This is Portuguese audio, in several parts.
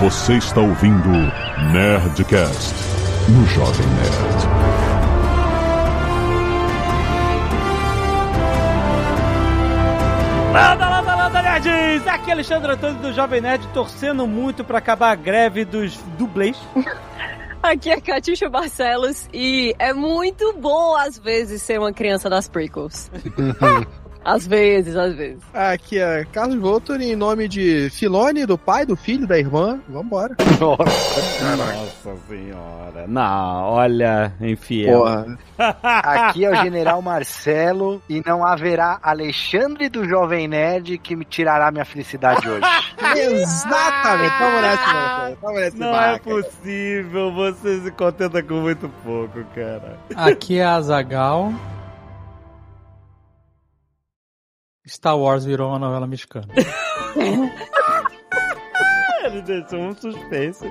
Você está ouvindo Nerdcast no Jovem Nerd. Landa, landa, landa, nerds! Aqui é Alexandre Antônio do Jovem Nerd, torcendo muito pra acabar a greve dos dublês. Aqui é Catiuxa Barcelos e é muito bom às vezes ser uma criança das prequels. Às vezes, às vezes. Aqui é Carlos Voltor em nome de Filone, do pai, do filho, da irmã. Vambora. Nossa senhora. Não, olha, infiel. Porra. Aqui é o General Marcelo e não haverá Alexandre do Jovem Nerd que me tirará minha felicidade hoje. Exatamente. Vamos nessa, Marcelo. Vamos nessa Não barca. é possível, você se contenta com muito pouco, cara. Aqui é a Zagal. Star Wars virou uma novela mexicana. Ele deixou um suspense.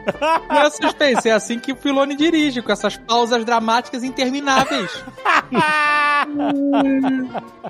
Não é suspense, é assim que o Filone dirige, com essas pausas dramáticas intermináveis.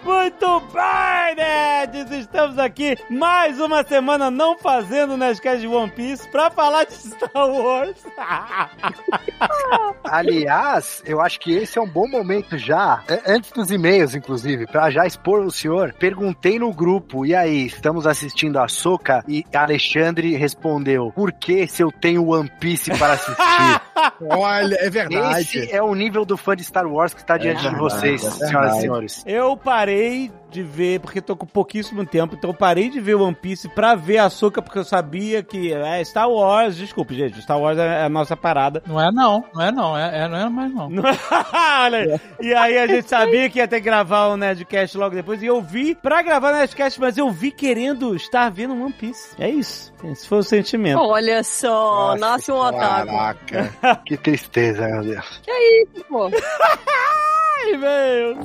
Muito bem, nerds! Estamos aqui mais uma semana não fazendo Nerdcast de One Piece pra falar de Star Wars. Aliás, eu acho que esse é um bom momento já, a- antes dos e-mails, inclusive, pra já expor o senhor. Perguntei no grupo, e aí, estamos assistindo a Soca? E Alexandre respondeu, por que se eu tenho One Piece para assistir? Olha, é verdade. Esse é o nível do fã de Star Wars que está diante de verdade, vocês, é senhoras e senhores. Eu parei de ver, porque tô com pouquíssimo tempo, então eu parei de ver One Piece pra ver a Soca, porque eu sabia que é Star Wars. Desculpe, gente, Star Wars é a nossa parada. Não é não, não é não, é, é- não é mais não. Olha aí. E aí a gente sabia que ia ter que gravar o Nerdcast logo depois. E eu vi pra gravar o Nerdcast, mas eu vi querendo estar vendo One Piece. É isso. Esse foi o sentimento. Olha só, Nossa, nasce um otaku. Caraca. Que tristeza, meu Deus. Que é isso, pô? Ai, meu.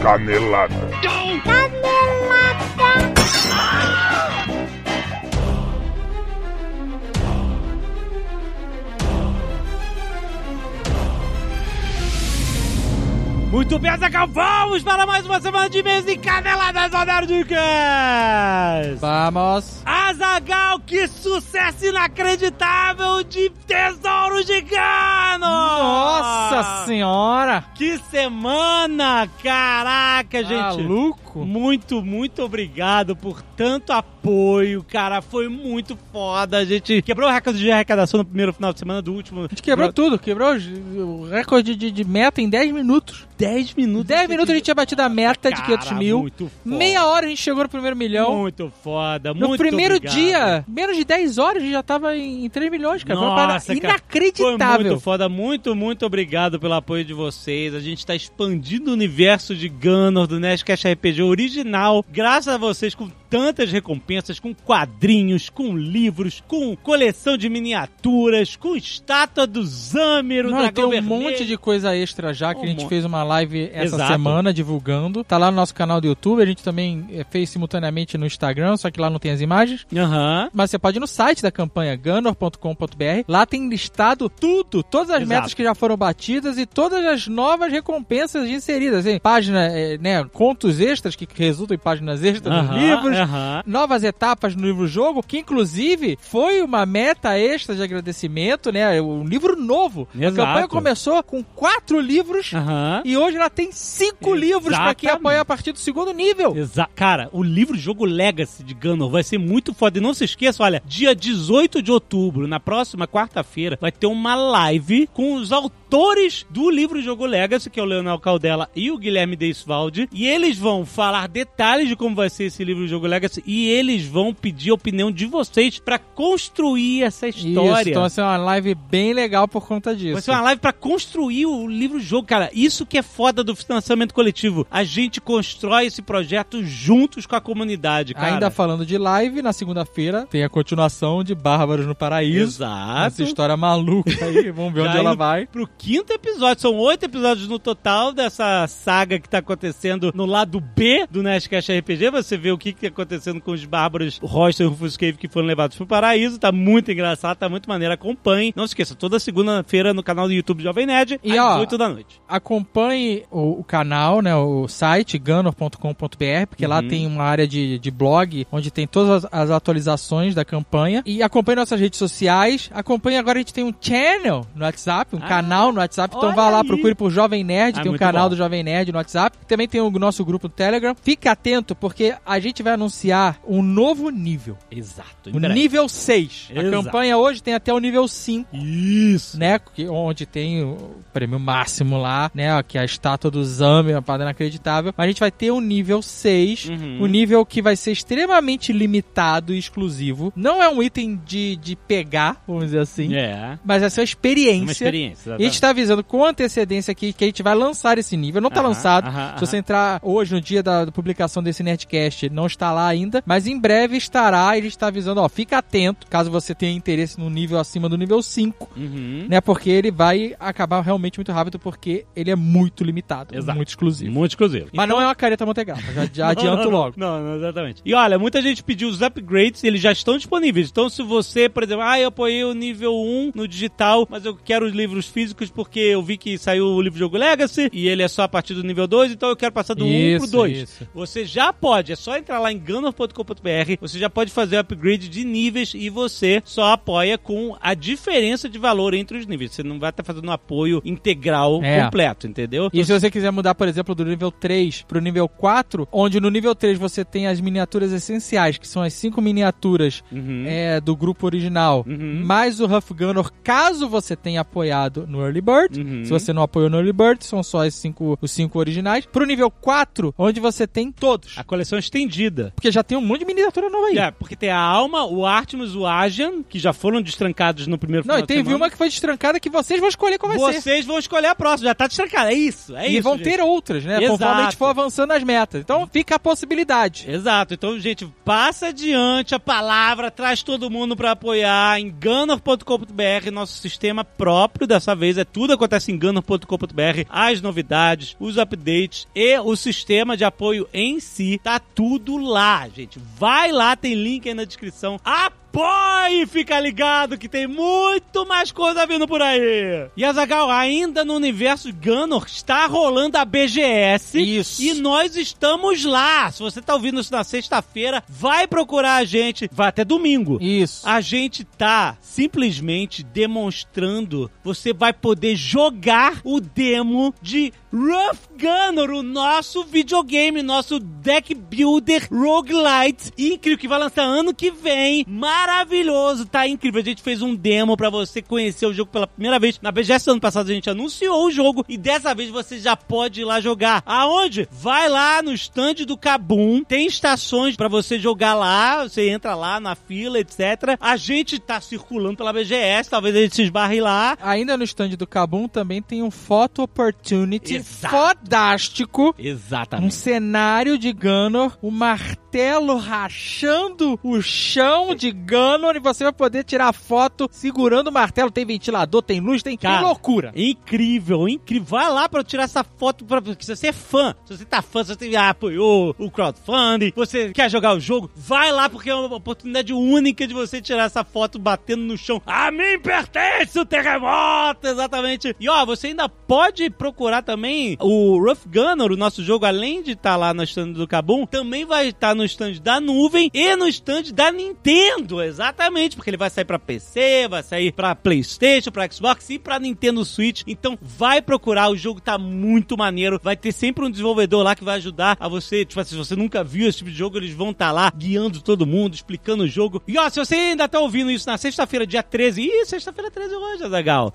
Canelada. Muito bem, Azaghal, vamos para mais uma semana de mês e caneladas ao Nerdcast! Vamos. Azagal, que sucesso inacreditável de Tesouro de Gano! Nossa senhora! Que semana! Caraca, gente! Maluco! Muito, muito obrigado por tanto apoio, cara. Foi muito foda. A gente quebrou o recorde de arrecadação no primeiro final de semana do último. A gente quebrou tudo, quebrou o recorde de, de meta em 10 minutos. 10 minutos. 10 minutos a gente tinha batido a meta de 500 Cara, mil. Muito foda. Meia hora a gente chegou no primeiro milhão. Muito foda. No muito primeiro obrigado. dia, menos de 10 horas, a gente já tava em, em 3 milhões, cara. Nossa, cara. Foi inacreditável. muito foda, muito, muito obrigado pelo apoio de vocês. A gente tá expandindo o universo de Gunner do Nerdcast RPG original, graças a vocês, com tantas recompensas, com quadrinhos, com livros, com coleção de miniaturas, com estátua do Zamir, o Não, dragão tem um vermelho. monte de coisa extra já que Um a gente monte. fez uma live essa Exato. semana divulgando. Tá lá no nosso canal do YouTube, a gente também eh, fez simultaneamente no Instagram, só que lá não tem as imagens. Aham. Mas você pode ir no site da campanha gunor.com.br. Lá tem listado tudo, todas as Exato. metas que já foram batidas e todas as novas recompensas inseridas. Assim, página, eh, né, contos extras que resultam em páginas extras Aham, nos livros. Aham. Novas etapas no livro-jogo, que inclusive foi uma meta extra de agradecimento, né? Um livro novo. Exato. A campanha começou com quatro livros Aham. e hoje ela tem cinco livros pra quem apoia a partir do segundo nível. Exa cara, o livro jogo Legacy de Gunner vai ser muito foda. E não se esqueça, olha, dia 18 de outubro, na próxima quarta-feira, vai ter uma live com os autores do livro jogo Legacy, que é o Leonel Caldela e o Guilherme Deisvalde. E eles vão falar detalhes de como vai ser esse livro jogo Legacy e eles vão pedir a opinião de vocês pra construir essa história. Isso, então vai ser uma live bem legal por conta disso. Vai ser uma live pra construir o livro-jogo, cara. Isso que é foda do financiamento coletivo. A gente constrói esse projeto juntos com a comunidade, cara. Ainda falando de live, na segunda-feira tem a continuação de Bárbaros no Paraíso. Exato. Essa história maluca aí, vamos ver Já onde ela vai. Pro quinto episódio. São oito episódios no total dessa saga que tá acontecendo no lado B do Nerdcast RPG. Você vê o que que tá acontecendo com os bárbaros Royston e Rufus Cave que foram levados pro paraíso. Tá muito engraçado, tá muito maneiro. Acompanhe. Não se esqueça, toda segunda-feira no canal do YouTube Jovem Nerd, E, às ó, 8 da noite. acompanhe o, o canal, né, o site gunner.com.br, porque lá Uhum. tem uma área de, de blog onde tem todas as, as atualizações da campanha. E acompanhe nossas redes sociais. Acompanhe agora a gente tem um channel no WhatsApp, um Ah, canal no WhatsApp. Então olha vá lá, aí. procure por Jovem Nerd, Ah, tem um canal bom. do Jovem Nerd no WhatsApp. Também tem o nosso grupo no Telegram. Fique atento, porque a gente vai anunciar um novo nível. Exato. O nível 6. A Exato. campanha hoje tem até o nível 5 Isso. né? Onde tem o prêmio máximo lá, né? Que é a estátua do Zami, uma parada inacreditável. Mas a gente vai ter um nível 6, Uhum. um nível que vai ser extremamente limitado e exclusivo. Não é um item de, de pegar, vamos dizer assim. É. Mas vai ser uma experiência. Uma experiência. E a gente tá avisando com antecedência aqui que a gente vai lançar esse nível. Não tá Aham, lançado. Se você entrar hoje, no dia da, publicação desse Nerdcast, não está lá ainda. Mas em breve estará. E a gente tá avisando, ó, fica atento, caso você tenha interesse no nível acima do nível 5 Uhum. né? Porque ele vai acabar realmente muito rápido, porque ele é muito limitado, Exato. muito exclusivo. Muito exclusivo. Mas não é uma careta Montegrappa, já, já adianto Não, não, logo. Não, não, exatamente. E olha, muita gente pediu os upgrades, eles já estão disponíveis. Então, se você, por exemplo, ah, eu apoiei o nível 1 no digital, mas eu quero os livros físicos porque eu vi que saiu o livro Jogo Legacy e ele é só a partir do nível 2, então eu quero passar do 1 pro Isso, 2. isso. Você já pode, é só entrar lá em gunner.com.br, você já pode fazer o upgrade de níveis e você só apoia com a diferença de valor entre os níveis. Você não vai estar fazendo um apoio integral É. completo, entendeu? E se você quiser mudar, por exemplo, do nível 3 pro nível 4, onde no nível 3 você tem as miniaturas essenciais, que são as cinco miniaturas Uhum. é, do grupo original, Uhum. mais o Huff Gunner, caso você tenha apoiado no Early Bird. Uhum. Se você não apoiou no Early Bird, são só os cinco, os cinco originais. Pro nível 4, onde você tem todos. A coleção estendida. Porque já tem um monte de miniatura nova aí. É, porque tem a Alma, o Artemis, o Ajan, que já foram destrancados no primeiro Não, e teve semana. uma que foi destrancada que vocês vão escolher qual vai ser. Vocês vão escolher a próxima, já tá destrancada. É isso, é e isso. vão gente. ter outras, né? Exato. Conforme a gente for avançando as metas. Então fica a possibilidade. Exato, então, gente, passa adiante a palavra, traz todo mundo pra apoiar em gunner.com.br, nosso sistema próprio dessa vez, é tudo acontece em gunner.com.br, as novidades, os updates e o sistema de apoio em si, tá tudo lá, gente. Vai lá, tem link aí na descrição. Apoie! Fica ligado que tem muito mais coisa vindo por aí. E Azagal, ainda no universo Gunner, está rolando a BGS. Isso. E nós estamos lá. Se você tá ouvindo isso na sexta-feira, vai procurar a gente. Vai até domingo. Isso. A gente tá simplesmente demonstrando. Você vai poder jogar o demo de Rough Gunner, o nosso videogame, nosso deck builder roguelite. Incrível, que vai lançar ano que vem. Maravilhoso, tá incrível. A gente fez um demo pra você conhecer o jogo pela primeira vez. Na BGS ano passado a gente anunciou o jogo e dessa vez você já pode ir lá jogar. Aonde? Vai lá no stand do Kabum. Tem estações pra você jogar lá. Você entra lá na fila, etc. A gente tá circulando pela BGS. Talvez a gente se esbarre lá. Ainda no stand do Kabum também tem um Photo Opportunity Exato. fodástico. Um Exatamente. cenário de Gunner, o martelo rachando o chão de Gunner e você vai poder tirar foto segurando o martelo. Tem ventilador, tem luz, tem Cara, que loucura. Incrível, incrível. Vai lá pra eu tirar essa foto. Pra, porque se você é fã, se você tá fã, se você apoiou o crowdfunding, você quer jogar o jogo, vai lá porque é uma oportunidade única de você tirar essa foto batendo no chão. A mim pertence o terremoto! Exatamente. E ó, você ainda pode procurar também o Rough Gunner, o nosso jogo, além de estar lá no stand do Kabum, também vai estar no stand da nuvem e no stand da Nintendo. Exatamente, porque ele vai sair pra PC, vai sair pra PlayStation, pra Xbox e pra Nintendo Switch. Então vai procurar, o jogo tá muito maneiro. Vai ter sempre um desenvolvedor lá que vai ajudar a você. Tipo assim, se você nunca viu esse tipo de jogo, eles vão estar lá guiando todo mundo, explicando o jogo. E ó, se você ainda tá ouvindo isso na sexta-feira, dia 13, ih, sexta-feira 13 hoje, Azagal.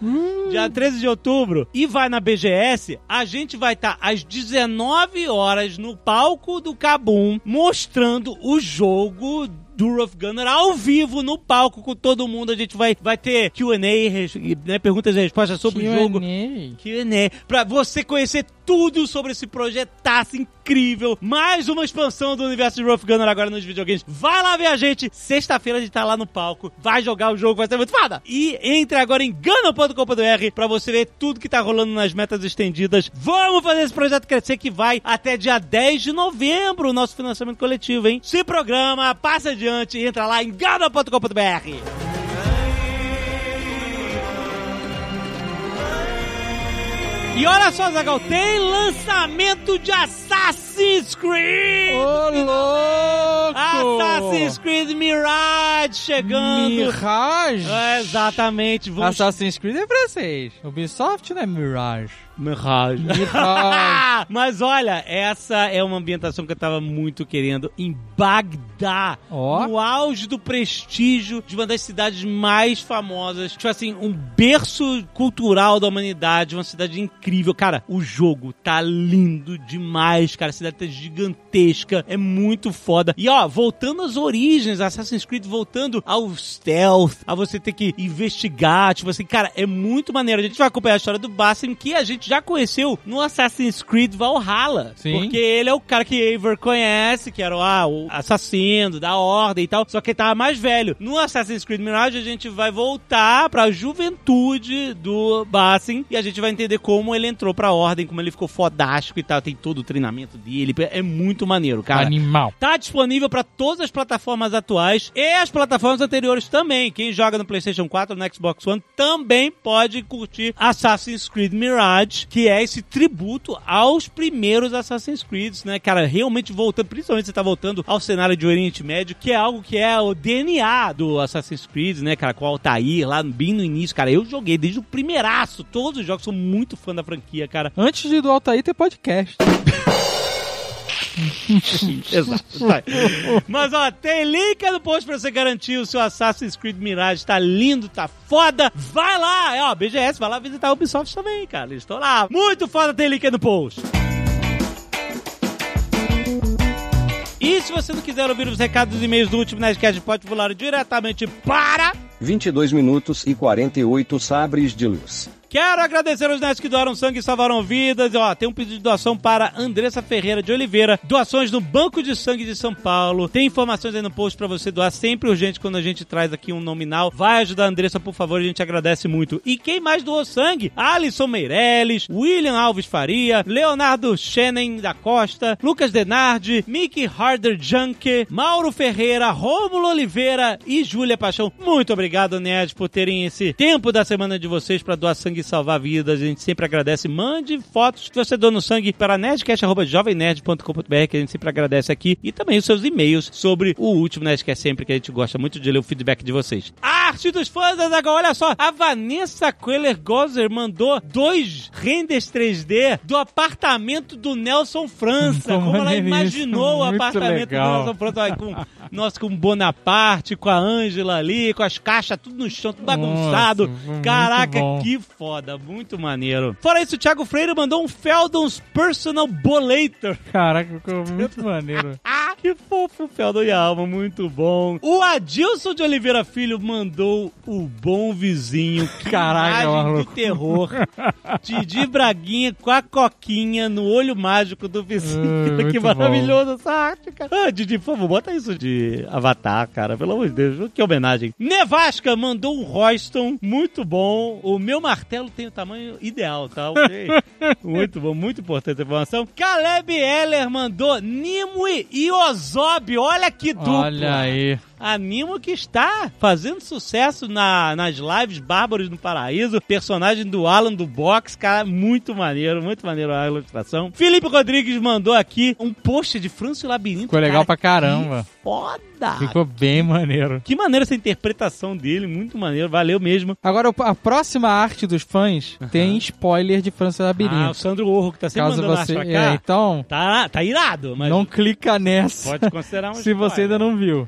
Dia 13 de outubro, e vai na BGS, a gente vai estar às 19 horas no palco do Kabum mostrando o jogo do Rough Gunner ao vivo no palco com todo mundo. A gente vai, vai ter Q&A, né, perguntas e respostas sobre o jogo. Q&A, pra você conhecer tudo sobre esse projetaço incrível. Mais uma expansão do universo de Rough Gunner agora nos videogames. Vai lá ver a gente. Sexta-feira a gente tá lá no palco. Vai jogar o jogo, vai ser muito foda. E entre agora em gana.com.br pra você ver tudo que tá rolando nas metas estendidas. Vamos fazer esse projeto crescer que vai até dia 10 de novembro, o nosso financiamento coletivo, hein? Se programa, passa adiante entra lá em gana.com.br. E olha só, Zagal, tem lançamento de Assassin's Creed! Ô, louco! Assassin's Creed Mirage chegando! Mirage? É, exatamente, vamos... Assassin's Creed é francês. Ubisoft não é Mirage. Mirage. Mirage. Mas olha, essa é uma ambientação que eu tava muito querendo em Bagdá. Ó. No auge do prestígio de uma das cidades mais famosas. Tipo assim, um berço cultural da humanidade, uma cidade incrível. Cara, o jogo tá lindo demais, cara. A cidade tá gigantesca, é muito foda. E ó, voltando às origens, Assassin's Creed voltando ao stealth, a você ter que investigar, tipo assim, cara, é muito maneiro. A gente vai acompanhar a história do Basim, que a gente já conheceu no Assassin's Creed Valhalla. Sim. Porque ele é o cara que Eivor conhece, que era ah, o assassino da ordem e tal, só que ele tava mais velho. No Assassin's Creed Mirage, a gente vai voltar pra juventude do Basim e a gente vai entender como ele entrou pra ordem, como ele ficou fodástico e tal. Tem todo o treinamento dele. É muito maneiro, cara. Animal. Tá disponível para todas as plataformas atuais e as plataformas anteriores também. Quem joga no PlayStation 4, no Xbox One, também pode curtir Assassin's Creed Mirage, que é esse tributo aos primeiros Assassin's Creed, né, cara? Realmente voltando, principalmente você tá voltando ao cenário de Oriente Médio, que é algo que é o DNA do Assassin's Creed, né, cara? Com o Altair lá bem no início, cara. Eu joguei desde o primeiraço. Todos os jogos, sou muito fã da franquia, cara. Antes de do Altair ter podcast. Exato. Mas ó, tem link no post pra você garantir o seu Assassin's Creed Mirage. Tá lindo, tá foda. Vai lá, é, ó, BGS, vai lá visitar a Ubisoft também, cara. Eles estão lá. Muito foda, tem link no post. E se você não quiser ouvir os recados e e-mails do último Nerdcast, pode pular diretamente para 22 minutos e 48 sabres de luz. Quero agradecer aos nerds que doaram sangue e salvaram vidas. Ó, tem um pedido de doação para Andressa Ferreira de Oliveira. Doações no Banco de Sangue de São Paulo. Tem informações aí no post para você doar. Sempre urgente quando a gente traz aqui um nominal. Vai ajudar a Andressa, por favor. A gente agradece muito. E quem mais doou sangue? Alisson Meirelles, William Alves Faria, Leonardo Schenen da Costa, Lucas Denardi, Mickey Harder Junker, Mauro Ferreira, Rômulo Oliveira e Júlia Paixão. Muito obrigado, nerds, por terem esse tempo da semana de vocês para doar sangue e salvar vidas. A gente sempre agradece. Mande fotos que você doa no sangue para nerdcast.jovemnerd.com.br que a gente sempre agradece aqui. E também os seus e-mails sobre o último Nerdcast sempre, que a gente gosta muito de ler o feedback de vocês. Arte dos fãs, Azaghal, olha só. A Vanessa Queller Gozer mandou dois renders 3D do apartamento do Nelson França. Como Como ela maneiríssimo, imaginou o muito apartamento legal. do Nelson França. Com, nossa, com o Bonaparte, com a Ângela ali, com as caixas tudo no chão, tudo bagunçado. Nossa, Caraca, que foda, muito maneiro. Fora isso, o Thiago Freire mandou um Feldon's Personal Bolator. Caraca, ficou muito maneiro. Que fofo, Feldon e alma, muito bom. O Adilson de Oliveira Filho mandou o bom vizinho. Caraca, maluco. terror. Didi Braguinha com a coquinha no olho mágico do vizinho. Ah, que maravilhoso essa arte, cara. Ah, Didi, por favor, bota isso de Avatar, cara. Pelo amor de Deus, que homenagem. Nevasca mandou um Royston, muito bom. O meu martelo tem o tamanho ideal, tá? Ok. muito bom, muito importante a informação. Caleb Heller mandou Nimue e Ozob. Olha que dupla. Olha aí. Animo que está fazendo sucesso na- nas lives Bárbaros no Paraíso. Personagem do Alan do Box, cara, muito maneiro, muito maneiro a ilustração. Felipe Rodrigues mandou aqui um post de Francio Labirinto. Ficou legal pra cara, caramba. que Foda! Ficou bem maneiro. Que maneira essa interpretação dele, muito maneiro, valeu mesmo. Agora, a próxima arte dos fãs tem spoiler de França Ah, o Labirinto. Sandro Orro, que tá sempre Caso mandando você. arte pra cá. É, então, Tá, tá irado, mas não clica nessa. pode considerar um se você ainda não viu.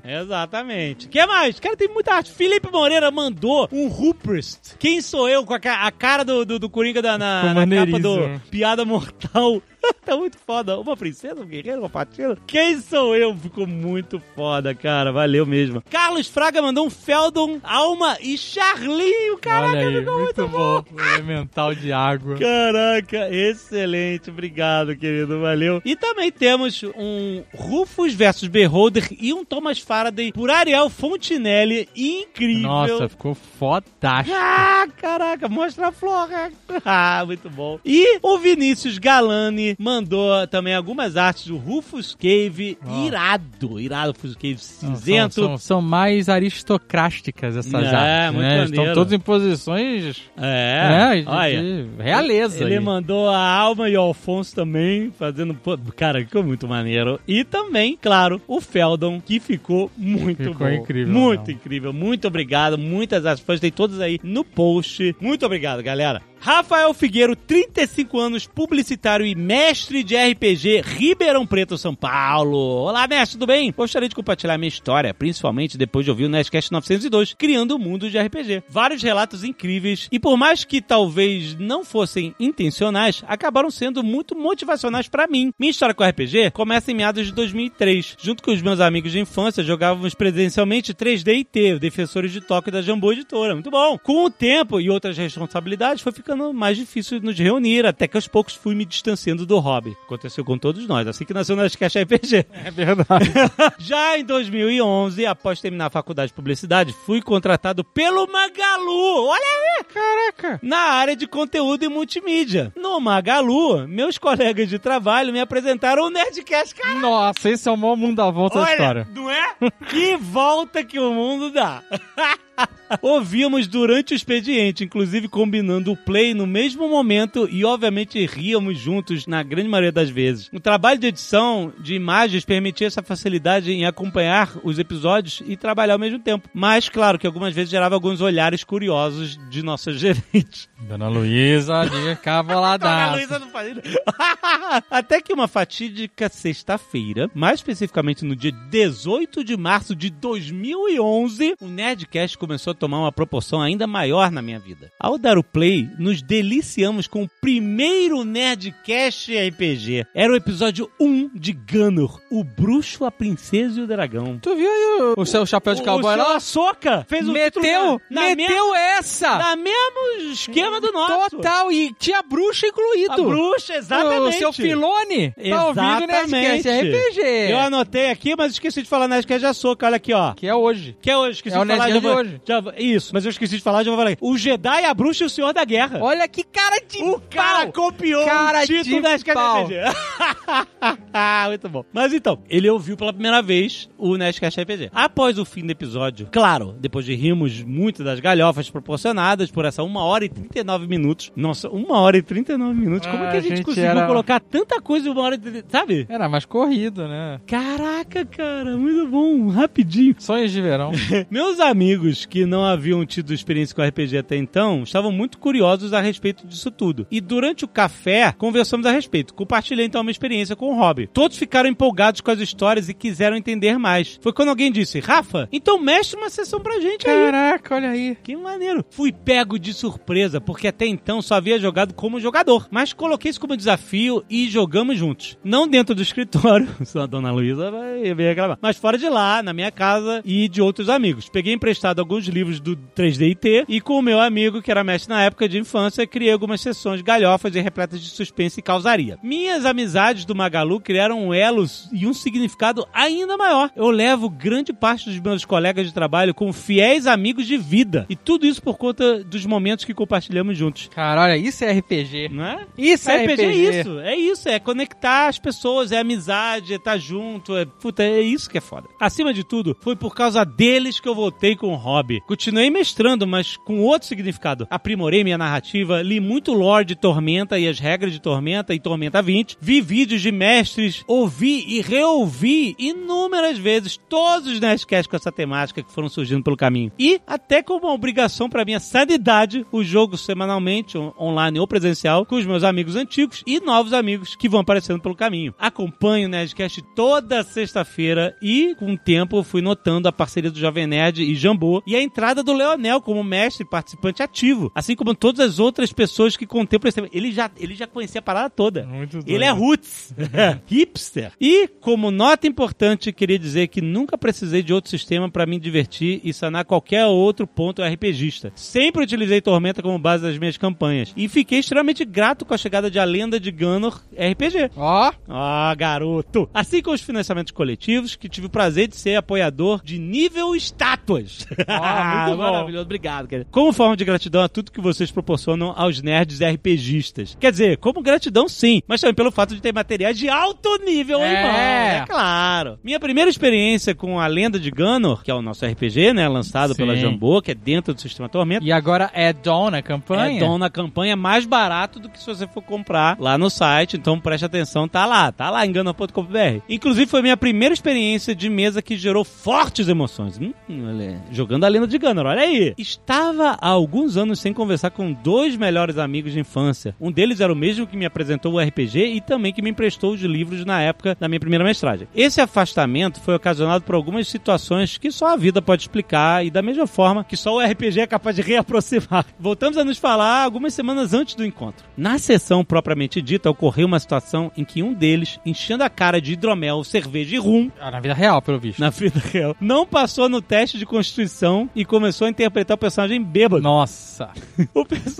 Exatamente. O que mais? Cara, tem muita arte. Felipe Moreira mandou um Ruprest. Quem sou eu com a, ca- a cara do, do, do Coringa da, na, Ficou na capa do maneiríssimo. Piada Mortal. tá muito foda. Uma princesa, um guerreiro, uma patina. Quem sou eu? Ficou muito foda, cara. Valeu mesmo. Carlos Fraga mandou um Feldon, Alma e Charlinho. Caraca, Olha aí, ficou muito, bom. bom. Elemental de água. Caraca, excelente. Obrigado, querido. Valeu. E também temos um Rufus versus Beholder e um Thomas Faraday por Ariel Fontinelli. Incrível. Nossa, ficou fodástico. Ah, caraca, mostra a flora. Ah, muito bom. E o Vinícius Galani mandou também algumas artes do Rufus Cave. Ó. Irado, irado Rufus Cave cinzento. São, são- são mais aristocrásticas essas É, artes, muito né? maneiro. Estão todas em posições É, né, de, olha. de realeza. Ele aí. mandou a Alma e o Alfonso também, fazendo. Cara, ficou muito maneiro. E também, claro, o Feldon, que ficou muito Ficou bom. incrível, Muito não. incrível. Muito obrigado. Muitas aspas. Tem todas aí no post. Muito obrigado, galera. Rafael Figueiro, 35 anos, publicitário e mestre de RPG, Ribeirão Preto, São Paulo. Olá, mestre, tudo bem? Gostaria de compartilhar minha história, principalmente depois de ouvir o Nerdcast 902, criando o mundo de RPG. Vários relatos incríveis e por mais que talvez não fossem intencionais, acabaram sendo muito motivacionais pra mim. Minha história com RPG começa em meados de 2003. Junto com os meus amigos de infância, jogávamos presencialmente 3D e T, Defensores de Toque da Jambô Editora. Muito bom. Com o tempo e outras responsabilidades, foi ficando mais difícil nos reunir, até que aos poucos fui me distanciando do hobby. Aconteceu com todos nós, assim que nasceu o Nerdcast RPG. É verdade. Já em 2011, após terminar a faculdade de publicidade, fui contratado pelo Magalu. Olha aí! Caraca. Na área de conteúdo e multimídia. No Magalu, meus colegas de trabalho me apresentaram o Nerdcast. Cara, Nossa, esse é o maior mundo da volta da olha, história. não é? que volta que o mundo dá. Ouvíamos durante o expediente, inclusive combinando o play no mesmo momento e, obviamente, ríamos juntos na grande maioria das vezes. O trabalho de edição de imagens permitia essa facilidade em acompanhar os episódios e trabalhar ao mesmo tempo. Mas, claro, que algumas vezes gerava alguns olhares curiosos de nossa gerente. Dona Luísa, de Dona cavaladaço. Luísa não faz isso. Até que uma fatídica sexta-feira, mais especificamente no dia 18 de março de 2011, o Nerdcast começou a tomar uma proporção ainda maior na minha vida. Ao dar o play, nos deliciamos com o primeiro Nerdcast RPG. Era o episódio 1 de Gunner, o bruxo, a princesa e o dragão. Tu viu aí o, o seu chapéu de cowboy o lá? seu Soca fez o Meteu, na, na meteu essa! Na mesmo esquema do nosso. Total, e tinha bruxa incluído. A bruxa, exatamente. O seu Filone tá ouvindo o. Nerdcast RPG. Eu anotei aqui, mas esqueci de falar Nerdcast de Açúcar. Olha aqui, ó. Que é hoje. Que é hoje, esqueci É o de falar. Já hoje. já isso, mas eu esqueci de falar, já vou falar. aqui. O Jedi, a bruxa e o Senhor da Guerra. Olha que cara de o cara pau. copiou Cara o título de da Nerdcast. RPG. Muito bom. Mas então, ele ouviu pela primeira vez o Nerdcast RPG. Após o fim do episódio, claro, depois de rirmos muito das galhofas proporcionadas por essa 1 hora e 39 minutos. Nossa, 1 hora e 39 minutos. Como é que a gente, gente conseguiu era- colocar tanta coisa em 1 hora e 30, sabe? Era mais corrido, né? Caraca, cara, muito bom, rapidinho. Sonhos de verão. Meus amigos que não haviam tido experiência com RPG até então estavam muito curiosos a respeito disso tudo. E durante o café, conversamos a respeito. Compartilhei então uma experiência com o hobby. Todos ficaram empolgados com as histórias e quiseram entender mais. Foi quando alguém disse: Rafa, então mestre uma sessão pra gente aí. Caraca, olha aí. Que maneiro. Fui pego de surpresa, porque até então só havia jogado como jogador. Mas coloquei isso como desafio e jogamos juntos. Não dentro do escritório, só a dona Luísa vai reclamar. Mas fora de lá, na minha casa e de outros amigos. Peguei emprestado alguns livros do 3D e com o meu amigo, que era mestre na época de infância, criei algumas sessões galhofas e repletas de suspense e causaria. Minhas amizades do Magalu criaram elos e um significado ainda maior. Eu levo grande parte dos meus colegas de trabalho como fiéis amigos de vida. E tudo isso por conta dos momentos que compartilhamos juntos. Cara, olha, isso é RPG. Não é? Isso é RPG, RPG. é isso, é isso, é conectar as pessoas, é amizade, é estar junto, é, puta, é isso que é foda. Acima de tudo, foi por causa deles que eu voltei com o hobby. Continuei mestrando, mas com outro significado. Aprimorei minha narrativa, li muito lore de Tormenta e as regras de Tormenta e Tormenta 20, vi vídeos de mestres, ouvi e reouvi inúmeras vezes todos os Nerdcasts com essa temática que foram surgindo pelo caminho. E, até como uma obrigação para minha sanidade, o jogo semanalmente, on- online ou presencial, com os meus amigos antigos e novos amigos que vão aparecendo pelo caminho. Acompanho o Nerdcast toda sexta-feira e, com o tempo, fui notando a parceria do Jovem Nerd e Jambô e a entrada do Leonel como mestre participante ativo, assim como todas as outras pessoas que contemplam esse tema. Ele já, ele já conhecia a parada toda. Muito doido. Ele é roots, hipster. E, como nota importante, queria dizer que nunca precisei de outro sistema para me divertir e sanar qualquer outro ponto RPGista. Sempre utilizei Tormenta como base das minhas campanhas. E fiquei extremamente grato com a chegada de A Lenda de Gunnar RPG. Ó, Ah, garoto! Assim como os financiamentos coletivos, que tive o prazer de ser apoiador de nível estátuas. Ah, muito bom. Maravilhoso, obrigado, cara. Como forma de gratidão a tudo que vocês proporcionam aos nerds RPGistas. Quer dizer, como gratidão sim, mas também pelo fato de ter materiais de alto nível em É. mão. É claro. Minha primeira experiência com a Lenda de Gunnar, que é o nosso RPG, né, lançado pela Sim. Jambô, que é dentro do sistema Tormenta, e agora é Dawn a campanha? é dom na campanha mais barato do que se você for comprar lá no site. Então preste atenção, tá lá, tá lá, engana.com.br. Inclusive foi minha primeira experiência de mesa que gerou fortes emoções. Hum, olha, jogando a lenda de Gunnar, olha aí. Estava há alguns anos sem conversar com dois melhores amigos de infância. Um deles era o mesmo que me apresentou o RPG e também que me emprestou os livros na época da minha primeira mestragem. Esse afastamento foi ocasionado por algumas situações que só a vida pode explicar e da mesma forma que só o RPG é capaz de reaproximar. Voltamos a nos falar algumas semanas antes do encontro. Na sessão propriamente dita, ocorreu uma situação em que um deles, enchendo a cara de hidromel, cerveja e rum, Ah, na vida real, pelo visto. na vida real, não passou no teste de constituição e começou a interpretar o personagem bêbado. Nossa. O personagem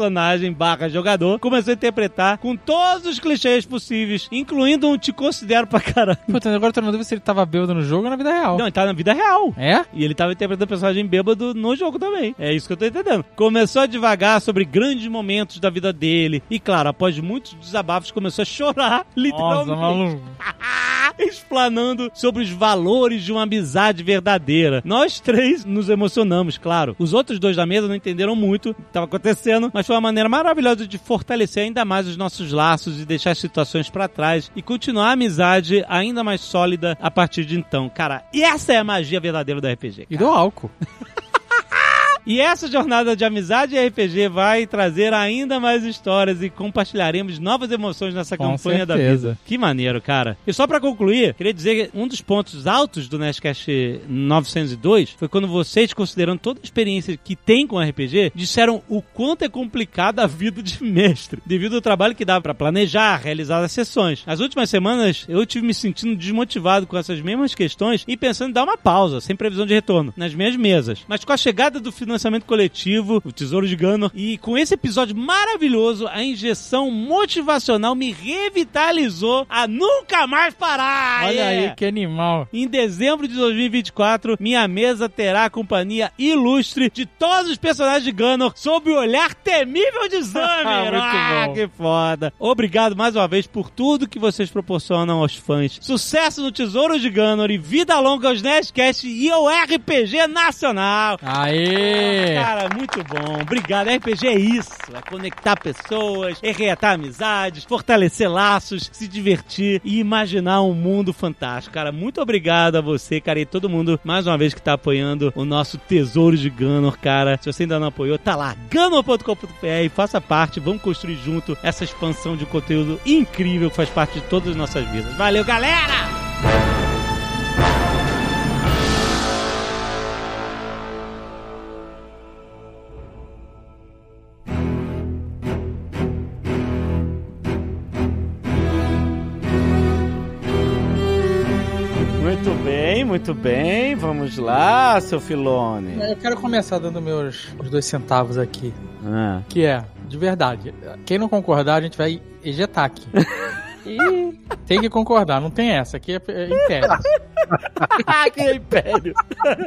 barra jogador começou a interpretar com todos os clichês possíveis, incluindo um te considero pra caralho. Puta, agora eu tô na dúvida se ele tava bêbado no jogo ou na vida real. Não, ele tá na vida real. É? E ele tava interpretando o personagem bêbado no jogo também. É isso que eu tô entendendo. Começou a devagar sobre grandes momentos da vida dele. E claro, após muitos desabafos, começou a chorar, Nossa, literalmente. maluco. explanando sobre os valores de uma amizade verdadeira. Nós três nos emocionamos, claro. Os outros dois da mesa não entenderam muito o que estava acontecendo, mas foi uma maneira maravilhosa de fortalecer ainda mais os nossos laços e deixar as situações pra trás e continuar a amizade ainda mais sólida a partir de então. Cara, e essa é a magia verdadeira do RPG. E do álcool. E essa jornada de amizade e RPG vai trazer ainda mais histórias e compartilharemos novas emoções nessa Com campanha da certeza. vida. Que maneiro, cara. E só pra concluir, queria dizer que um dos pontos altos do Nerdcast 902 foi quando vocês, considerando toda a experiência que tem com RPG, disseram o quanto é complicada a vida de mestre, devido ao trabalho que dá pra planejar, realizar as sessões. Nas últimas semanas, eu tive me sentindo desmotivado com essas mesmas questões e pensando em dar uma pausa, sem previsão de retorno, nas minhas mesas. Mas com a chegada do financiamento coletivo, o Tesouro de Gano, e com esse episódio maravilhoso, a injeção motivacional me revitalizou a nunca mais parar! Olha É. aí, que animal. Em dezembro de 2024, minha mesa terá a companhia ilustre de todos os personagens de Gunner sob o olhar temível de Zamer. Muito ah, bom. que foda. Obrigado mais uma vez por tudo que vocês proporcionam aos fãs. Sucesso no Tesouro de Gunner e vida longa aos Nerdcast e ao RPG Nacional. Aê! Cara, muito bom. Obrigado. RPG é isso. É conectar pessoas, é reatar amizades, fortalecer laços, se divertir e imaginar um mundo fantástico. Cara, muito obrigado a você, cara, e todo mundo, mais uma vez, que tá apoiando o nosso Tesouro de Gunner, cara. Se você ainda não apoiou, tá lá, gunner.com.br, faça parte, vamos construir junto essa expansão de conteúdo incrível que faz parte de todas as nossas vidas. Valeu, galera! Muito bem. Vamos lá, seu Filone. Eu quero começar dando meus os dois centavos aqui. Ah. Que é, de verdade, quem não concordar, a gente vai ejetar aqui. Tem que concordar, não tem essa. Aqui é, é império. Ah, que império!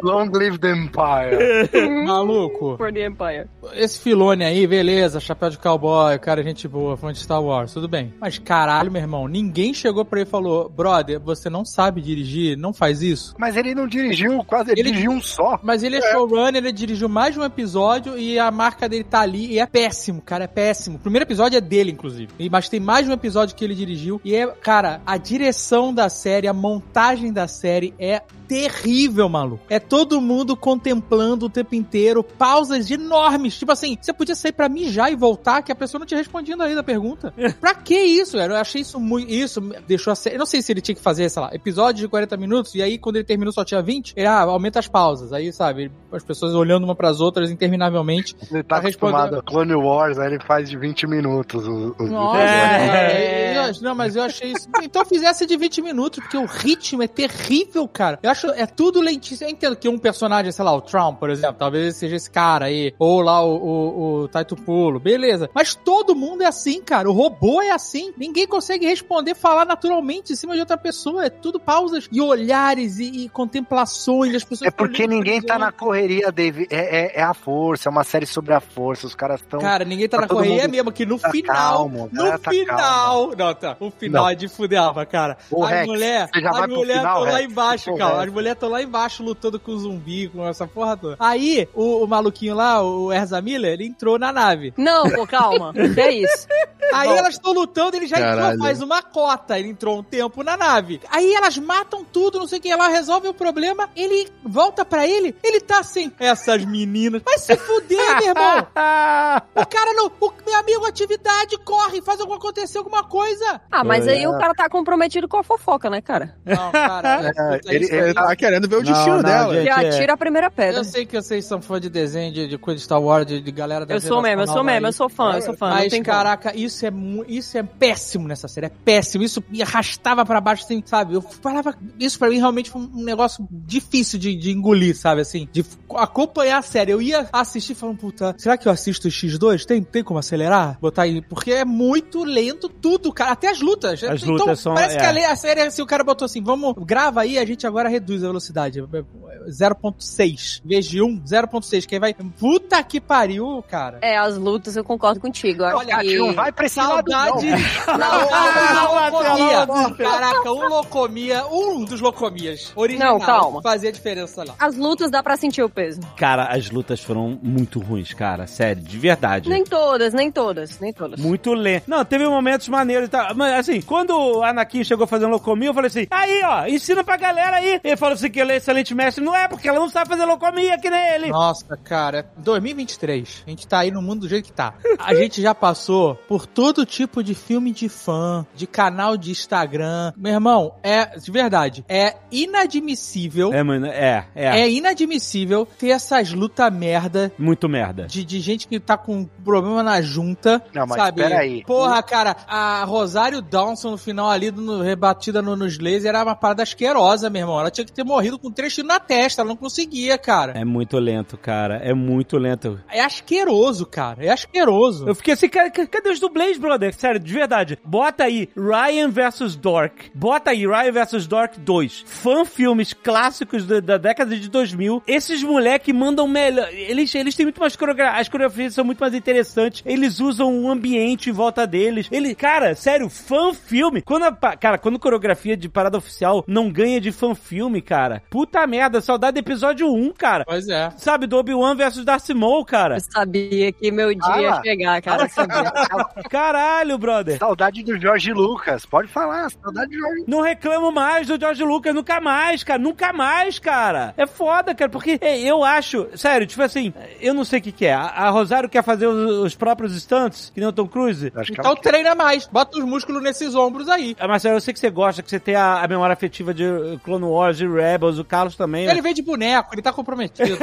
Long live the Empire. Maluco, for the Empire. esse Filone aí, beleza, chapéu de cowboy, cara, gente boa, fã de Star Wars, tudo bem. Mas caralho, meu irmão, ninguém chegou pra ele e falou: brother, você não sabe dirigir, não faz isso. Mas ele não dirigiu quase, ele, Ele- dirigiu um só. Mas ele é, showrunner, ele dirigiu mais de um episódio e a marca dele tá ali e é péssimo, cara, é péssimo. O primeiro episódio é dele, inclusive. E- Mas tem mais de um episódio que ele dirigiu e é, cara, a direção da série, a montagem da série é terrível, maluco. É todo mundo contemplando o tempo inteiro, pausas enormes. Tipo assim, você podia sair pra mijar e voltar, que a pessoa não tinha respondido ainda a pergunta. pra que isso, velho? Eu achei isso muito. Isso deixou a série. Eu não sei se ele tinha que fazer, sei lá, episódio de 40 minutos, e aí quando ele terminou só tinha 20, ele, ah, aumenta as pausas. Aí, sabe, as pessoas olhando uma pras outras interminavelmente. Ele tá responder- acostumado a Clone Wars, aí ele faz de 20 minutos. o- o- Nossa, É. é, não, mas eu achei isso. Então fizesse de 20 minutos, porque o ritmo é terrível, cara. Eu acho, é tudo lentíssimo. Eu entendo que um personagem, sei lá, o Trump, por exemplo, talvez seja esse cara aí, ou lá o, o, o Taito Pulo, beleza. Mas todo mundo é assim, cara. O robô é assim. Ninguém consegue responder, falar naturalmente em cima de outra pessoa. É tudo pausas e olhares e, e contemplações. As pessoas É porque ninguém tá na correria, Dave. É, é, é a força, é uma série sobre a força. Os caras estão. Cara, ninguém tá, tá na correria mundo- mesmo, que no tá final. calmo, no tá final. Não, tá. O final Não. é de fuder cara. Ô, as mulheres as mulheres estão lá embaixo, Pô, cara. Rex. As mulheres estão lá embaixo lutando com o zumbi, com essa porra toda. Aí, o, o maluquinho lá, o Erza Miller, ele entrou na nave. Não, pô, calma. Que é isso? Aí Bom. elas estão lutando, ele já entrou, Caralho. faz uma cota. Ele entrou um tempo na nave. Aí elas matam tudo, não sei o que lá, resolve o problema. Ele volta pra ele, ele tá assim. Essas meninas. Vai se fuder, meu irmão. O cara não. O meu amigo, atividade, corre, faz alguma acontecer alguma coisa. Ah, mas aí É. o cara tá comprometido com a fofoca, né, cara? Não, cara. É, ele- isso Ele tá querendo ver o Não, destino não, dela. gente. Já é. atira a primeira pedra. Eu sei que vocês são fã de desenho, de, de coisa de Star Wars, de, de galera da Eu sou mesmo, eu sou mesmo, eu sou fã, eu sou fã. não Mas, caraca, isso é, isso é péssimo nessa série. É péssimo. Isso me arrastava pra baixo, assim, sabe? Eu falava. Isso pra mim realmente foi um negócio difícil de, de engolir, sabe? Assim, de acompanhar a série. Eu ia assistir falando, puta, será que eu assisto o X2? Tem, tem como acelerar? Botar aí. Porque é muito lento tudo, cara. Até as lutas. As então, lutas são- Parece é. que a série, assim, o cara botou assim, vamos, grava aí, a gente agora reduz a velocidade. 0.6. Em vez de 1, 0.6. Que aí vai. Puta que pariu, cara. É, as lutas eu concordo contigo. Olha, que... não vai não. Saudade. Não, um locomia. Caraca, um locomia, um dos locomias original. Não, calma. Fazia diferença lá. As lutas dá pra sentir o peso. Cara, as lutas foram muito ruins, cara. Sério, de verdade. Nem todas, nem todas, nem todas. Muito lento. Não, teve momentos maneiros e tal. Mas assim, quando o Anakin chegou fazendo locomia, eu falei assim: aí, ó, ensina pra galera aí. Ele falou assim que ele é excelente mestre. Não é, porque ela não sabe fazer locomia que nem ele. Nossa, cara, 2023. A gente tá aí no mundo do jeito que tá. A gente já passou por todo tipo de filme de fã, de canal de Instagram. Meu irmão, é, de verdade, é inadmissível. É, mano, é, é. É inadmissível ter essas lutas merda Muito merda. de, de gente que tá com problema na junta. Não, mas sabe? peraí. Porra, cara, a Rosário Dawson no final ali, no, rebatida no, nos lasers, era uma parada asquerosa, meu irmão. Ela tinha que ter morrido com três tiros na testa, ela não conseguia, cara. É muito lento, cara. É muito lento. É asqueroso, cara. É asqueroso. Eu fiquei assim, cara, ca- cadê os dublês, brother? Sério, de verdade. Bota aí Ryan vs Dork. Bota aí Ryan vs Dork 2. Fã filmes clássicos da, da década de 2000. Esses moleque mandam melhor. Eles, eles têm muito mais coreografia. As coreografias são muito mais interessantes. Eles usam o ambiente em volta deles. Ele, cara, sério, fã filme. Quando a, cara, quando coreografia de parada oficial não ganha de fã filme, cara. Puta merda, saudade do episódio 1, cara. Pois é. Sabe, do Obi-Wan versus Darth Maul, cara. Eu sabia que meu dia ia Fala. chegar, cara. Caralho, brother. Saudade do Jorge Lucas. Pode falar, saudade do Jorge Não reclamo mais do George Lucas, nunca mais, cara, nunca mais, cara. É foda, cara, porque eu acho, sério, tipo assim, eu não sei o que que é. A, Rosário quer fazer os, os próprios stunts, que nem o Tom Cruise. Acho que Então treina mais. Bota os músculos nesses ombros aí. Ah, Marcelo, eu sei que você gosta, que você tem a, a memória afetiva de Clone Wars e Rebels, o Carlos também. Ele vem de boneco, ele tá comprometido.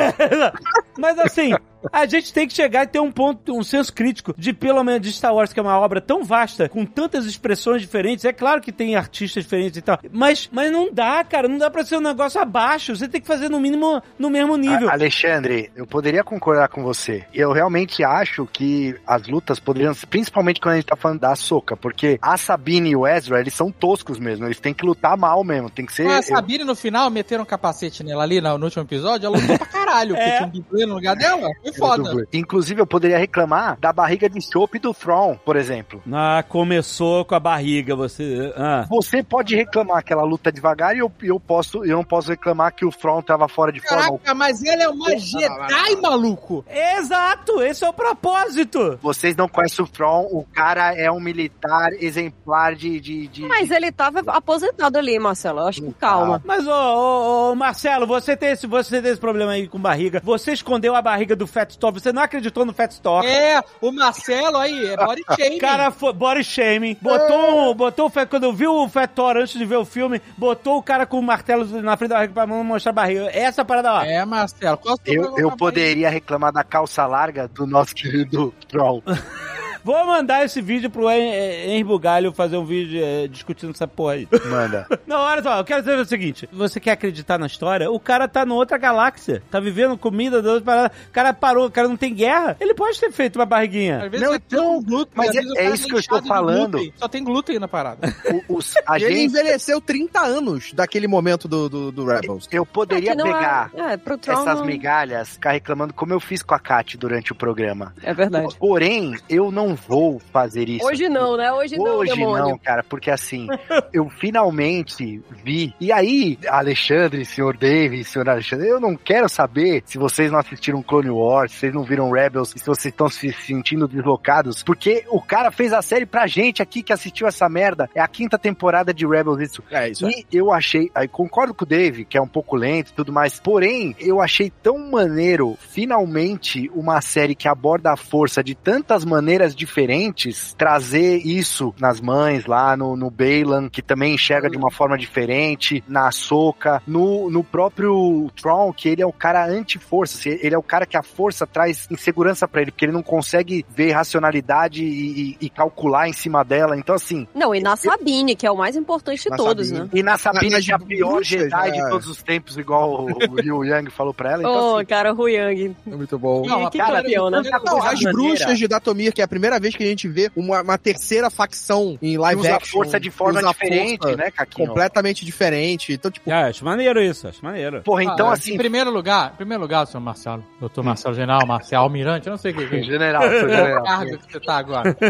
Mas assim, a gente tem que chegar e ter um ponto, um senso crítico de pelo menos de Star Wars, que é uma obra tão vasta, com tantas expressões diferentes. É claro que tem artistas diferentes e tal, mas, mas não dá, cara, não dá pra ser um negócio abaixo. Você tem que fazer no mínimo no mesmo nível. A- Alexandre, eu poderia concordar com você. Eu realmente acho que as lutas poderiam, principalmente quando a gente tá falando da Soca, porque a Sabine e o Ezra, eles são toscos mesmo, eles têm que lutar mal mesmo, tem que ser... Com a eu- Sabine no final, meteram um capacete nela ali no, no último episódio, ela lutou pra caralho, porque É. tinha um no lugar dela. Foi foda. dublê. Inclusive, eu poderia reclamar da barriga de chope do Thrawn, por exemplo. Ah, começou com a barriga, você. Ah. Você pode reclamar que ela luta devagar e eu, eu, posso, eu não posso reclamar que o Thrawn tava fora de forma. Caraca, mas ele é uma Jedi, maluco! Exato, esse é o propósito. Vocês não conhecem o Thrawn, o cara é um militar exemplar de. de, de Mas ele tava aposentado ali, Marcelo. Eu acho que calma. Mas, ô, ô, ô, Marcelo, você tem, esse, você tem esse problema aí com barriga. Você escondeu a barriga do Fat Store, você não acreditou no Fat Store. É, o Marcelo aí, é body shaming. O cara foi body shaming. Botou, um- botou o Fat, quando viu o Fat Thor antes de ver o filme, botou o cara com o martelo na frente da barriga pra não mostrar a barriga. Essa é a parada lá. É, Marcelo. Qual é o seu Eu, eu poderia reclamar da calça larga do nosso querido Thrawn. Vou mandar esse vídeo pro eh, Henry Bugalho fazer um vídeo eh, discutindo essa porra aí. Manda. Não, olha só, eu quero dizer o seguinte: você quer acreditar na história? O cara tá em outra galáxia, tá vivendo comida da outra parada. O cara parou, o cara não tem guerra. Ele pode ter feito uma barriguinha. Às vezes Não, tem então, glúten, mas é- o é isso que eu estou falando. glúten. Só tem glúten na parada. O- os, a E ele gente, envelheceu 30 anos daquele momento do, do, do Rebels. eu poderia É é- pegar É, pro Tron essas migalhas, ficar reclamando como eu fiz com a Kat durante o programa. É verdade. Porém, eu não vou fazer isso. Hoje não, né? Hoje, não, Hoje demônio. não, cara, porque assim, eu finalmente vi. E aí, Alexandre, senhor David, senhor Alexandre, eu não quero saber se vocês não assistiram Clone Wars, se vocês não viram Rebels, se vocês estão se sentindo deslocados, porque o cara fez a série pra gente aqui que assistiu essa merda. É a quinta temporada de Rebels, isso. É isso. E eu achei, aí concordo com o Dave, que é um pouco lento e tudo mais, porém, eu achei tão maneiro, finalmente, uma série que aborda a força de tantas maneiras diferentes, trazer isso nas mães, lá no, no Baylan, que também enxerga de uma forma diferente, na Soca, no, no próprio Tron, que ele é o cara anti-força, assim, ele é o cara que a força traz insegurança pra ele, porque ele não consegue ver racionalidade e, e- e calcular em cima dela, então assim, Não, e na Sabine, que é o mais importante de Na todos, Sabine. né? e na Sabine, Nas que é a pior bruxas, Jedi de é. todos os tempos, igual o, Liu Yang falou pra ela. Então, Ô, assim, cara, o Yang. É muito bom. Não, que cara, campeão, né? Não, as bruxas de Datomir, que é a primeira vez que a gente vê uma, uma terceira facção em live usa a action. força de forma a diferente, força né, Caquinho? Completamente diferente. Então, tipo, Ah, acho maneiro isso, acho maneiro. Porra, então Ah, assim, Em primeiro lugar, em primeiro lugar, senhor Marcelo, doutor Marcelo General, Marcelo Almirante, eu não sei o que é. general, general. cargo que você tá agora?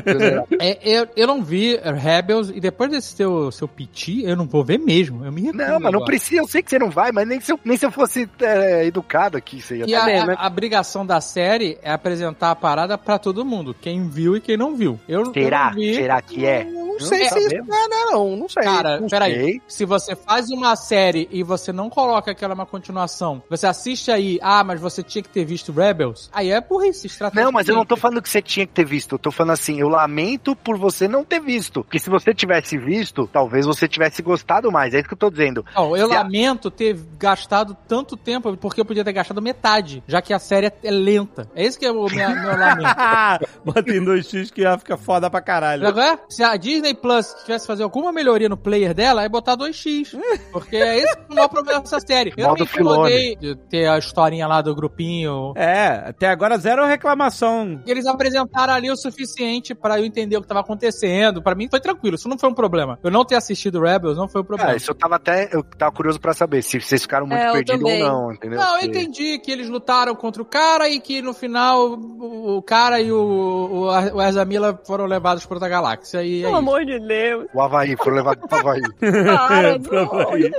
É, eu, eu não vi Rebels e depois desse seu, seu piti, eu não vou ver mesmo. Eu me recuso Não, mas não agora. precisa, eu sei que você não vai, mas nem se eu, nem se eu fosse é, educado aqui, você ia E É a, mesmo, a, é. a obrigação da série é apresentar a parada pra todo mundo. Quem viu e quem não viu. Eu, eu Será? não vi. Será que é? Não sei não se isso é, né, não. Não sei. Cara, não peraí. sei. Se você faz uma série e você não coloca que ela é uma continuação, você assiste aí, ah, mas você tinha que ter visto Rebels, aí é burrice, estratégia. Não, mas eu não tô falando que você tinha que ter visto. Eu tô falando assim, eu lamento por você não ter visto. Porque se você tivesse visto, talvez você tivesse gostado mais. É isso que eu tô dizendo. Não, eu Se a- lamento ter gastado tanto tempo, porque eu podia ter gastado metade, já que a série é- é lenta. É isso que é o meu, meu lamento. Bota em 2x que ia ficar foda pra caralho. Agora, se a Disney Plus tivesse fazer alguma melhoria no player dela, é botar 2x. Porque é esse o maior problema dessa série. Eu Modo não me incomodei de ter a historinha lá do grupinho. É, até agora zero reclamação. Eles apresentaram ali o suficiente pra eu entender o que tava acontecendo. Pra mim foi tranquilo, isso não foi um problema. Eu não ter assistido Rebels não foi um problema. Cara, isso eu tava até. Eu tava curioso pra saber se vocês ficaram muito É, perdidos ou não, entendeu? Não, eu entendi que eles lutaram contra o cara e que no final o, cara e o, o, o Ezra Miller foram levados pra outra galáxia. E é Pelo isso. amor de Deus. O Havaí, foram levados pro Havaí. Cara, Pra não. Havaí.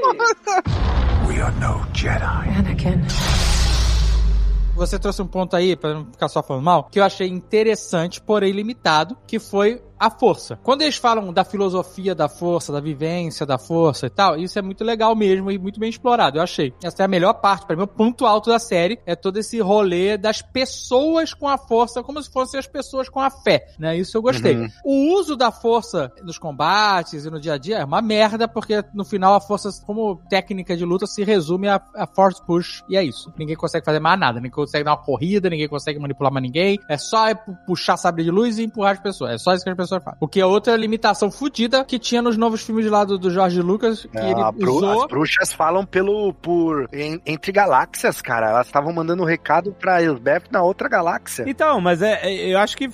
Anakin. Você trouxe um ponto aí, pra não ficar só falando mal, que eu achei interessante, porém limitado, que foi a força. Quando eles falam da filosofia da força, da vivência da força e tal, isso é muito legal mesmo e muito bem explorado, eu achei. Essa é a melhor parte, para mim, o ponto alto da série é todo esse rolê das pessoas com a força, como se fossem as pessoas com a fé, né? Isso eu gostei. Uhum. O uso da força nos combates e no dia a dia é uma merda, porque no final a força, como técnica de luta, se resume a, a force push e é isso. Ninguém consegue fazer mais nada, ninguém consegue dar uma corrida, ninguém consegue manipular mais ninguém. É só é pu- puxar sabre de luz e empurrar as pessoas. É só isso que as pessoas O que é outra limitação fodida que tinha nos novos filmes lá do, do George Lucas, que ele Ah, bru- usou... As bruxas falam pelo por en- entre galáxias, cara. Elas estavam mandando um recado pra Elsbeth na outra galáxia. Então, mas é, é- eu acho que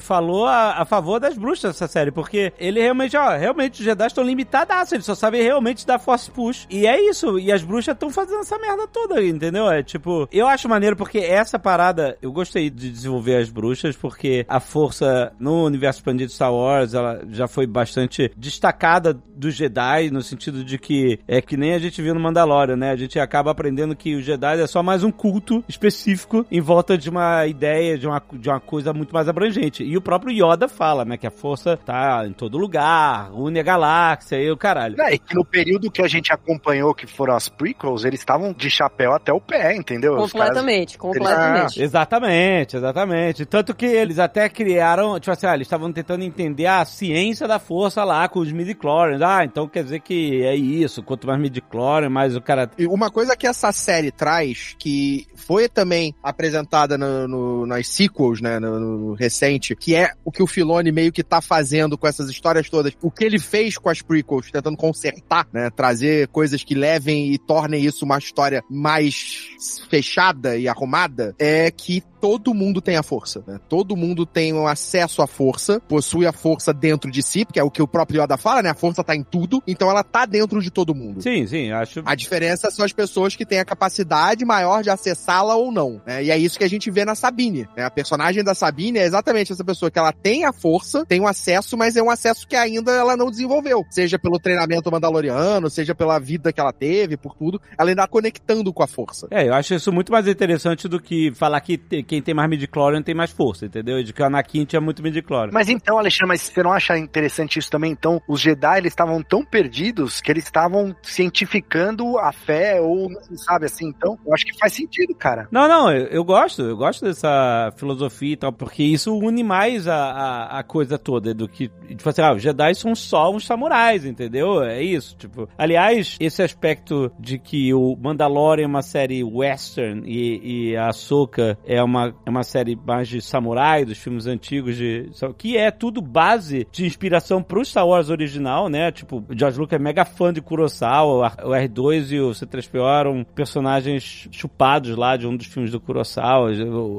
falou a, a favor das bruxas essa série, porque ele realmente, ó, realmente os Jedi estão limitados, eles só sabem realmente dar force push. E é isso, e as bruxas estão fazendo essa merda toda, entendeu? É tipo, eu acho maneiro porque essa parada, eu gostei de desenvolver as bruxas, porque a força no universo expandido Star Wars, ela já foi bastante destacada dos Jedi, no sentido de que é que nem a gente viu no Mandalorian, né? A gente acaba aprendendo que o Jedi é só mais um culto específico em volta de uma ideia, de uma, de uma coisa muito mais abrangente. E o próprio Yoda fala, né? Que a força tá em todo lugar, une a galáxia e o caralho. É, e que no período que a gente acompanhou, que foram as prequels, eles estavam de chapéu até o pé, entendeu? Os caras- Completamente, completamente. Exatamente, exatamente. Tanto que eles até criaram, tipo assim, ah, eles estavam tentando entender a ciência da força lá com os midi-chlorians. Ah, então quer dizer que é isso, quanto mais midi-chlorian, mais o cara... E uma coisa que essa série traz, que foi também apresentada no, no- nas sequels, né, no, no recente, que é o que o Filoni meio que tá fazendo com essas histórias todas, o que ele fez com as prequels, tentando consertar, né, trazer coisas que levem e tornem isso uma história mais fechada e arrumada, é que todo mundo tem a força, né? Todo mundo tem um acesso à força, possui a força dentro de si, porque é o que o próprio Yoda fala, né? A força tá em tudo, então ela tá dentro de todo mundo. Sim, sim, acho... A diferença são as pessoas que têm a capacidade maior de acessá-la ou não. né? E é isso que a gente vê na Sabine. né? A personagem da Sabine é exatamente essa pessoa que ela tem a força, tem o acesso, mas é um acesso que ainda ela não desenvolveu. Seja pelo treinamento mandaloriano, seja pela vida que ela teve, por tudo. Ela ainda tá conectando com a força. É, eu acho isso muito mais interessante do que falar que quem tem mais midi-chlorian tem mais força, entendeu? E de que o Anakin tinha muito midi-chlorian. Mas então, Alexandre, mas você não acha interessante isso também? Então, os Jedi, eles estavam tão perdidos que eles estavam cientificando a fé, ou, sabe assim? Então, eu acho que faz sentido, cara. Não, não, eu, eu gosto, eu gosto dessa filosofia e tal, porque isso une mais a, a, a coisa toda do que, tipo assim, ah, os Jedi são só uns samurais, entendeu? É isso, tipo. Aliás, esse aspecto de que o Mandalorian é uma série western e, e a Ahsoka é uma, é uma série mais de samurai, dos filmes antigos de... que é tudo base de inspiração pro Star Wars original, né? Tipo, o George Lucas é mega fã de Kurosawa, o R2 e o C-3PO eram personagens chupados lá de um dos filmes do Kurosawa,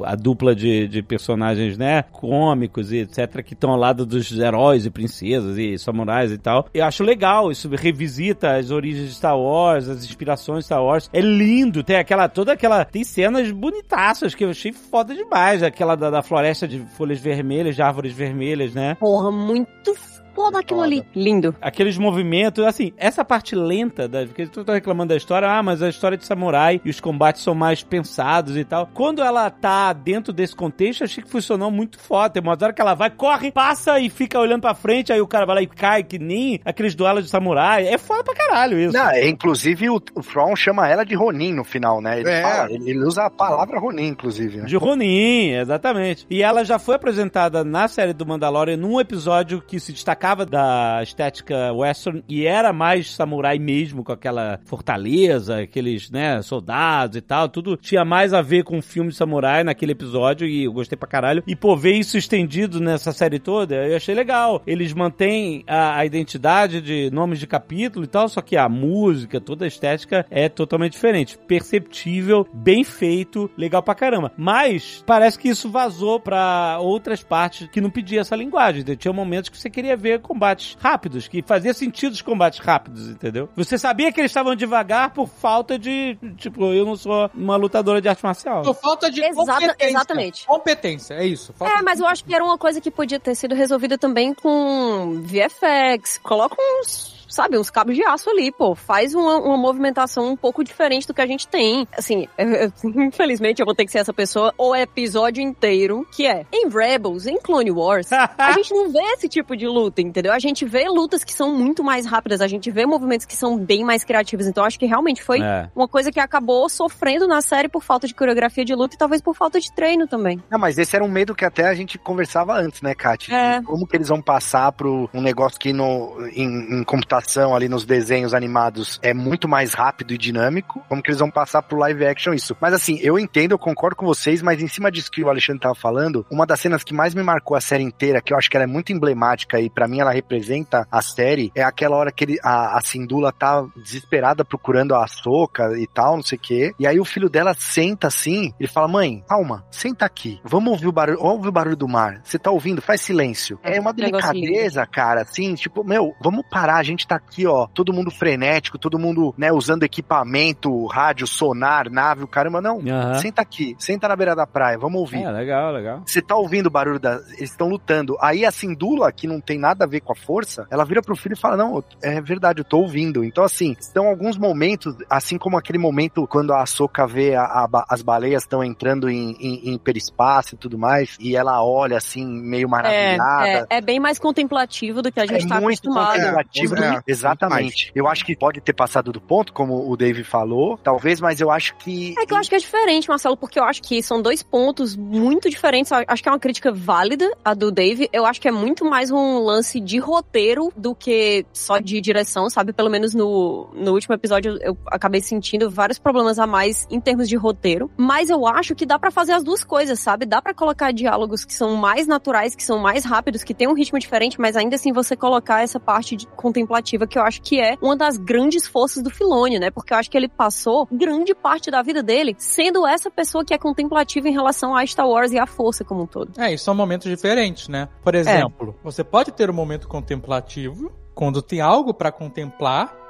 a dupla de, de personagens, né, cômicos e etc, que estão ao lado dos heróis e princesas e samurais e tal. Eu acho legal, isso revisita as origens de Star Wars, as inspirações de Star Wars. É lindo, tem aquela, toda aquela, tem cenas bonitaças que eu achei foda demais, aquela da, da floresta de folhas vermelhas, de árvores vermelhas, né? Porra, muito foda aquilo ali. Lindo. aqueles movimentos, assim, essa parte lenta, da, porque tu tá reclamando da história, ah, mas a história de samurai e os combates são mais pensados e tal. Quando ela tá dentro desse contexto, achei que funcionou muito foda. Tem uma hora que ela vai, corre, passa e fica olhando pra frente, aí o cara vai lá e cai, que nem aqueles duelos de samurai. É foda pra caralho isso. Não, é, inclusive o, o Thrawn chama ela de Ronin no final, né? Ele, É. fala- ele- ele usa a palavra Ronin, inclusive. Né? De Ronin, exatamente. E ela já foi apresentada na série do Mandalorian num episódio que se destacava da estética western e era mais samurai mesmo, com aquela fortaleza, aqueles, né, soldados e tal, tudo tinha mais a ver com o filme de samurai naquele episódio e eu gostei pra caralho. E pô, ver isso estendido nessa série toda, eu achei legal. Eles mantêm a, a identidade de nomes de capítulo e tal, só que a música, toda a estética é totalmente diferente. Perceptível, bem feito, legal pra caramba. Mas parece que isso vazou pra outras partes que não pedia essa linguagem. Tinha momentos que você queria ver combates rápidos, que fazia sentido os combates rápidos, entendeu? Você sabia que eles estavam devagar por falta de. Tipo, eu não sou uma lutadora de arte marcial. Por falta de Exata- competência. exatamente. Competência, é isso. Falta É, mas eu acho que era uma coisa que podia ter sido resolvida também com VFX. Coloca uns, sabe, uns cabos de aço ali, pô. Faz uma, uma movimentação um pouco diferente do que a gente tem. Assim, eu- infelizmente eu vou ter que ser essa pessoa o episódio inteiro, que é em Rebels, em Clone Wars, a gente não vê esse tipo de luta, entendeu? A gente vê lutas que são muito mais rápidas, a gente vê movimentos que são bem mais criativos. Então acho que realmente foi É. uma coisa que acabou sofrendo na série por falta de coreografia de luta e talvez por falta de treino também. Não, mas esse era um medo que até a gente conversava antes, né, Kátia? É. Como que eles vão passar pro um negócio que no, em, em computação ali nos desenhos animados é muito mais rápido e dinâmico. Como que eles vão passar pro live action isso? Mas assim, eu entendo, eu concordo com vocês, mas em cima disso que o Alexandre tava falando, uma das cenas que mais me marcou a série inteira, que eu acho que ela é muito emblemática e para mim ela representa a série, é aquela hora que ele, a, a Sindula tá desesperada procurando a Soca e tal, não sei o quê. E aí o filho dela senta assim, ele fala: "Mãe, calma, senta aqui. Vamos ouvir o barulho, ouve o barulho do mar. Você tá ouvindo? Faz silêncio". É uma Negócio delicadeza, cara, assim, tipo, meu, vamos parar, a gente tá aqui, ó, todo mundo frenético, todo mundo, né, usando equipamento, rádio, sonar, nave, o caramba, não. Aham. Senta aqui, senta na beira da praia, vamos ouvir. É, legal, legal. Você tá ouvindo o barulho da. Eles estão lutando. Aí a Sindula, que não tem nada a ver com a força, ela vira pro filho e fala: Não, é verdade, eu tô ouvindo. Então, assim, são alguns momentos, assim como aquele momento quando a Soca vê a- a as baleias estão entrando em, em, em hiperespaço e tudo mais, e ela olha assim, meio É, maravilhada. é, é bem mais contemplativo do que a gente É tá muito acostumado. contemplativo. É, Exatamente. Eu acho que pode ter passado do ponto, como o Dave falou, talvez, mas eu acho que. É que eu acho que é diferente, Marcelo, porque eu acho que são dois pontos muito diferentes. Eu Acho que é uma crítica válida, a do Dave. Eu acho que é muito mais um lance de roteiro do que só de direção, sabe? Pelo menos no, no último episódio eu acabei sentindo vários problemas a mais em termos de roteiro. Mas eu acho que dá pra fazer as duas coisas, sabe? Dá pra colocar diálogos que são mais naturais, que são mais rápidos, que tem um ritmo diferente, mas ainda assim você colocar essa parte de- contemplativa que eu acho que é uma das grandes forças do Filone, né? Porque eu acho que ele passou grande parte da vida dele sendo essa pessoa que é contemplativa em relação a Star Wars e à força como um todo. É, e são momentos diferentes, né? Por exemplo, você pode ter um momento contemplativo quando tem algo pra contemplar.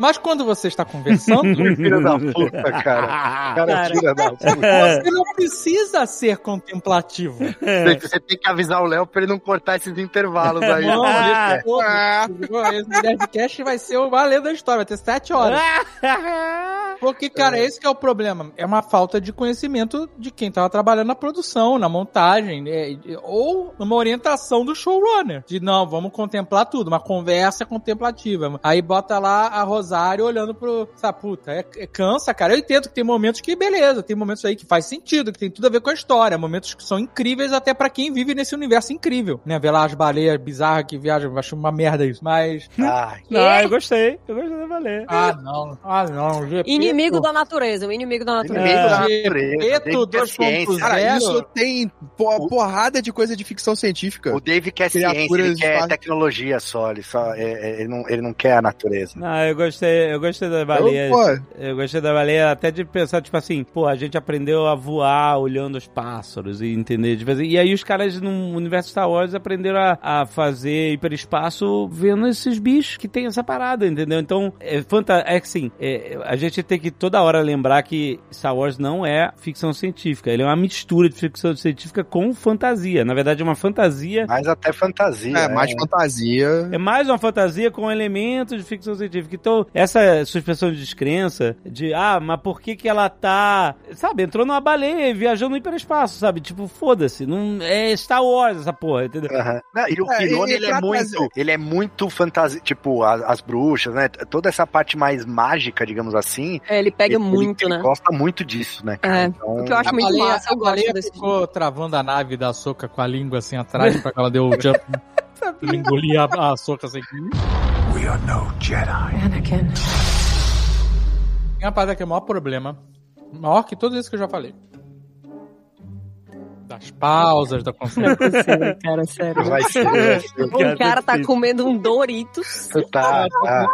Mas quando você está conversando, Filho da puta, cara. Cara, Cara. filha da puta. você não precisa ser contemplativo. Você, você tem que avisar o Léo pra ele não cortar esses intervalos aí. Não, Ah. ele todo. Esse Nerdcast vai ser o valendo da história, vai ter sete horas. Porque, cara, esse que é o problema. É uma falta de conhecimento de quem tava trabalhando na produção, na montagem, né? ou uma orientação do showrunner. De não, vamos contemplar tudo, uma conversa contemplativa. Aí bota lá a Rosário olhando pro. Sabe, puta, é, é cansa, cara. Eu entendo que tem momentos que, beleza, tem momentos aí que faz sentido, que tem tudo a ver com a história. Momentos que são incríveis até pra quem vive nesse universo incrível. Né? Ver lá as baleias bizarras que viajam, eu acho uma merda isso. Mas. Ai, Não, eu gostei. Eu gostei da baleia. Ah, não. Ah, não. GP, Inimigo pô. da natureza, o inimigo da natureza. Inimigo da natureza. Preto Deve ter ciência. 2.0. Cara, isso tem porrada de coisa de ficção científica. O Dave quer ciência, Criaturas ele quer espaço- tecnologia só, ele, só é- é- ele, não, ele não quer a natureza. Não, eu gostei, eu gostei da baleia. Eu, Eu gostei da baleia até de pensar, tipo assim, pô, a gente aprendeu a voar olhando os pássaros e entender. Tipo assim, e aí os caras no universo Star Wars aprenderam a, a fazer hiperespaço vendo esses bichos que tem essa parada, entendeu? Então, é, fanta é que assim, é, a gente tem que toda hora lembrar que Star Wars não é ficção científica. Ele é uma mistura de ficção científica com fantasia. Na verdade, é uma fantasia Mas até fantasia. é né? mais fantasia. é mais uma fantasia com elementos de ficção científica. Então, essa suspensão de descrença de, ah, mas por que que ela tá, sabe, entrou numa baleia e viajando no hiperespaço, sabe? Tipo, foda-se, não é Star Wars essa porra, entendeu? Aham. Não, e o É, Filone, e- e ele é muito, ele é muito fantasia, tipo, as, as bruxas, né? Toda essa parte mais mágica, digamos assim. É, ele pega ele- muito, ele né? gosta muito disso, né, cara? É, Então, o que eu acho muito baleia, massa, eu gosto desse ficou travando a nave da soca com a língua assim atrás pra que ela deu o jump. Ele engolia a, a soca assim. Anakin. Tem uma parada que é o maior problema. Maior que tudo isso que eu já falei. Das pausas, da conversa. cara, sério. vai ser, vai ser. O cara tá comendo um Doritos, Tá, tá.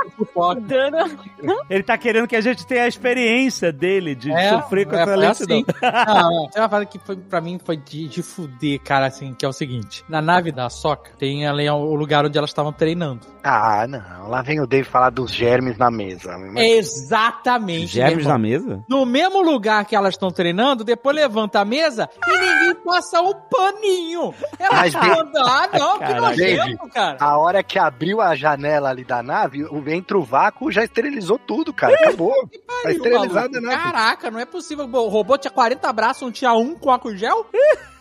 Ele tá querendo que a gente tenha a experiência dele de É, sofrer com é, essa foi lentidão. assim. Não, tem uma parada que foi, pra mim foi de, de fuder, cara, assim, que é o seguinte. Na nave da Soca, tem ali o lugar onde elas estavam treinando. Ah, não. Lá vem o Dave falar dos germes na mesa. Exatamente. Germes na mesa? No mesmo lugar que elas estão treinando, depois levanta a mesa e ninguém passa um paninho. Elas Mas, mandam, ah, não, que nojento, cara. A hora que abriu a janela ali da nave, o entra o vácuo já esterilizou tudo, cara. Acabou. Tá Pariu, esterilizada, maluco. né? Caraca, não é possível. O robô tinha 40 braços, não tinha um com álcool gel?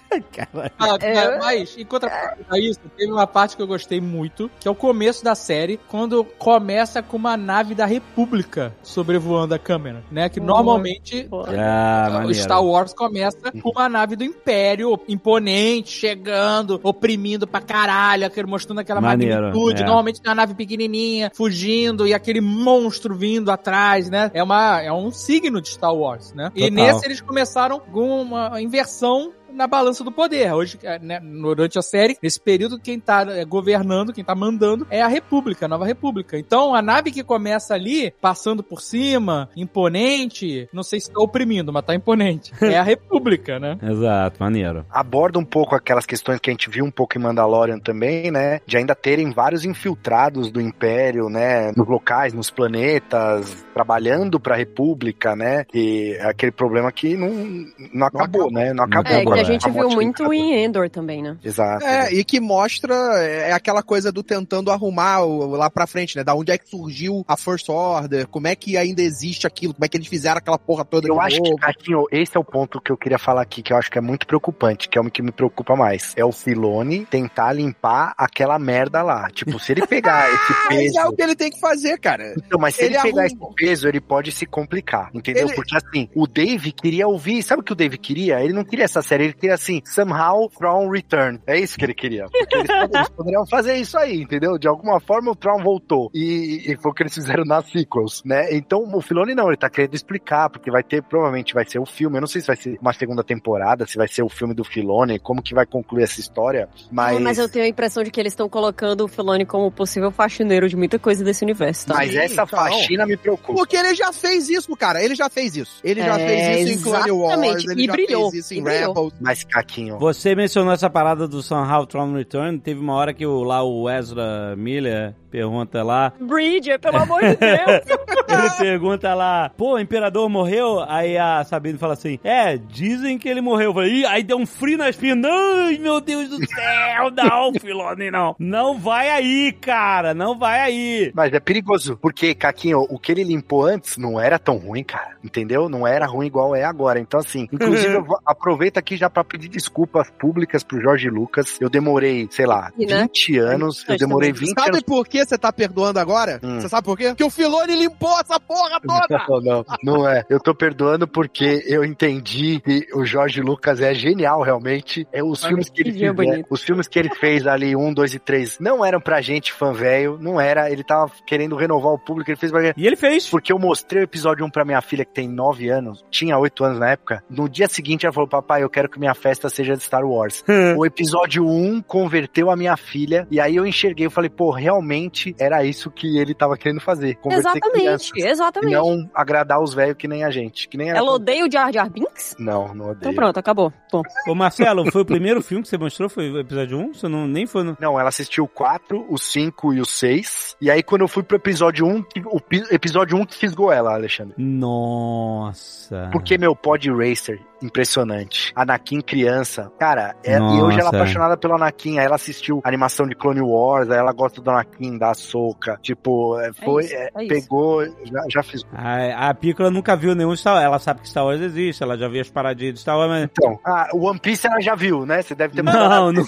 Caralho. Ah, É. Mas, em contrapartida a isso, teve uma parte que eu gostei muito, que é o começo da série, quando começa com uma nave da República sobrevoando a câmera, né? Que normalmente Ah. Star Wars começa com uma nave do Império, imponente, chegando, oprimindo pra caralho, aquele, mostrando aquela Maneiro, magnitude. é. Normalmente tem uma nave pequenininha, fugindo, e aquele monstro vindo atrás, né? É, uma, é um signo de Star Wars, né? E Total. nesse eles começaram com uma inversão na balança do poder. Hoje, é, né, durante a série, nesse período, quem tá é, governando, quem tá mandando é a República, a Nova República. Então, a nave que começa ali, passando por cima, imponente, não sei se tá oprimindo, mas tá imponente, é a República, né? Exato, maneiro. aborda um pouco aquelas questões que a gente viu um pouco em Mandalorian também, né? De ainda terem vários infiltrados do Império, né? Nos locais, nos planetas, trabalhando pra República, né? E é aquele problema que não, não acabou, né? Não acabou. É, com que a a gente viu muito em Endor também, né? Exato. É, e que mostra é aquela coisa do tentando arrumar o- lá pra frente, né? Da onde é que surgiu a First Order, como é que ainda existe aquilo, como é que eles fizeram aquela porra toda Eu de acho que, novo. Caquinho, esse é o ponto que eu queria falar aqui, que eu acho que é muito preocupante, que é o que me preocupa mais. É o Filone tentar limpar aquela merda lá. Tipo, se ele pegar esse Mas peso. é o que ele tem que fazer, cara. Então, mas se ele, Ele pegar arruma. esse peso, ele pode se complicar, entendeu? Ele- Porque assim, o Dave queria ouvir, sabe o que o Dave queria? Ele não queria essa série, ele queria assim, somehow Thrawn return. É isso que ele queria. Porque eles, eles poderiam fazer isso aí, entendeu? De alguma forma o Thrawn voltou. E, e foi o que eles fizeram nas sequels, né? Então o Filoni não, ele tá querendo explicar, porque vai ter, provavelmente vai ser o filme. Eu não sei se vai ser uma segunda temporada, se vai ser o filme do Filoni, como que vai concluir essa história, mas. É, mas eu tenho a impressão de que eles estão colocando o Filoni como possível faxineiro de muita coisa desse universo, tá? mas Sim, essa então. faxina me preocupa. Porque ele já fez isso, cara. Ele já fez isso. Ele já É, fez isso em Clone Wars, exatamente. ele E já brilhou, fez isso em. Rebels. Mas, Caquinho, Você mencionou essa parada do Somehow Tron Return. Teve uma hora que o, lá o Ezra Miller pergunta lá. Bridger, pelo amor de Deus! Ele pergunta lá, pô, o imperador morreu? Aí a Sabine fala assim: É, dizem que ele morreu. Eu falei, Ih, aí deu um frio nas pernas. Ai, meu Deus do céu, não, Filone, não. Não vai aí, cara, não vai aí. Mas é perigoso, porque, Caquinho, o que ele limpou antes não era tão ruim, cara. Entendeu? Não era ruim igual é agora. Então, assim, inclusive, eu aproveito aqui já pra pedir desculpas públicas pro Jorge Lucas. Eu demorei, sei lá, E, né? 20 anos. Eu demorei também. 20 Sabe anos. por que você tá perdoando agora? Hum. Você sabe por quê? Porque o Filone limpou essa porra toda! Não, não, não é. Eu tô perdoando porque eu entendi que o Jorge Lucas é genial, realmente. É os Olha filmes que ele fez, os filmes que ele fez ali, um, dois e três, não eram pra gente fã velho, não era. Ele tava querendo renovar o público, ele fez pra E ele fez. Porque eu mostrei o episódio 1 pra minha filha, que tem 9 anos, tinha 8 anos na época. No dia seguinte, ela falou: Papai, eu quero que minha festa seja de Star Wars. o episódio 1 converteu a minha filha, e aí eu enxerguei, eu falei: Pô, realmente era isso que ele tava querendo fazer. Converter crianças. exatamente, exatamente. E não agradar os velhos que nem a gente. Que nem. Ela odeia o Jar Jar Binks? Não, não odeio. Então pronto, acabou. Bom, Ô, Marcelo, foi o primeiro filme que você mostrou? Foi o episódio 1? Você não, nem foi no... Não, ela assistiu o 4, o 5 e o 6. E aí, quando eu fui pro episódio 1, o pi- episódio 1 que fisgou ela, Alexandre. Nossa. Porque meu Pod Racer, impressionante. Anakin criança. Cara, é, e hoje ela é apaixonada pelo Anakin. Aí ela assistiu a animação de Clone Wars, aí ela gosta do Anakin, da Soca. Tipo, é, foi, isso, é, é isso. pegou, já, já fiz. A, a Pícola nunca viu nenhum Star Wars. Ela sabe que Star Wars existe, ela já viu as paradinhas de Star Wars, mas... Então, ah, o One Piece ela já viu, né? Você deve ter Não, não, não.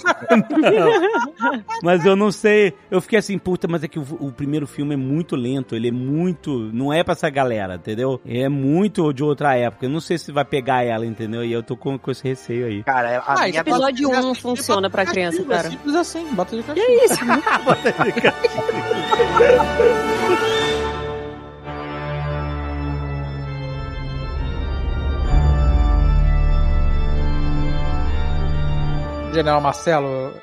Mas eu não sei. Eu fiquei assim, puta, mas é que o, o primeiro filme é muito lento. Ele é muito. Não é pra essa galera, entendeu? É muito de outra época. Eu não sei se vai pegar ela, entendeu? E eu tô com, com esse receio aí. Cara, a Ah, minha episódio bota- 1 funciona pra criança, castigo, É cara. simples assim, bota de Que castigo. é isso? General Marcelo,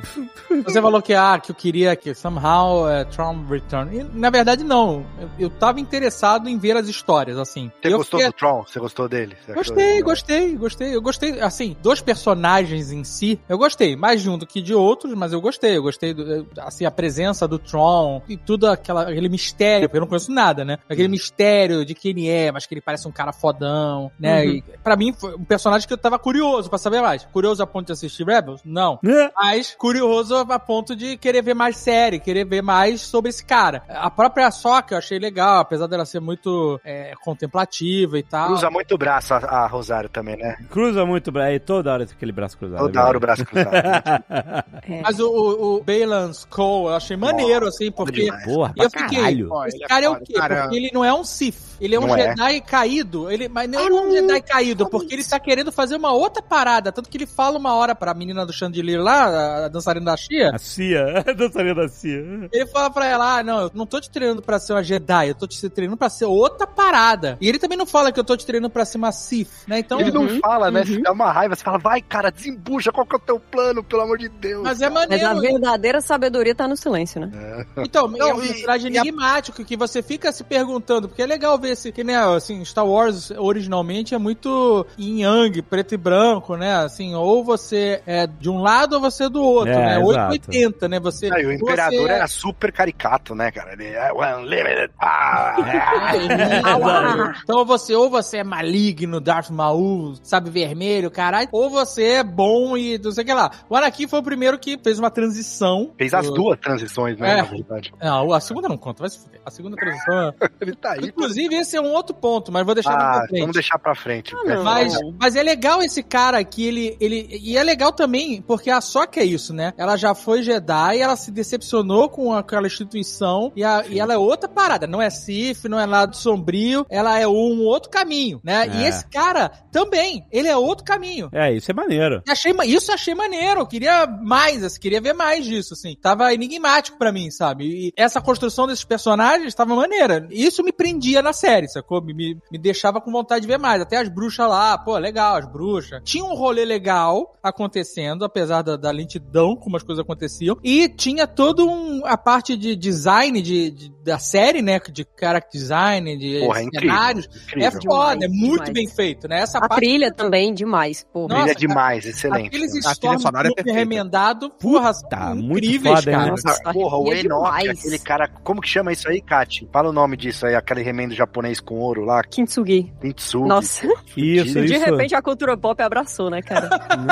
você falou que, ah, que eu queria que somehow é, Trump return. E, na verdade, não. Eu, eu tava interessado em ver as histórias, assim. Você eu gostou fiquei- do Tron? Você gostou dele? Você Gostei, gostei, gostei. Eu gostei, assim, dos personagens em si, eu gostei. Mais de um do que de outros, mas eu gostei. Eu gostei, do, assim, a presença do Tron e tudo aquela, aquele mistério, porque eu não conheço nada, né? Aquele mistério de quem ele é, mas que ele parece um cara fodão, né? Uhum. E pra mim, foi um personagem que eu tava curioso pra saber mais. Curioso a ponto de assistir Rebels? Não. Não. É. Mas curioso a ponto de querer ver mais série, querer ver mais sobre esse cara. A própria Soca eu achei legal, apesar dela ser muito é, contemplativa e tal. Cruza muito o braço a, a Rosário também, né? Cruza muito o braço. aí Toda hora tem aquele braço cruzado. Toda hora o braço cruzado. É. Mas o, o, o Balan Skull eu achei maneiro, assim, porque. Porra, E eu fiquei, caralho. Esse é cara é, o quê? Porque ele não é um Sith. Ele é um Não é. Jedi caído. Ele, mas não é um Jedi caído, porque ele tá querendo fazer uma outra parada. Tanto que ele fala uma hora pra menina do Chandelier lá, a dançarina da Chia. A Cia, a dançarina da Cia. Ele fala pra ela, ah, não, eu não tô te treinando pra ser uma Jedi, eu tô te treinando pra ser outra parada. E ele também não fala que eu tô te treinando pra ser uma Sith, né? Então, Ele não fala, né? uhum. Você dá uma raiva, você fala, vai, cara, desembucha, qual que é o teu plano, pelo amor de Deus. mas é Mas a maneiro. verdadeira sabedoria tá no silêncio, né? Então, Não, é um e- personagem e a- enigmático que você fica se perguntando, porque é legal ver esse, que né, assim, Star Wars originalmente é muito yin yang, preto e branco, né? Assim, ou você é de um lado ou você é do outro, É, né? exato. 880, né? Você Aí, o você imperador é- era super caricato, né, cara? Ele é unlimited power. Exato. Então você, ou você é maligno, Darth Maul, sabe, vermelho, caralho, ou você é bom e não sei o que lá. O Anakin foi o primeiro que fez uma transição. Fez as do- duas transições, né, É. na verdade. Não, a segunda não conta, vai se fuder. A segunda transição é... Ele tá aí. Inclusive, esse é um outro ponto, mas vou deixar Ah, pra frente. vamos deixar pra frente. não. Mas, mas é legal esse cara que ele, ele. E é legal também, porque a Soca é isso, né? Ela já foi Jedi, ela se decepcionou com aquela instituição e, a- e ela é outra parada. Não é Sif, não é lado sombrio, ela é um outro caminho, né? E É. esse cara também, ele é outro caminho. É, isso é maneiro. E achei, isso eu achei maneiro. Eu queria mais, assim, queria ver mais disso, assim. Tava enigmático pra mim, sabe? E essa construção desses personagens tava maneira. Isso me prendia na série, sacou? Me, me, me deixava com vontade de ver mais. Até as bruxas lá, pô, legal, as bruxas. Tinha um rolê legal acontecendo, apesar da, da lentidão como as coisas aconteciam. E tinha todo um, a parte de design de, de- da série, né? De character design, de Porra, é incrível. cenários. Incrível. É foda, é Demais, muito demais. bem feito, né? Essa A parte trilha também, demais, pô. Nossa, é demais, excelente. Aqueles A trilha sonora é perfeita. remendado, porra, Tá, incríveis, foda, cara. né? Nossa, Porra, o Enoch, demais. aquele cara. Como que chama isso aí, Kati? Fala o nome disso aí, aquele remendo japonês com ouro lá, Kintsugi. Kintsugi. Nossa, Isso, de isso. repente a cultura pop abraçou, né, cara?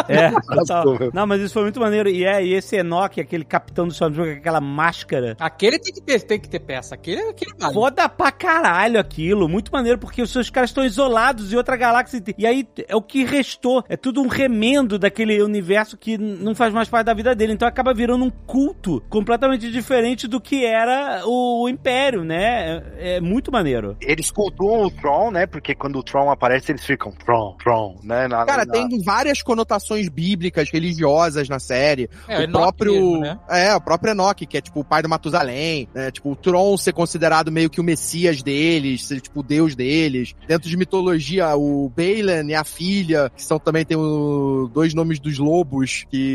É, total. Não, mas isso foi muito maneiro. E é, e esse Enoch, aquele capitão do Stormtrooper com aquela máscara. Aquele tem que ter, tem que ter peça. Aquele, aquele vale. Foda pra caralho aquilo. Muito maneiro, porque os seus caras estão isolados em outra galáxia. E aí é o que restou. É tudo um remendo daquele universo que não faz mais parte da vida dele. Então acaba virando um culto completamente diferente do que era o, o Império, né? É, é muito maneiro. Eles cultuam o Tron, né? Porque quando o Tron aparece, eles ficam Tron, Tron, né? Na- Cara, na- tem várias conotações bíblicas, religiosas na série. É, o Enoch próprio. mesmo, né? É, o próprio Enoch, que é tipo o pai do Matusalém, né? Tipo, o Tron ser considerado meio que o messias deles, ser tipo o deus deles. Dentro de mitologia, o Balan e a filha, que são também tem o, dois nomes dos lobos que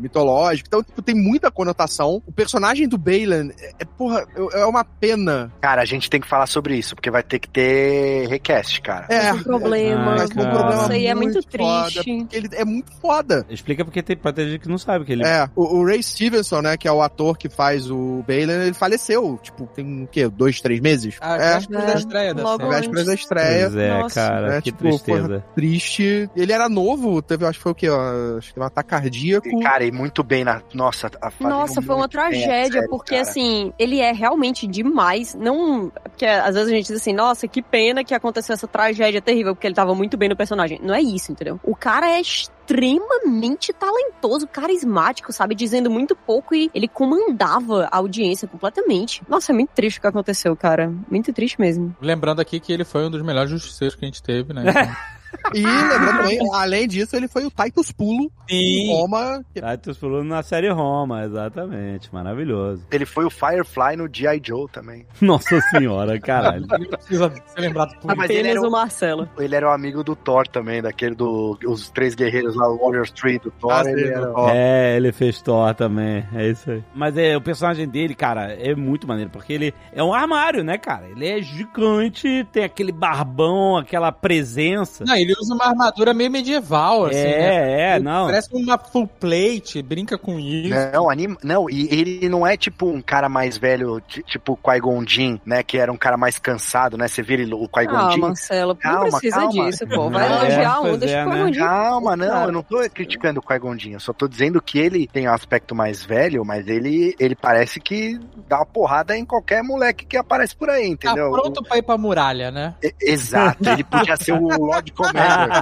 mitológicos. Então, tipo, tem muita conotação. O personagem do Balan é, é, porra, é é uma pena. Cara, a gente tem que falar sobre isso, porque vai ter que ter request, cara. É, Esse problema. Ai, mas um cara. problema Nossa, e é muito foda, triste. porque ele é muito foda. Explica porque tem, pode ter gente que não sabe que ele. É, o, o Ray Stevenson, né, que é o ator que faz o Balan, ele faleceu, tipo, tem o quê? Dois, três meses? Ah, é, véspera da É, estreia da logo série. vésperas da estreia. Pois é, Nossa. cara, É, que tipo, tristeza. Triste. Ele era novo, teve, acho que foi o quê? ó, Acho que um ataque cardíaco. E, cara, e muito bem na. Nossa, a Nossa, foi uma tragédia, série, porque cara. assim, ele é realmente demais. Não. Porque às vezes a gente diz assim, nossa, que pena que aconteceu essa tragédia terrível, porque ele tava muito bem no personagem. Não é isso, entendeu? O cara é extremamente talentoso, carismático, sabe? Dizendo muito pouco e ele comandava a audiência completamente. Nossa, é muito triste o que aconteceu, cara. Muito triste mesmo. Lembrando aqui que ele foi um dos melhores justiceiros que a gente teve, né? E lembrando também, além disso, ele foi o Titus Pulo em Sim. Roma. que- Titus pulando na série Roma, exatamente. Maravilhoso. Ele foi o Firefly no G.I. Joe também. Nossa senhora, caralho. Não precisa ser lembrado por Ah, mas ele Apenas o o, Marcelo. ele era o amigo do Thor também, daquele do. Os três guerreiros lá, o Warrior 3 do Thor. Ah, ele era- ó. É, ele fez Thor também, é isso aí. Mas é, o personagem dele, cara, é muito maneiro, porque ele é um armário, né, cara? Ele é gigante, tem aquele barbão, aquela presença. Não, ele usa uma armadura meio medieval, assim, né? É, é, Ele não. Parece uma full plate, brinca com isso. Não, anima... não, e ele não é tipo um cara mais velho, ti- tipo o Qui-Gon Jinn, né? Que era um cara mais cansado, né? Você vira ele- o Qui-Gon Ah, Jinn. Marcelo, Calma, não precisa calma. disso, pô. Vai É, elogiar um, pois deixa é, o né? Coimondinho. Calma, não, Cara. eu não tô criticando o Qui-Gon Jinn, eu só tô dizendo que ele tem um aspecto mais velho, mas ele, ele parece que dá uma porrada em qualquer moleque que aparece por aí, Tá entendeu? pronto pra ir pra muralha, né? E- Exato, ele podia ser o Lord Commander.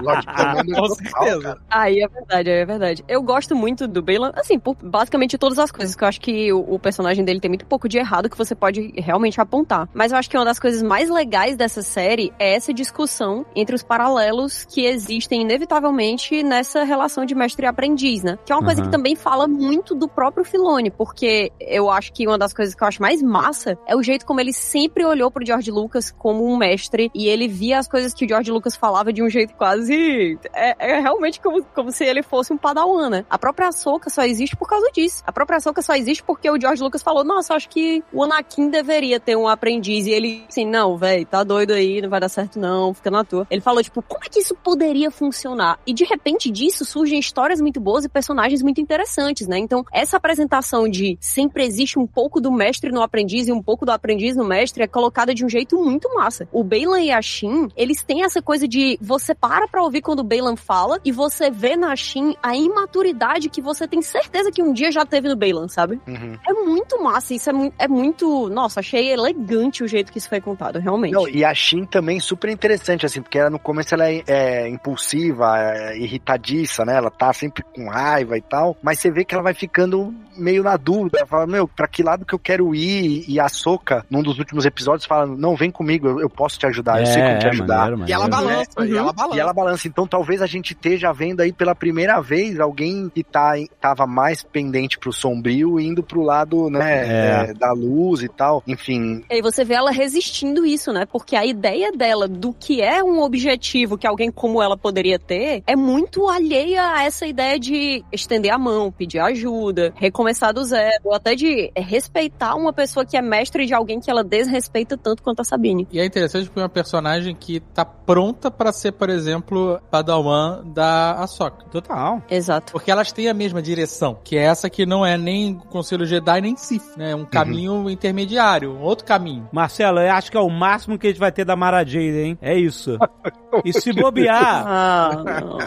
Lord Commander Com certeza. cara. Aí é verdade, aí é verdade. Eu gosto muito do Balan, assim, por basicamente todas as coisas, que eu acho que o, o personagem dele tem muito pouco de errado que você pode realmente apontar. Mas eu acho que uma das coisas mais legais dessa série é essa discussão entre os paralelos que existem inevitavelmente nessa relação de mestre e aprendiz, né? Que é uma coisa Aham. que também fala muito do próprio Filone, porque eu acho que uma das coisas que eu acho mais massa é o jeito como ele sempre olhou pro George Lucas como um mestre e ele via as coisas que o George Lucas falava de um jeito quase. É, é realmente como, como se ele fosse um padawan, né? A própria Ahsoka só existe por causa disso. A própria Ahsoka só existe porque o George Lucas falou: Nossa, acho que o Anakin deveria ter um aprendiz. E ele, assim, não, velho, tá doido aí, não vai dar certo não, fica na tua. Ele falou, tipo, como é que isso poderia funcionar? E de repente disso surgem histórias muito boas e personagens muito interessantes, né? Então, essa apresentação de sempre existe um pouco do mestre no aprendiz e um pouco do aprendiz no mestre é colocada de um jeito muito massa. O Baylan e a Shin, eles têm essa coisa de você para pra ouvir quando o Baylan fala e você vê na Shin a imaturidade que você tem certeza que um dia já teve no Baylan, sabe? Uhum. É muito massa, isso é, mu é muito... Nossa, achei elegante o jeito que isso foi contado, realmente. Não, e a Shin também super interessante, assim, porque ela no começo ela é, é impulsiva, é irritadiça, né? Ela tá sempre com raiva e tal, mas você vê que ela vai ficando meio na dúvida. Ela fala, meu, pra que lado que eu quero ir? E a Soca, num dos últimos episódios, fala, não, vem comigo, eu, eu posso te ajudar, eu sei como te ajudar. É, maneiro, E ela maneiro. balança, e ela balança. E ela balança. Então talvez a gente esteja vendo aí pela primeira vez alguém que tá, tava mais pendente pro sombrio, indo pro lado, né, É. é, da luz e tal. Enfim, E aí você vê ela resistindo isso, né? Porque a ideia dela do que é um objetivo que alguém como ela poderia ter é muito alheia a essa ideia de estender a mão, pedir ajuda, recomeçar do zero, ou até de respeitar uma pessoa que é mestre de alguém que ela desrespeita tanto quanto a Sabine. E é interessante porque é uma personagem que tá pronta pra ser, por exemplo, Padawan da Ahsoka. Total. Exato. Porque elas têm a mesma direção, que é essa que não é nem Conselho Jedi nem Sith, né? É um caminho intermediário, um outro caminho. Marcelo, eu acho que é o máximo que a gente vai ter da Mara Jade, hein? É isso. E se bobear. Ah, não.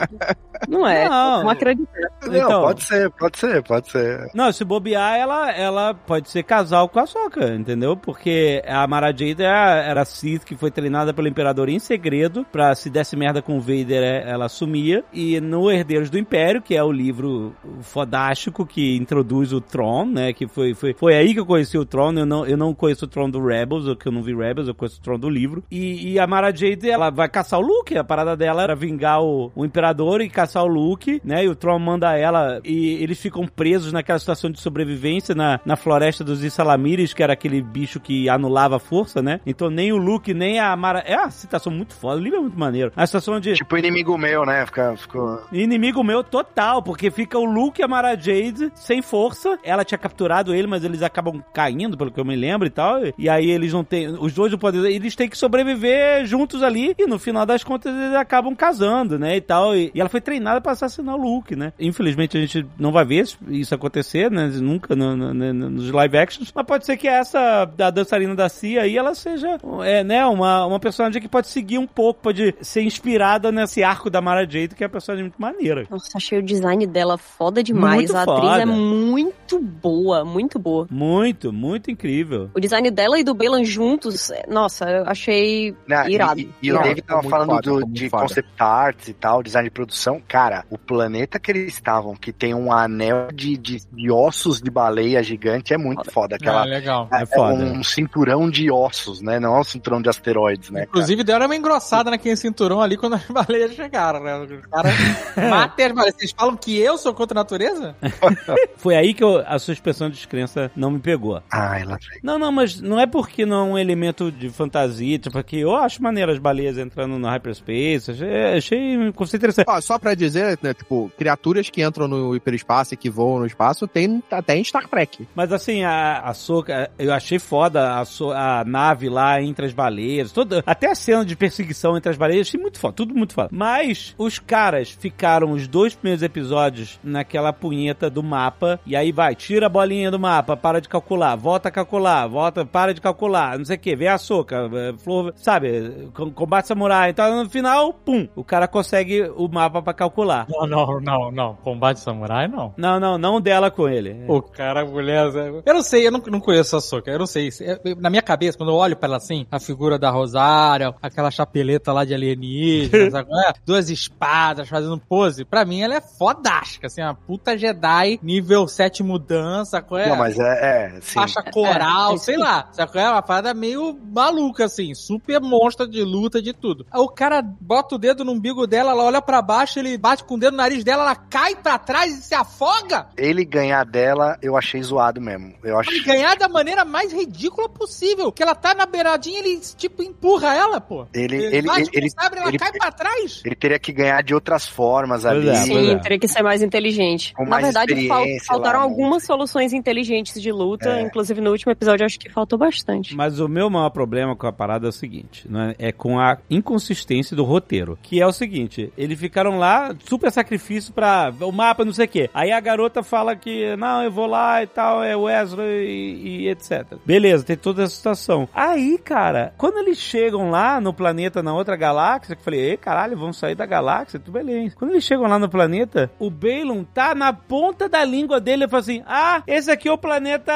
Não é. Não. Não acredito. não, Então. pode ser, pode ser, pode ser. Não, se bobear, ela, ela pode ser casal com a Soca, entendeu? Porque a Mara Jade era, era Sith que foi treinada pelo Imperador em segredo, pra se desse merda com o Vader, é, ela assumia. E no Herdeiros do Império, que é o livro fodástico que introduz o Tron, né? Que foi, foi, foi aí que eu conheci o Tron. Eu não, eu não conheço o Tron do Rebels, ou que eu não vi Rebels, eu conheço o Tron do livro. E, e a Mara Jade, ela vai caçar o Luke. A parada dela era vingar o, o Imperador e caçar o Luke, né? E o Tron manda ela e eles ficam presos naquela situação de sobrevivência na, na floresta dos Isalamires, que era aquele bicho que anulava a força, né? Então nem o Luke, nem a Mara... É uma situação muito foda, o livro é muito maneiro. De... Tipo inimigo meu, né? Fica, ficou... Inimigo meu total, porque fica o Luke e a Mara Jade sem força. Ela tinha capturado ele, mas eles acabam caindo, pelo que eu me lembro e tal. E aí eles não têm. Os dois do poder. Eles têm que sobreviver juntos ali. E no final das contas eles acabam casando, né? E tal. E, e ela foi treinada pra assassinar o Luke, né? Infelizmente a gente não vai ver isso- isso acontecer, né? Nunca no- no- no- nos live actions. Mas pode ser que essa da dançarina da Cia aí ela seja, é, né? Uma, uma personagem que pode seguir um pouco, pode ser inspirada nesse arco da Mara Jade, que é uma personagem muito maneira. Nossa, achei o design dela foda demais. Muito a atriz foda. é muito boa, muito boa. Muito, muito incrível. O design dela e do Belan juntos, é, nossa, eu achei Né, irado. E, e o Não, David tava muito falando foda, do- de foda. concept arts e tal, design de produção. Cara, o planeta que eles estavam, que tem um anel de, de, de ossos de baleia gigante, é muito foda. Ah, Aquela, legal. É foda. um cinturão de ossos, né? Não é um cinturão de asteroides, né? cara? Inclusive, deram uma engrossada naquele cinturão ali quando as baleias chegaram, né? Os caras matem as baleias. Vocês falam que eu sou contra a natureza? Foi aí que eu- a suspensão de descrença não me pegou. Ah, ela Não, não, mas não é porque não é um elemento de fantasia, tipo, porque eu acho maneiro as baleias entrando no hyperspace, achei, achei um conceito interessante. Ó, só pra dizer, né, tipo, criaturas que entram no hiperespaço e que voam no espaço tem até em Star Trek. Mas assim, a, a Soca, eu achei foda a, so- a nave lá entre as baleias, toda, até a cena de perseguição entre as baleias, achei muito foda, tudo muito foda. Mas os caras ficaram os dois primeiros episódios naquela punheta do mapa, e aí vai, tira a bolinha do mapa, para de calcular, volta a calcular, volta, para de calcular, não sei o que, vê a Soca, flor, sabe, com- combate samurai, então no final, pum, o cara consegue o mapa pra calcular. Não, não, não, não. Combate samurai, não. Não, não, não dela com ele. O cara, mulher. Eu não sei, eu não, não conheço a Soca. Eu não sei. eu- Na minha cabeça, quando eu olho pra ela assim, a figura da Rosário, aquela chapeleta lá de alienígena, é? duas espadas fazendo pose, pra mim ela é fodástica, assim, uma puta Jedi, nível 7 mudança, qual é? Não, mas é, é sim. Faixa coral, é, sei lá. Sabe qual é? Uma parada meio maluca, assim. Super monstro de luta, de tudo. Aí o cara bota o dedo no umbigo dela, ela olha pra baixo, ele bate com o dedo no nariz dela, ela cai pra trás e se afoga. Ele ganhar dela, eu achei zoado mesmo. Eu acho. E ganhar da maneira mais ridícula possível. Que ela tá na beiradinha, ele, tipo, empurra ela, pô. Ele, ele, bate ele, ele, ela ele- cai pra trás. ele teria que ganhar de outras formas ali. é, Sim, é. teria que ser mais inteligente. Com Na mais verdade, fal- faltaram lá, né? algumas soluções inteligentes de luta. É. Inclusive, no último episódio, acho que faltou bastante. Mas o meu maior problema com a parada é o seguinte, né? É com a inconsistência do roteiro. Que é o seguinte, eles ficaram lá, super sacrifício pra o mapa, não sei o quê. Aí a garota fala que, não, eu vou lá e tal, é Wesley e, e etc. Beleza, tem toda essa situação. Aí, cara, quando eles chegam lá no planeta, na outra galáxia, falei, ei, caralho, vamos sair da galáxia, tudo beleza. Quando eles chegam lá no planeta, o Balon tá na ponta da língua dele e fala assim, ah, esse aqui é o planeta...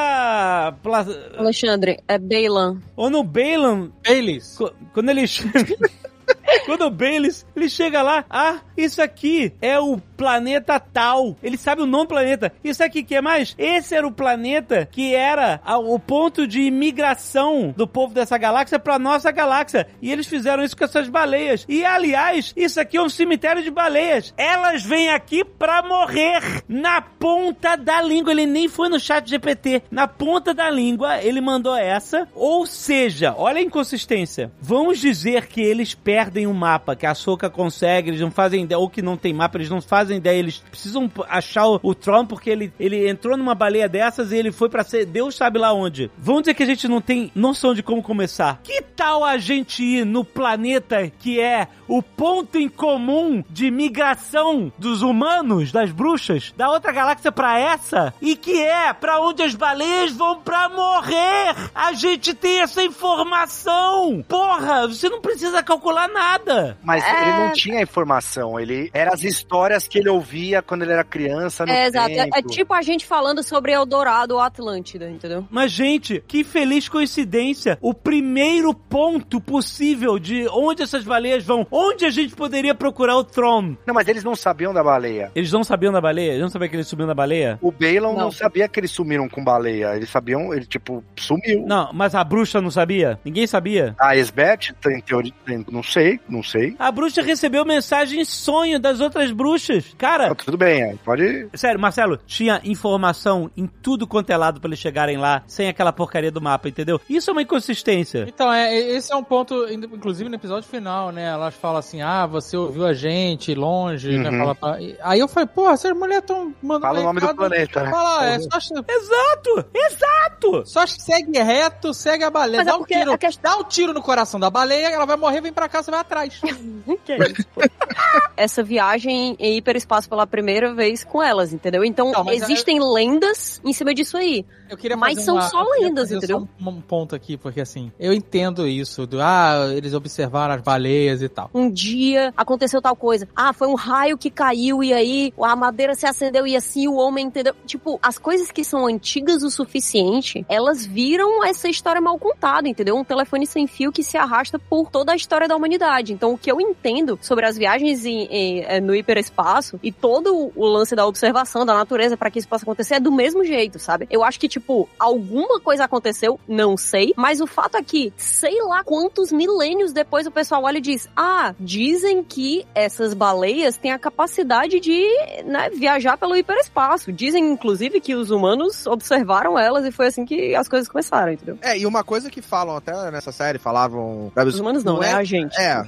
Pla... Alexandre, é Bailan. Ou no Balon, Baileys. Qu- Quando ele chega. Quando o Baileys, ele chega lá, ah, isso aqui é o planeta tal. Ele sabe o nome do planeta. Isso aqui que é mais? Esse era o planeta que era a- o ponto de imigração do povo dessa galáxia pra nossa galáxia. E eles fizeram isso com essas baleias. E aliás, isso aqui é um cemitério de baleias. Elas vêm aqui pra morrer na ponta da língua. Ele nem foi no chat GPT. Na ponta da língua, ele mandou essa. Ou seja, olha a inconsistência. Vamos dizer que eles perdem o mapa, que a Soca consegue, eles não fazem ideia, ou que não tem mapa, eles não fazem ideia, eles precisam achar o, o Tron porque ele, ele entrou numa baleia dessas e ele foi pra ser Deus sabe lá onde. Vamos dizer que a gente não tem noção de como começar. Que tal a gente ir no planeta que é o ponto em comum de migração dos humanos, das bruxas, da outra galáxia pra essa? E que é pra onde as baleias vão pra morrer? A gente tem essa informação! Porra, você não precisa calcular nada! Mas É. ele não tinha informação. Ele era as histórias que ele ouvia quando ele era criança no É, exato. É, tempo. é tipo a gente falando sobre Eldorado ou Atlântida, entendeu? Mas, gente, que feliz coincidência! O primeiro ponto possível de onde essas baleias vão, onde a gente poderia procurar o Tron. Não, mas eles não sabiam da baleia. Eles não sabiam da baleia? Eles não sabiam que eles subiram da baleia? O Balon não. Não. sabia que eles sumiram com baleia. Eles sabiam, ele tipo, sumiu. Não, mas a bruxa não sabia? Ninguém sabia? A Esbeth, tem teoria, tem- não sei, não sei. A bruxa recebeu mensagem em sonho das outras bruxas. Cara, Ah, tudo bem, é, pode. sério, Marcelo, tinha informação em tudo quanto é lado pra eles chegarem lá, sem aquela porcaria do mapa, entendeu? Isso é uma inconsistência. Então, é, esse é um ponto, inclusive no episódio final, né? Elas falam assim, ah, você ouviu a gente longe, né? Uhum. Fala pra- Aí eu falei, porra, essas mulheres tão mandando Fala o nome do planeta, né? Fala, é, só, Exato! Exato! só segue reto, segue a baleia, Mas é dá um porque tiro, a questão- dá um tiro no coração da baleia, ela vai morrer, vem pra cá, você vai atrás. Que é isso, pô? Essa viagem em hiperespaço pela primeira vez com elas, entendeu? Então, Não, existem lendas em cima disso aí. Eu queria Mas são uma- só eu lendas, entendeu? Só um, um ponto aqui, porque assim, eu entendo isso, do, ah, eles observaram as baleias e tal. Um dia aconteceu tal coisa. Ah, foi um raio que caiu e aí a madeira se acendeu e assim o homem entendeu. Tipo, as coisas que são antigas o suficiente, elas viram essa história mal contada, entendeu? Um telefone sem fio que se arrasta por toda a história da humanidade. Então, o que eu entendo sobre as viagens em- em- eh, no hiperespaço e todo o lance da observação da natureza para que isso possa acontecer é do mesmo jeito, sabe? Eu acho que, tipo, alguma coisa aconteceu, não sei, mas o fato é que, sei lá quantos milênios depois o pessoal olha e diz: Ah, dizem que essas baleias têm a capacidade de né, viajar pelo hiperespaço. Dizem, inclusive, que os humanos observaram elas e foi assim que as coisas começaram, entendeu? É, e uma coisa que falam até nessa série, falavam. Os humanos não, Não é é- a gente. É,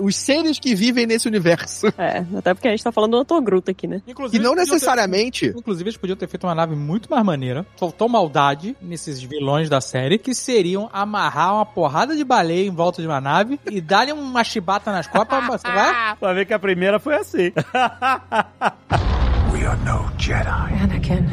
os seres que vivem nesse universo. É, até porque a gente tá falando do Antogruta aqui, né? Inclusive, E não eles podiam ter- necessariamente. Inclusive, eles podiam ter feito uma nave muito mais maneira. Faltou maldade nesses vilões da série, que seriam amarrar uma porrada de baleia em volta de uma nave e dar-lhe uma chibata nas costas. pra- Você vai? Pra ver que a primeira foi assim. Anakin.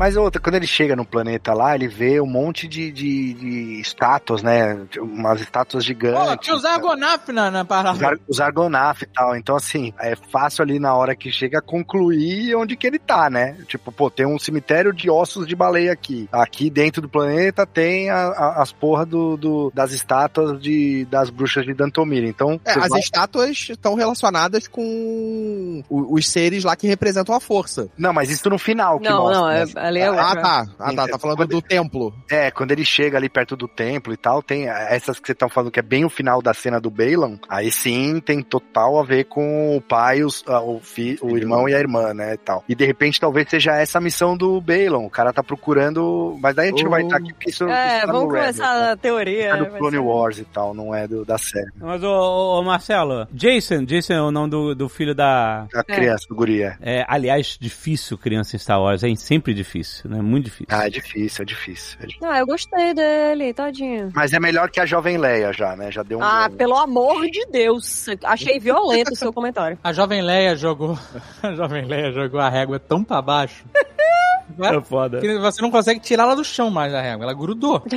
Mas outra, quando ele chega no planeta lá, ele vê um monte de, de, de estátuas, né? Umas estátuas gigantes. Pô, tinha os Argonaf na, na parada. Os, Ar os Argonaf e tal. Então, assim, é fácil ali na hora que chega concluir onde que ele tá, né? Tipo, pô, tem um cemitério de ossos de baleia aqui. Aqui dentro do planeta tem a- a- as porra do, do- das estátuas de, das bruxas de Dantomir. Então, É, as vai- estátuas estão relacionadas com os seres lá que representam a força. não, mas isso no final que Não, mostra. não, né? É, ali é Ah, outra. tá. Ah, tá. Tá falando do templo. É, quando ele chega ali perto do templo e tal, tem essas que você tá falando que é bem o final da cena do Balon, aí sim tem total a ver com o pai, os- ah, o, fi, o irmão e a irmã, né, e tal. E de repente talvez seja essa a missão do Balon, o cara tá procurando, mas daí a gente não vai estar aqui porque isso, É, isso tá vamos no Rebels, começar né? a teoria. É né? do Vai Clone ser- Wars e tal, não é do, da série. Mas, ô, ô, ô, Marcelo, Jason, Jason é o nome do, do filho da... A criança, do guri, é. É, aliás, difícil criança em Star Wars, é sempre difícil, né? Muito difícil. Ah, é difícil, é difícil. é difícil. Ah, eu gostei dele, tadinho. Mas é melhor que a Jovem Leia já, né? Já deu um. Ah, pelo amor de Deus. Achei violento o seu comentário. A Jovem Leia jogou. A Jovem Leia jogou a régua tão pra baixo. É foda. que você não consegue tirá-la do chão mais da régua. Ela grudou.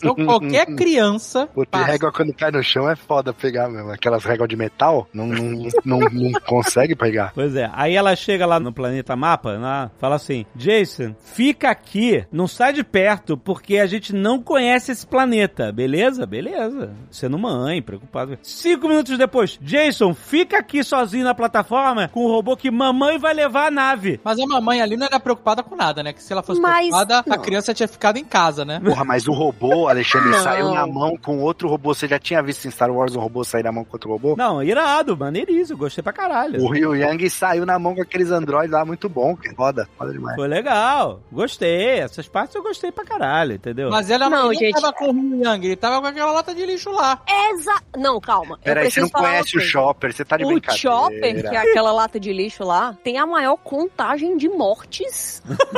Então qualquer criança. Ter passa. régua quando cai no chão é foda pegar mesmo. Aquelas réguas de metal, não, não, não, não consegue pegar. Pois é, aí ela chega lá no planeta mapa, né, fala assim: Jason, fica aqui, não sai de perto, porque a gente não conhece esse planeta, beleza? Beleza. Sendo mãe, preocupado. Cinco minutos depois, Jason, fica aqui sozinho na plataforma com o robô que mamãe vai levar a nave. Mas a mamãe ali não era preocupada com nada, né? Que se ela fosse Mas- preocupada, a não. criança tinha ficado em casa, né? Porra, mas o robô, Alexandre, Não. saiu na mão com outro robô. Você já tinha visto em Star Wars um robô sair na mão com outro robô? Não, irado, maneiríssimo, gostei pra caralho. O Ryu Yang saiu na mão com aqueles androides lá, muito bom. cara. Foda, foda demais. Foi legal, gostei. Essas partes eu gostei pra caralho, entendeu? Mas ela Não, não, gente. tava com o Ryu Yang, ele tava com aquela lata de lixo lá. Exa... Não, calma. Peraí, você não falar conhece o. Chopper, você tá de O brincadeira. Chopper, que é aquela lata de lixo lá, tem a maior contagem de mortes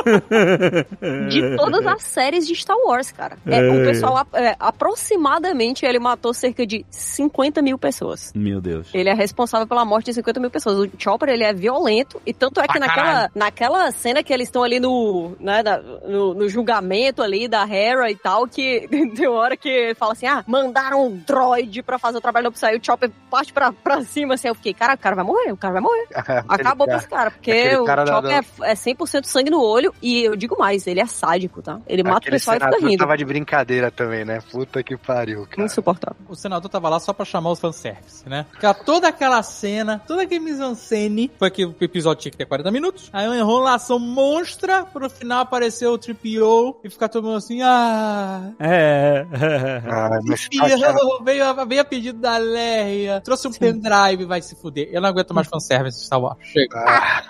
de todas as séries de Star Wars, cara. É, O pessoal, é, aproximadamente, ele matou cerca de 50 mil pessoas. Meu Deus. Ele é responsável pela morte de 50 mil pessoas. O Chopper, ele é violento. E tanto é que Pra naquela, caralho. naquela cena que eles estão ali no, né, da- no, no julgamento ali da Hera e tal, que tem uma hora que ele fala assim, ah, mandaram um droid pra fazer o trabalho do Psy. O Chopper parte pra, pra cima, assim. Eu fiquei, cara, o cara vai morrer, o cara vai morrer. Acabou pra esse cara, porque o cara da- Chopper é, é 100% sangue no olho. E eu digo mais, ele é sádico, tá? Ele mata o Aquele pessoal e fica senador rindo. tava de brincadeira também, né? Puta que pariu, cara. Insuportável. O senador tava lá só pra chamar os fanservice, né? Porque toda aquela cena, toda aquele mise-en-scène, foi que o episódio tinha que ter 40 minutos. Aí uma enrolação monstra, pro final aparecer o 3PO e ficar todo mundo assim, ah... É. Ah, mas tá achando- 3PO, veio, a- veio a pedido da Leia, trouxe um pendrive, vai se fuder. Eu não aguento mais fanservice de Star Wars. Chega. Ah,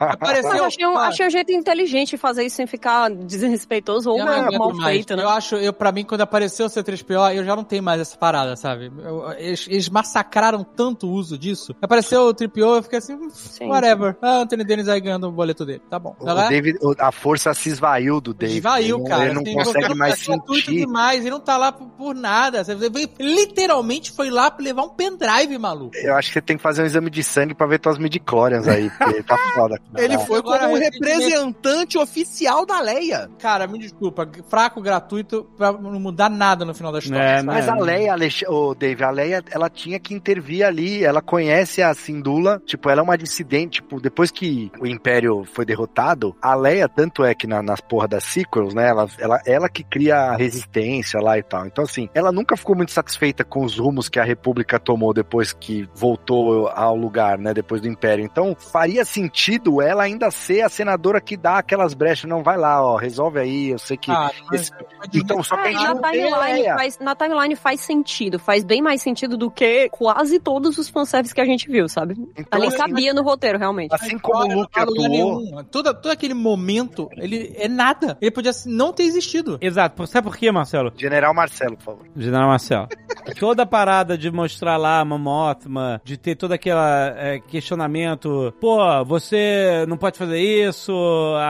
Apareceu... Mas achei um, achei um jeito inteligente de fazer isso sem ficar desrespeitoso ou mal, mal feito, né? Eu acho, eu, pra mim, quando apareceu o C3PO, eu já não tenho mais essa parada, sabe? Eu- eles, eles massacraram tanto o uso disso. Apareceu o 3PO, eu fiquei assim, hum, Sim, whatever. Ah, Anthony Dennis aí ganhando o boleto dele. Tá bom. o Tá lá? David, o- a força se esvaiu do David. Esvaiu, Ele- cara. Ele não Assim, consegue mais é gratuito sentir. demais, ele não tá lá por, por nada. Você veio, literalmente foi lá pra levar um pendrive, maluco. Eu acho que você tem que fazer um exame de sangue pra ver tuas midichlorians aí, porque tá foda. cara. Ele foi Agora, como representante oficial da Leia. Cara, me desculpa, fraco, gratuito, pra não mudar nada no final da história. É, sabe? Mas a Leia, Alex... ô, Dave, a Leia, ela tinha que intervir ali, ela conhece a Sindula, tipo, ela é uma dissidente, tipo, depois que o Império foi derrotado, a Leia, tanto é que na- nas porra das sequels, né, ela, ela, ela que cria a resistência lá e tal. Então, assim, ela nunca ficou muito satisfeita com os rumos que a República tomou depois que voltou ao lugar, né, depois do Império. Então, faria sentido ela ainda ser a senadora que dá aquelas brechas, não, vai lá, ó, resolve aí, eu sei que... Ah, esse- Então, só que a É, gente na não tem timeline, faz, na timeline faz sentido, faz bem mais sentido do que quase todos os fanservices que a gente viu, sabe? Então, Ali assim, cabia no roteiro, realmente. assim como o Luke atuou... Todo, todo aquele momento, ele é nada. Ele podia não ter existido. Exato. Sabe por quê, Marcelo? General Marcelo, por favor. General Marcelo. Toda a parada de mostrar lá a Mothma, de ter todo aquele é, questionamento, pô, você não pode fazer isso,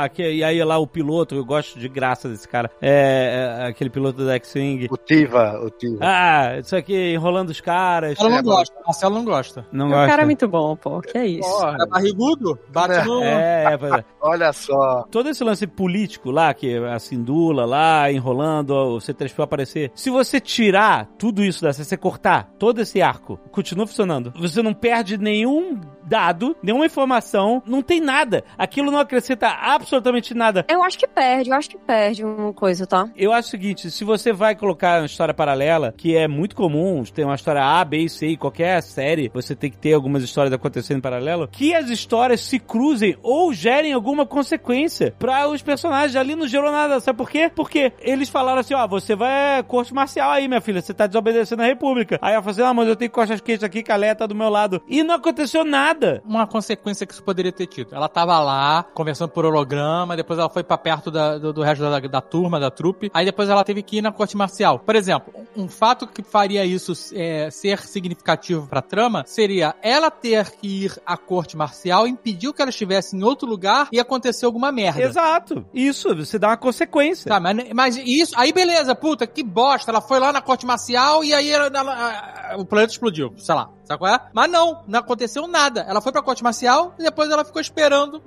aqui, e aí lá o piloto, eu gosto de graça desse cara, é, é, aquele piloto da X-Wing. O Tiva, o Tiva. Ah, isso aqui enrolando os caras. Ela É, não gosta. Marcelo não gosta. Não o gosta. cara é muito bom, pô. Que é isso. É barrigudo? Bate no... É, é, pois é. Olha só. todo esse lance político lá, que a Sindula lá, enrolando o C3PO aparecer, se você tirar tudo isso dessa, se você cortar todo esse arco, continua funcionando. Você não perde nenhum dado, nenhuma informação, não tem nada. Aquilo não acrescenta absolutamente nada. Eu acho que perde, eu acho que perde uma coisa, tá? Eu acho o seguinte, se você vai colocar uma história paralela, que é muito comum, tem uma história A, B e C, qualquer série, você tem que ter algumas histórias acontecendo em paralelo, que as histórias se cruzem ou gerem alguma consequência para os personagens. Ali não gerou nada, sabe por quê? Porque eles falaram assim, ó, você vai corte marcial aí, minha filha, você tá desobedecendo a república. Aí ela falou assim, ah, mas eu tenho costas quentes aqui, que a Leia tá do meu lado. E não aconteceu nada. Uma consequência que isso poderia ter tido. Ela tava lá, conversando por holograma, depois ela foi pra perto da- do, do resto da, da turma, da trupe, aí depois ela teve que ir na corte marcial. Por exemplo, um fato que faria isso é, ser significativo pra trama seria ela ter que ir à corte marcial, impediu que ela estivesse em outro lugar e aconteceu alguma merda. Exato. Isso, você dá uma consequência. Tá, mas, mas isso, aí beleza, puta, que bosta, ela foi lá na corte marcial e aí ela- ela- o planeta explodiu, sei lá, sabe qual é? Mas não, não aconteceu nada. Ela foi pra corte marcial e depois ela ficou esperando,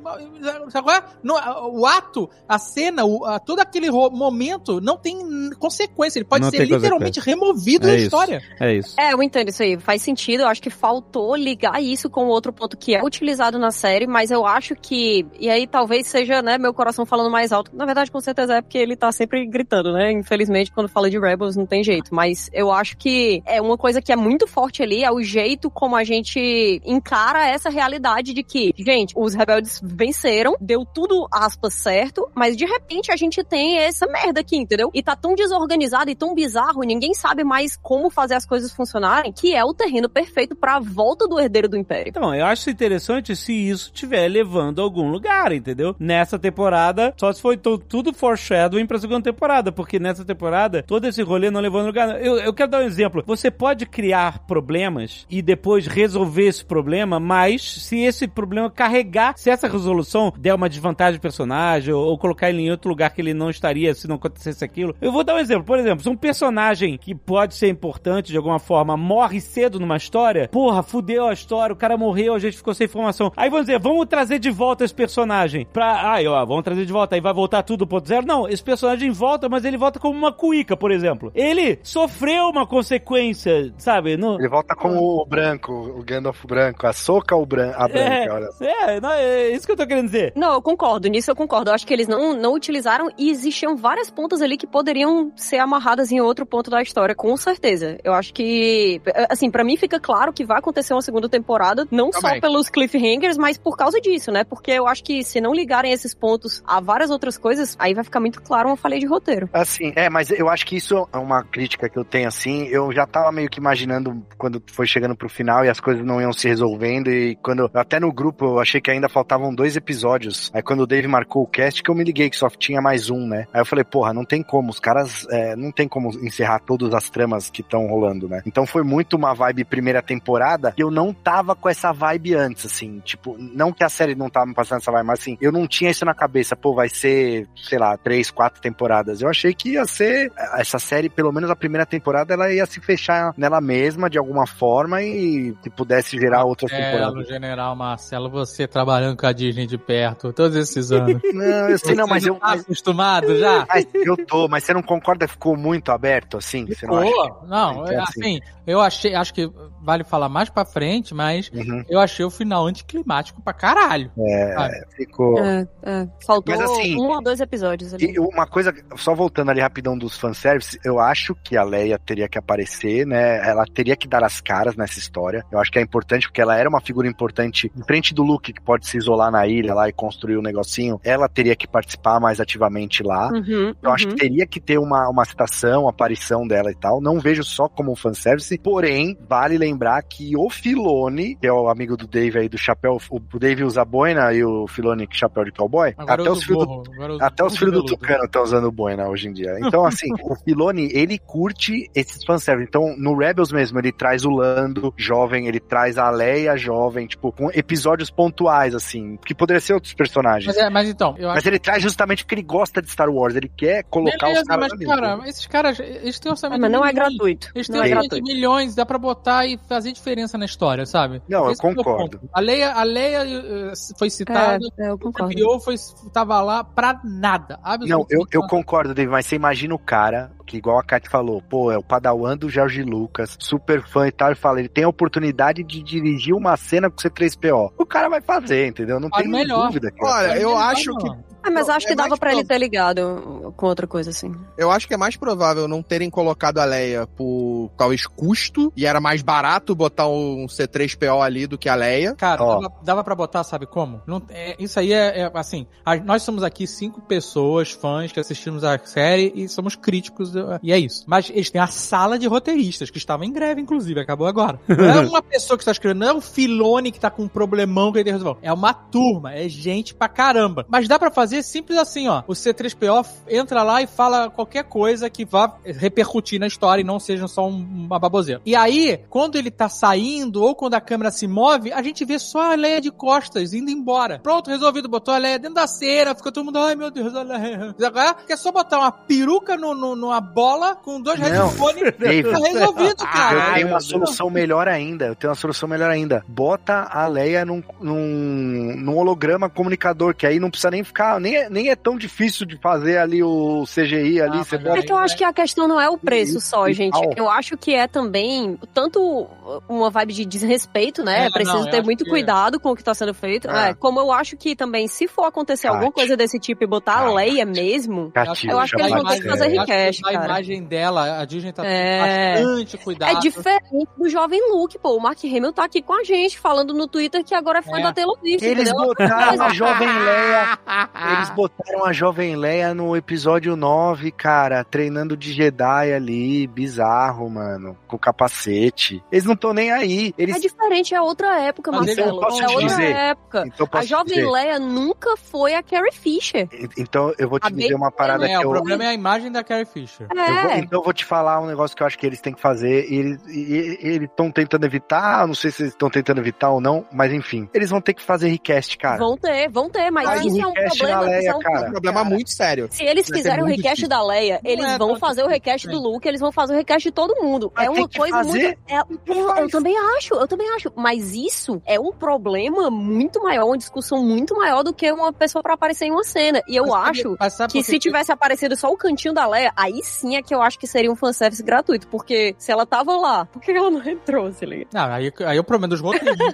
sabe qual é? Não, o ato, a cena, o, a- todo aquele momento não tem consequência, ele pode Não ser literalmente removido É da isso. história. É isso. É, eu entendo isso aí. Faz sentido. Eu acho que faltou ligar isso com outro ponto que é utilizado na série, mas eu acho que. E aí talvez seja, né, meu coração falando mais alto. Na verdade, com certeza é porque ele tá sempre gritando, né? Infelizmente, quando fala de Rebels, não tem jeito. Mas eu acho que é uma coisa que é muito forte ali, é o jeito como a gente encara essa realidade de que, gente, os rebeldes venceram, deu tudo, aspas, certo, mas de repente a gente tem essa merda aqui, entendeu? E tá tão desorganizado e tão bizarro, ninguém sabe mais como fazer as coisas funcionarem, que é o terreno perfeito pra volta do herdeiro do Império. Então, eu acho interessante se isso estiver levando a algum lugar, entendeu? Nessa temporada, só se foi tudo foreshadowing pra segunda temporada, porque nessa temporada, todo esse rolê não levou a lugar. Eu, eu quero dar um exemplo. Você pode criar problemas e depois resolver esse problema, mas se esse problema carregar, se essa resolução der uma desvantagem ao personagem ou, ou colocar ele em outro lugar que ele não estaria se não acontecesse aquilo. Eu vou dar um exemplo. Por exemplo, se um personagem que pode ser importante de alguma forma morre cedo numa história, porra, fudeu a história, o cara morreu, a gente ficou sem informação. Aí vamos dizer, vamos trazer de volta esse personagem pra. Ai, ó, vamos trazer de volta, aí vai voltar tudo ponto zero. Não, esse personagem volta, mas ele volta como uma cuíca, por exemplo. Ele sofreu uma consequência, sabe? No... Ele volta com o branco, o Gandalf branco, a soca ou bran a branca, olha só. É, não, é isso que eu tô querendo dizer. Não, eu concordo, nisso eu concordo. Eu acho que eles não, não utilizaram e existiam várias pontas ali que poderiam ser amarradas em outro ponto da história, com certeza. Eu acho que, assim, pra mim fica claro que vai acontecer uma segunda temporada, não só Também. pelos cliffhangers, mas por causa disso, né? Porque eu acho que se não ligarem esses pontos a várias outras coisas, aí vai ficar muito claro uma falha de roteiro. Assim, é, mas eu acho que isso é uma crítica que eu tenho, assim. Eu já tava meio que imaginando quando foi chegando pro final e as coisas não iam se resolvendo. E quando, até no grupo, eu achei que ainda faltavam dois episódios. Aí quando o Dave marcou o cast, que eu me liguei que só tinha mais um, né? Aí eu falei, porra, não tem como. Os caras, é, não tem como encerrar todas as tramas que estão rolando, né? Então foi muito uma vibe primeira temporada que eu não tava com essa vibe antes, assim. Tipo, não que a série não tava me passando essa vibe, mas assim, eu não tinha isso na cabeça. Pô, vai ser, sei lá, três, quatro temporadas. Eu achei que ia ser essa série, pelo menos a primeira temporada, ela ia se fechar nela mesma de alguma forma e que pudesse gerar outras Marcelo, temporadas. General Marcelo, você trabalhando com a Disney de perto todos esses anos. Não, eu sei, não, mas Você eu. tá acostumado já? Mas eu tô, mas você não concorda que ficou muito aberto assim? Você não acha? Não, Então, é assim, eu achei, acho que vale falar mais pra frente, mas Uhum. eu achei o final anticlimático pra caralho. É, ficou. É, é. Faltou Mas, assim, um ou dois episódios ali. Uma coisa, só voltando ali rapidão dos fanservice, eu acho que a Leia teria que aparecer, né? Ela teria que dar as caras nessa nessa história. Eu acho que é importante porque ela era uma figura importante em frente do Luke, que pode se isolar na ilha lá e construir o um negocinho. Ela teria que participar mais ativamente lá. Uhum, Eu acho uhum. que teria que ter uma, uma citação, uma aparição dela e tal. Não vejo só como um fanservice. Porém, vale lembrar que o Filone, que é o amigo do Dave aí do chapéu, o Dave usa boina e o Filone com chapéu de cowboy. Agora até os filhos do até os filhos do. Tucano estão usando boina hoje em dia. Então, assim, o Filoni, ele curte esses fanservice. Então, no Rebels mesmo, ele traz o Lando jovem, ele traz a Leia jovem, tipo, com episódios pontuais, assim, que poderiam ser outros personagens. Mas, é, mas então, eu acho Mas ele traz justamente porque ele gosta de Star Wars, ele quer colocar Beleza, os caras mas, cara, esses caras, eles têm Ah, orçamento mas não é gratuito. Eles têm Não é orçamento de gratuito. milhões, dá pra botar e fazer diferença na história, sabe? Não, eu Esse que é concordo. ponto. A Leia, a Leia eh, foi citada, É, é, eu o concordo. criou, foi, tava lá pra nada. Não, eu, eu concordo, Dave, mas você imagina o cara, que igual a Kat falou, pô, é o padawan do Jorge Lucas, super fã e tal, e fala, ele tem a oportunidade de dirigir uma cena com C3PO. O cara vai fazer, entendeu? Não Faz tem melhor. dúvida. que- Olha, eu Não, acho não. que Ah, mas Não, acho é que dava mais pra ele ter ligado com outra coisa, assim. Eu acho que é mais provável não terem colocado a Leia por talvez custo, e era mais barato botar um C3PO ali do que a Leia. Cara, Ó. dava, dava pra botar, sabe como? Não, é, isso aí é, é, assim, a- nós somos aqui cinco pessoas, fãs, que assistimos a série e somos críticos, e é isso. Mas eles têm a sala de roteiristas, que estavam em greve, inclusive, acabou agora. Não é uma pessoa que está escrevendo, não é o Filone que tá com um problemão que ele resolver. É uma turma, é gente pra caramba. Mas dá pra fazer simples assim, ó. O C3PO entra lá e fala qualquer coisa que vá repercutir na história e não seja só um- uma baboseira. E aí, quando ele tá saindo ou quando a câmera se move, a gente vê só a Leia de costas indo embora. Pronto, resolvido. Botou a Leia dentro da cena, ficou todo mundo, ai meu Deus, a Leia. Agora é só botar uma peruca no, no- numa bola com dois Não, headphones. Tá resolvido, Eu cara. tenho meu uma solução melhor ainda. Eu tenho uma solução melhor ainda. Bota a Leia num, num, num holograma comunicador, que aí não precisa nem ficar. Nem é, nem é tão difícil de fazer ali o CGI ali. Ah, você bota. É que eu acho que a questão não é o preço só, gente. tal. Eu acho que é também tanto uma vibe de desrespeito, né? É, Precisa não, ter muito que- cuidado com o que tá sendo feito. É. É, como eu acho que também, se for acontecer Kátia. alguma coisa desse tipo e botar a Kátia. Leia mesmo, Cativo, eu acho que eles vão ter que fazer request, A cara. imagem dela, a Disney tá É. tendo bastante cuidado. é diferente do jovem Luke, pô. O Mark Hamill tá aqui com a gente, falando no Twitter que agora é fã É. da Taylor Swift, Eles entendeu? botaram a Jovem Leia. Eles botaram a Jovem Leia no episódio 9, cara, treinando de Jedi ali. Bizarro, mano. Com capacete. Eles não estão nem aí. Eles. É diferente, é outra época, Mas Marcelo. eu posso é te outra dizer. época. Então, A jovem dizer. Leia nunca foi a Carrie Fisher. Então eu vou te A dizer uma parada É, que o eu. problema é a imagem da Carrie Fisher. Eu vou- É. então eu vou te falar um negócio que eu acho que eles têm que fazer. E eles eles estão tentando evitar, não sei se eles estão tentando evitar ou não, mas enfim. Eles vão ter que fazer request, cara. Vão ter, vão ter, mas Faz isso o é um problema. Leia, é um cara. É um problema muito sério. Se eles Vai fizerem o request difícil. da Leia, eles é vão fazer o request do Luke, eles vão fazer o request de todo mundo. Mas é uma que coisa fazer. muito. é- eu, eu também acho, eu também acho. Mas isso é um problema muito maior, uma discussão muito maior do que uma pessoa pra aparecer em uma cena. E eu Mas acho que por se tivesse aparecido só o cantinho da Leia, aí sim é que eu acho que seria um fanservice gratuito. Porque se ela tava lá, por que ela não entrou, se liga? Não, aí, aí o problema dos roteiristas.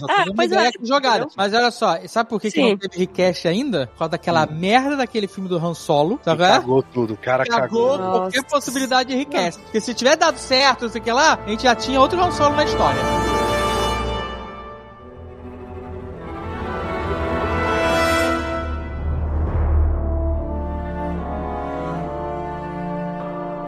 Só É, ideia é, aqui jogada. entendeu? Mas olha só, sabe por que, que não teve request ainda? Por causa daquela merda daquele filme do Han Solo, sabe? Cagou tudo, o cara Cagou cagou. qualquer Nossa. possibilidade de request. Porque se tiver dado certo, não sei o que lá, a gente já tinha outro Han Solo na história.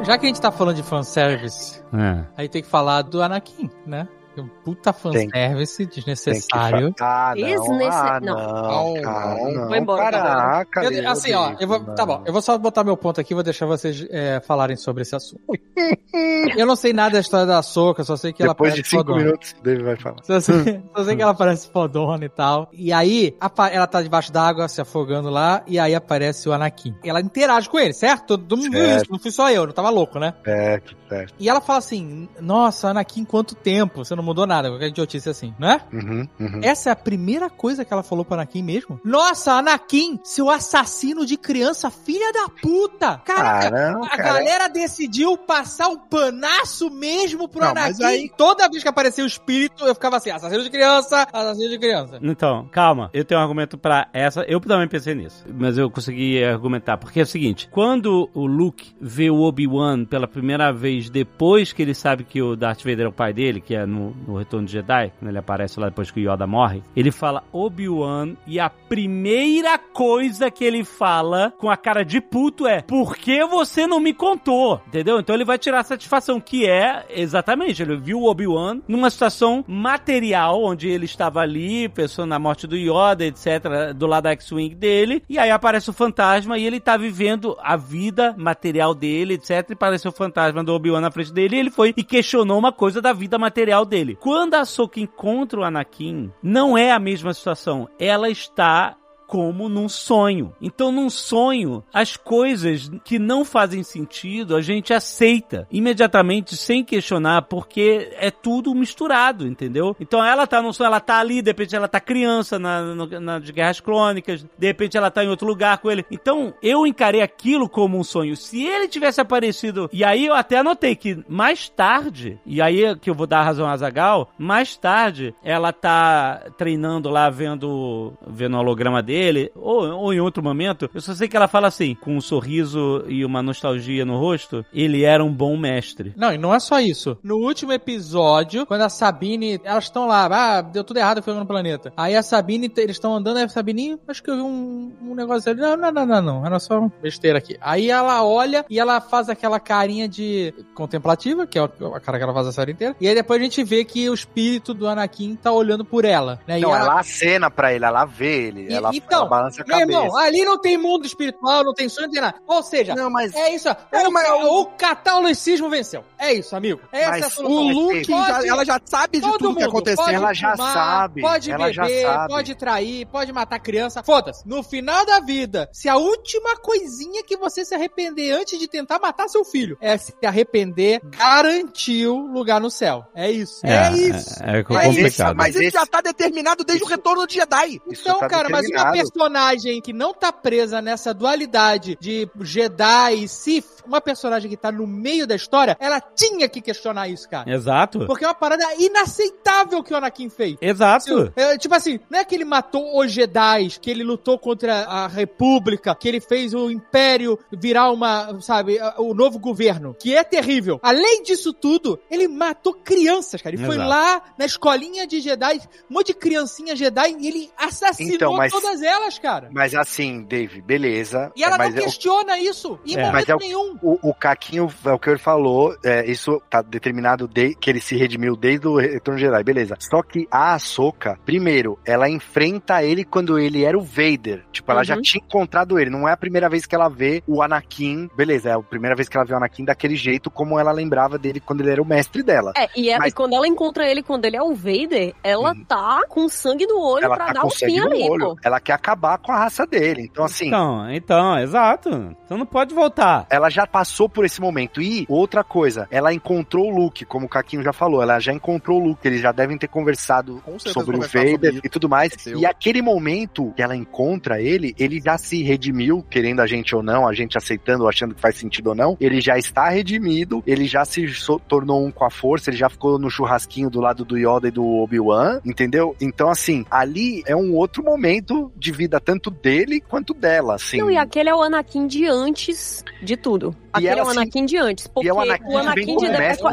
Já que a gente tá falando de fanservice, É. aí tem que falar do Anakin, né? Um puta fanservice Tem desnecessário. fa- Ah, não. Desnece- Ah, não. não, Não, cara, não. Vou embora, Caraca, Eu- assim, ó, eu vou, tá bom, eu vou só botar meu ponto aqui e vou deixar vocês é, falarem sobre esse assunto. eu não sei nada da história da Soca, só sei que ela Depois parece de cinco fodona. minutos, o David vai falar. Só sei, só sei que ela parece fodona e tal. E aí, ela tá debaixo d'água, se afogando lá, e aí aparece o Anakin. Ela interage com ele, certo? Todo, mundo viu Certo. isso, não fui só eu, não tava louco, né? É, tudo certo. E ela fala assim, nossa, Anakin, quanto tempo você não não mudou nada, qualquer idiotice assim, não é? Uhum, uhum. Essa é a primeira coisa que ela falou pro Anakin mesmo? Nossa, Anakin, seu assassino de criança, filha da puta! Caraca, Caramba, a cara. galera decidiu passar o panaço mesmo pro Não, mas Anakin. aí- Toda vez que aparecia o espírito, eu ficava assim, assassino de criança, assassino de criança. Então, calma, eu tenho um argumento pra essa. Eu também pensei nisso, mas eu consegui argumentar. Porque é o seguinte: quando o Luke vê o Obi-Wan pela primeira vez, depois que ele sabe que o Darth Vader é o pai dele, que é no, no Retorno de Jedi, quando ele aparece lá depois que o Yoda morre, ele fala Obi-Wan e a primeira coisa que ele fala com a cara de puto é: Por que você não me contou? Entendeu? Então ele vai tirar a satisfação, que é exatamente, ele viu o Obi-Wan numa situação material, onde ele estava ali, pensando na morte do Yoda, etc., do lado da X-Wing dele, e aí aparece o fantasma e ele tá vivendo a vida material dele, etc., e apareceu o fantasma do Obi-Wan na frente dele, e ele foi e questionou uma coisa da vida material dele. Quando a Soka encontra o Anakin, não é a mesma situação. Ela está como num sonho. Então, num sonho, as coisas que não fazem sentido a gente aceita imediatamente, sem questionar, porque é tudo misturado, entendeu? Então, ela tá num sonho, ela tá ali, de repente ela tá criança na, na, de Guerras Crônicas, de repente ela tá em outro lugar com ele. Então, eu encarei aquilo como um sonho. Se ele tivesse aparecido, e aí eu até anotei que mais tarde, e aí é que eu vou dar a razão a Zagal, mais tarde ela tá treinando lá, vendo, vendo o holograma dele, ou, ou em outro momento, eu só sei que ela fala assim, com um sorriso e uma nostalgia no rosto, ele era um bom mestre. Não, e não é só isso. No último episódio, quando a Sabine, elas estão lá, ah, deu tudo errado, foi no planeta. Aí a Sabine, eles estão andando, aí a Sabine, acho que eu vi um, um negócio ali. Não, não, não, não, não, era só besteira aqui. Aí ela olha e ela faz aquela carinha de contemplativa, que é a cara que ela faz a série inteira. E aí depois a gente vê que o espírito do Anakin tá olhando por ela, né? Não, e ela acena pra ele, ela vê ele, E- ela, então, ela balança a Meu irmão, ali não tem mundo espiritual, não tem sonho, não tem nada. Ou seja, Não, mas é isso. É, o, mas o catolicismo venceu. É isso, amigo. Essa Mas é a solução. O Mas Luke, já- ela já sabe de Todo tudo que mundo aconteceu. pode Ela já fumar, sabe, Pode ela já beber, sabe. pode trair, pode matar criança. Foda-se. No final da vida, se a última coisinha que você se arrepender antes de tentar matar seu filho é se arrepender, garantiu lugar no céu. É isso. É, isso. É, é Mas, complicado. isso, mas Mas isso esse- já tá determinado desde o retorno de Jedi. Isso Então, tá cara, mas uma personagem que não tá presa nessa dualidade de Jedi e Sith, uma personagem que tá no meio da história, ela tinha que questionar isso, cara. Exato. Porque é uma parada inaceitável que o Anakin fez. Exato. É, tipo assim, não é que ele matou os Jedi, que ele lutou contra a República, que ele fez o Império virar uma, sabe, o novo governo, que é terrível. Além disso tudo, ele matou crianças, cara. Ele foi Exato. lá na escolinha de Jedi, um monte de criancinha Jedi, e ele assassinou Então, mas- todas elas, cara. Mas assim, Dave, beleza. E ela mas não é o- questiona isso, em É. momento Mas é o- nenhum. O, o Caquinho, é o que ele falou, é, isso tá determinado de, que ele se redimiu desde o Retorno de Jedi, beleza. Só que a Ahsoka, primeiro, ela enfrenta ele quando ele era o Vader. Tipo, ela já Uhum. tinha encontrado ele. Não é a primeira vez que ela vê o Anakin, beleza, é a primeira vez que ela vê o Anakin daquele jeito, como ela lembrava dele quando ele era o mestre dela. É, e, ela- Mas- e quando ela encontra ele, quando ele é o Vader, ela Uhum. tá com sangue no olho ela pra tá dar com um fim no ali, olho. pô. Ela quer acabar com a raça dele. Então, assim, Então, então, exato. Então não pode voltar. ela já passou por esse momento. E outra coisa, ela encontrou o Luke, como o Caquinho já falou, ela já encontrou o Luke, eles já devem ter conversado sobre o sobre Vader isso. e tudo mais. Aconteceu. E aquele momento que ela encontra ele, ele já se redimiu, querendo a gente ou não, a gente aceitando ou achando que faz sentido ou não. Ele já está redimido, ele já se so- tornou um com a força, ele já ficou no churrasquinho do lado do Yoda e do Obi-Wan, entendeu? Então, assim, ali é um outro momento de vida, tanto dele quanto dela, assim. Não, e aquele é o Anakin de antes de tudo. Aquele ela é o se- Anakin de antes. Porque e é o o Anakin, Anakin bem é, é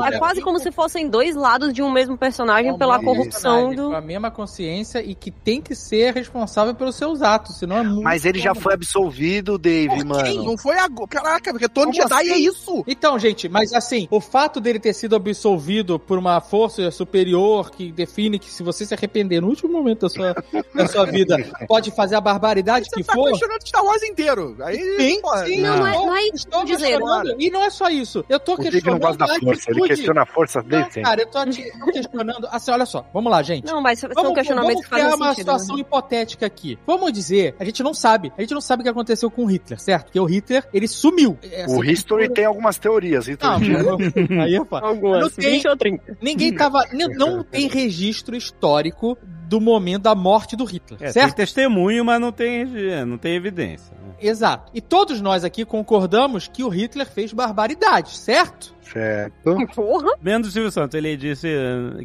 né? quase como se fossem dois lados de um mesmo personagem É pela mesmo corrupção personagem, do. Com a mesma consciência e que tem que ser responsável pelos seus atos, senão é muito. Mas ele já foi absolvido, Dave, mano. Não foi agora. Caraca, de Como Jedi assim? é isso. Então, gente, mas assim, o fato dele ter sido absolvido por uma força superior que define que se você se arrepender no último momento da sua, da sua vida, pode fazer a barbaridade Você que tá for. questionando Star Wars inteiro. Aí, Sim, porra, sim, Não, eu não é- não é isso estou que eu tô dizendo. questionando. E não é só isso. Eu tô O questionando. Não gosta da força, ele questiona a força dele Não, sempre. cara, eu tô, tô questionando. Assim, olha só, vamos lá, gente. Não, mas são Vamos, questionamentos vamos que fazem criar uma sentido. né? situação hipotética aqui. Vamos dizer, a gente não sabe. A gente não sabe o que aconteceu com o Hitler, certo? Porque o Hitler, ele sumiu. Essa O History tem algumas teorias. Não, History mas- aí, opa. Algumas, Não tem- 20 ou 30. Ninguém tava. Não tem registro histórico do momento da morte do Hitler, É, tem certo? testemunho, mas não tem, não tem evidência. né? Exato. E todos nós aqui concordamos que o Hitler fez barbaridades, certo? certo. Porra. Menos o Silvio Santos, ele disse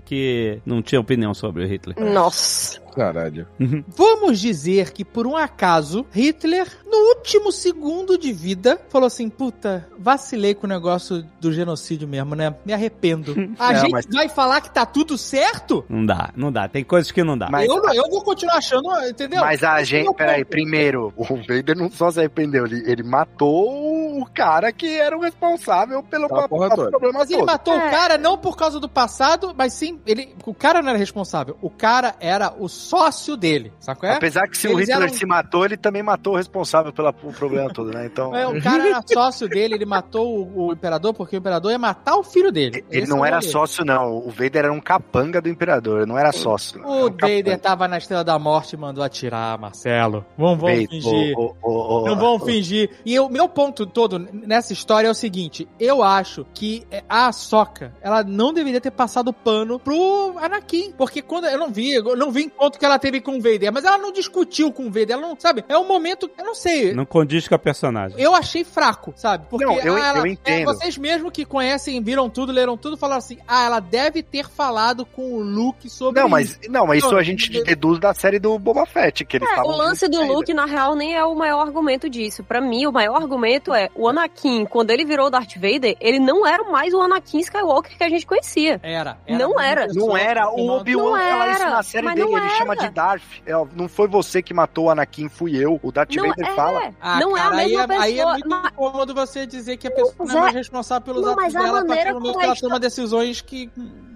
que não tinha opinião sobre o Hitler. Nossa. Caralho. Vamos dizer que, por um acaso, Hitler, no último segundo de vida, falou assim: puta, vacilei com o negócio do genocídio mesmo, né? Me arrependo. A Não, gente mas- vai falar que tá tudo certo? Não dá, não dá. Tem coisas que não dá. Mas- eu, eu vou continuar achando, entendeu? Mas a é gente, peraí, primeiro, o Vader não só se arrependeu, ele, ele matou o cara que era o responsável pelo toda. problema Mas ele todo. matou É. o cara não por causa do passado, mas sim, ele, o cara não era responsável. O cara era o sócio dele, sabe? É? Apesar que se o Eles Hitler eram- se matou, ele também matou o responsável pelo problema todo, né? Então, É, o cara era sócio dele, ele matou o, o imperador porque o imperador ia matar o filho dele. ele Esse não é o era rolê. sócio, não. O Vader era um capanga do imperador, não era sócio. não. O Era um Vader capanga. tava na Estrela da Morte e mandou atirar, Marcelo. Vamos, vamos Vader, fingir. o- o- o- Não vão fingir. E o meu ponto todo nessa história é o seguinte: eu acho que é, a Soca, ela não deveria ter passado pano pro Anakin. Porque quando eu não vi, eu não vi encontro que ela teve com o Vader, mas ela não discutiu com o Vader, ela não, sabe? É um momento, eu não sei. Não condiz com a personagem. Eu achei fraco, sabe? Porque Não, eu- ah, ela- eu entendo. é, vocês mesmo que conhecem, viram tudo, leram tudo, falaram assim: ah, ela deve ter falado com o Luke sobre Não, isso. mas, não, mas isso Não, a gente deduz da série do Boba Fett, que eles É, o lance do Luke, na real, nem é o maior argumento disso. Pra mim, o maior argumento é o Anakin, quando ele virou Darth Vader, ele não era mais o Anakin Skywalker que a gente conhecia. Era. Não era. ainda. pessoa Não era, o não- Obi-Wan Não fala isso era, na série dele, não ele chama de Darth. É, não foi você que matou o Anakin, fui eu. O Darth Não Vader é. fala. Ah, não cara, é a mesma aí é, pessoa. Aí é muito mas- incômodo você dizer que a pessoa não é mais é- responsável pelos Não, atos dela a partir do momento que ela toma decisões que.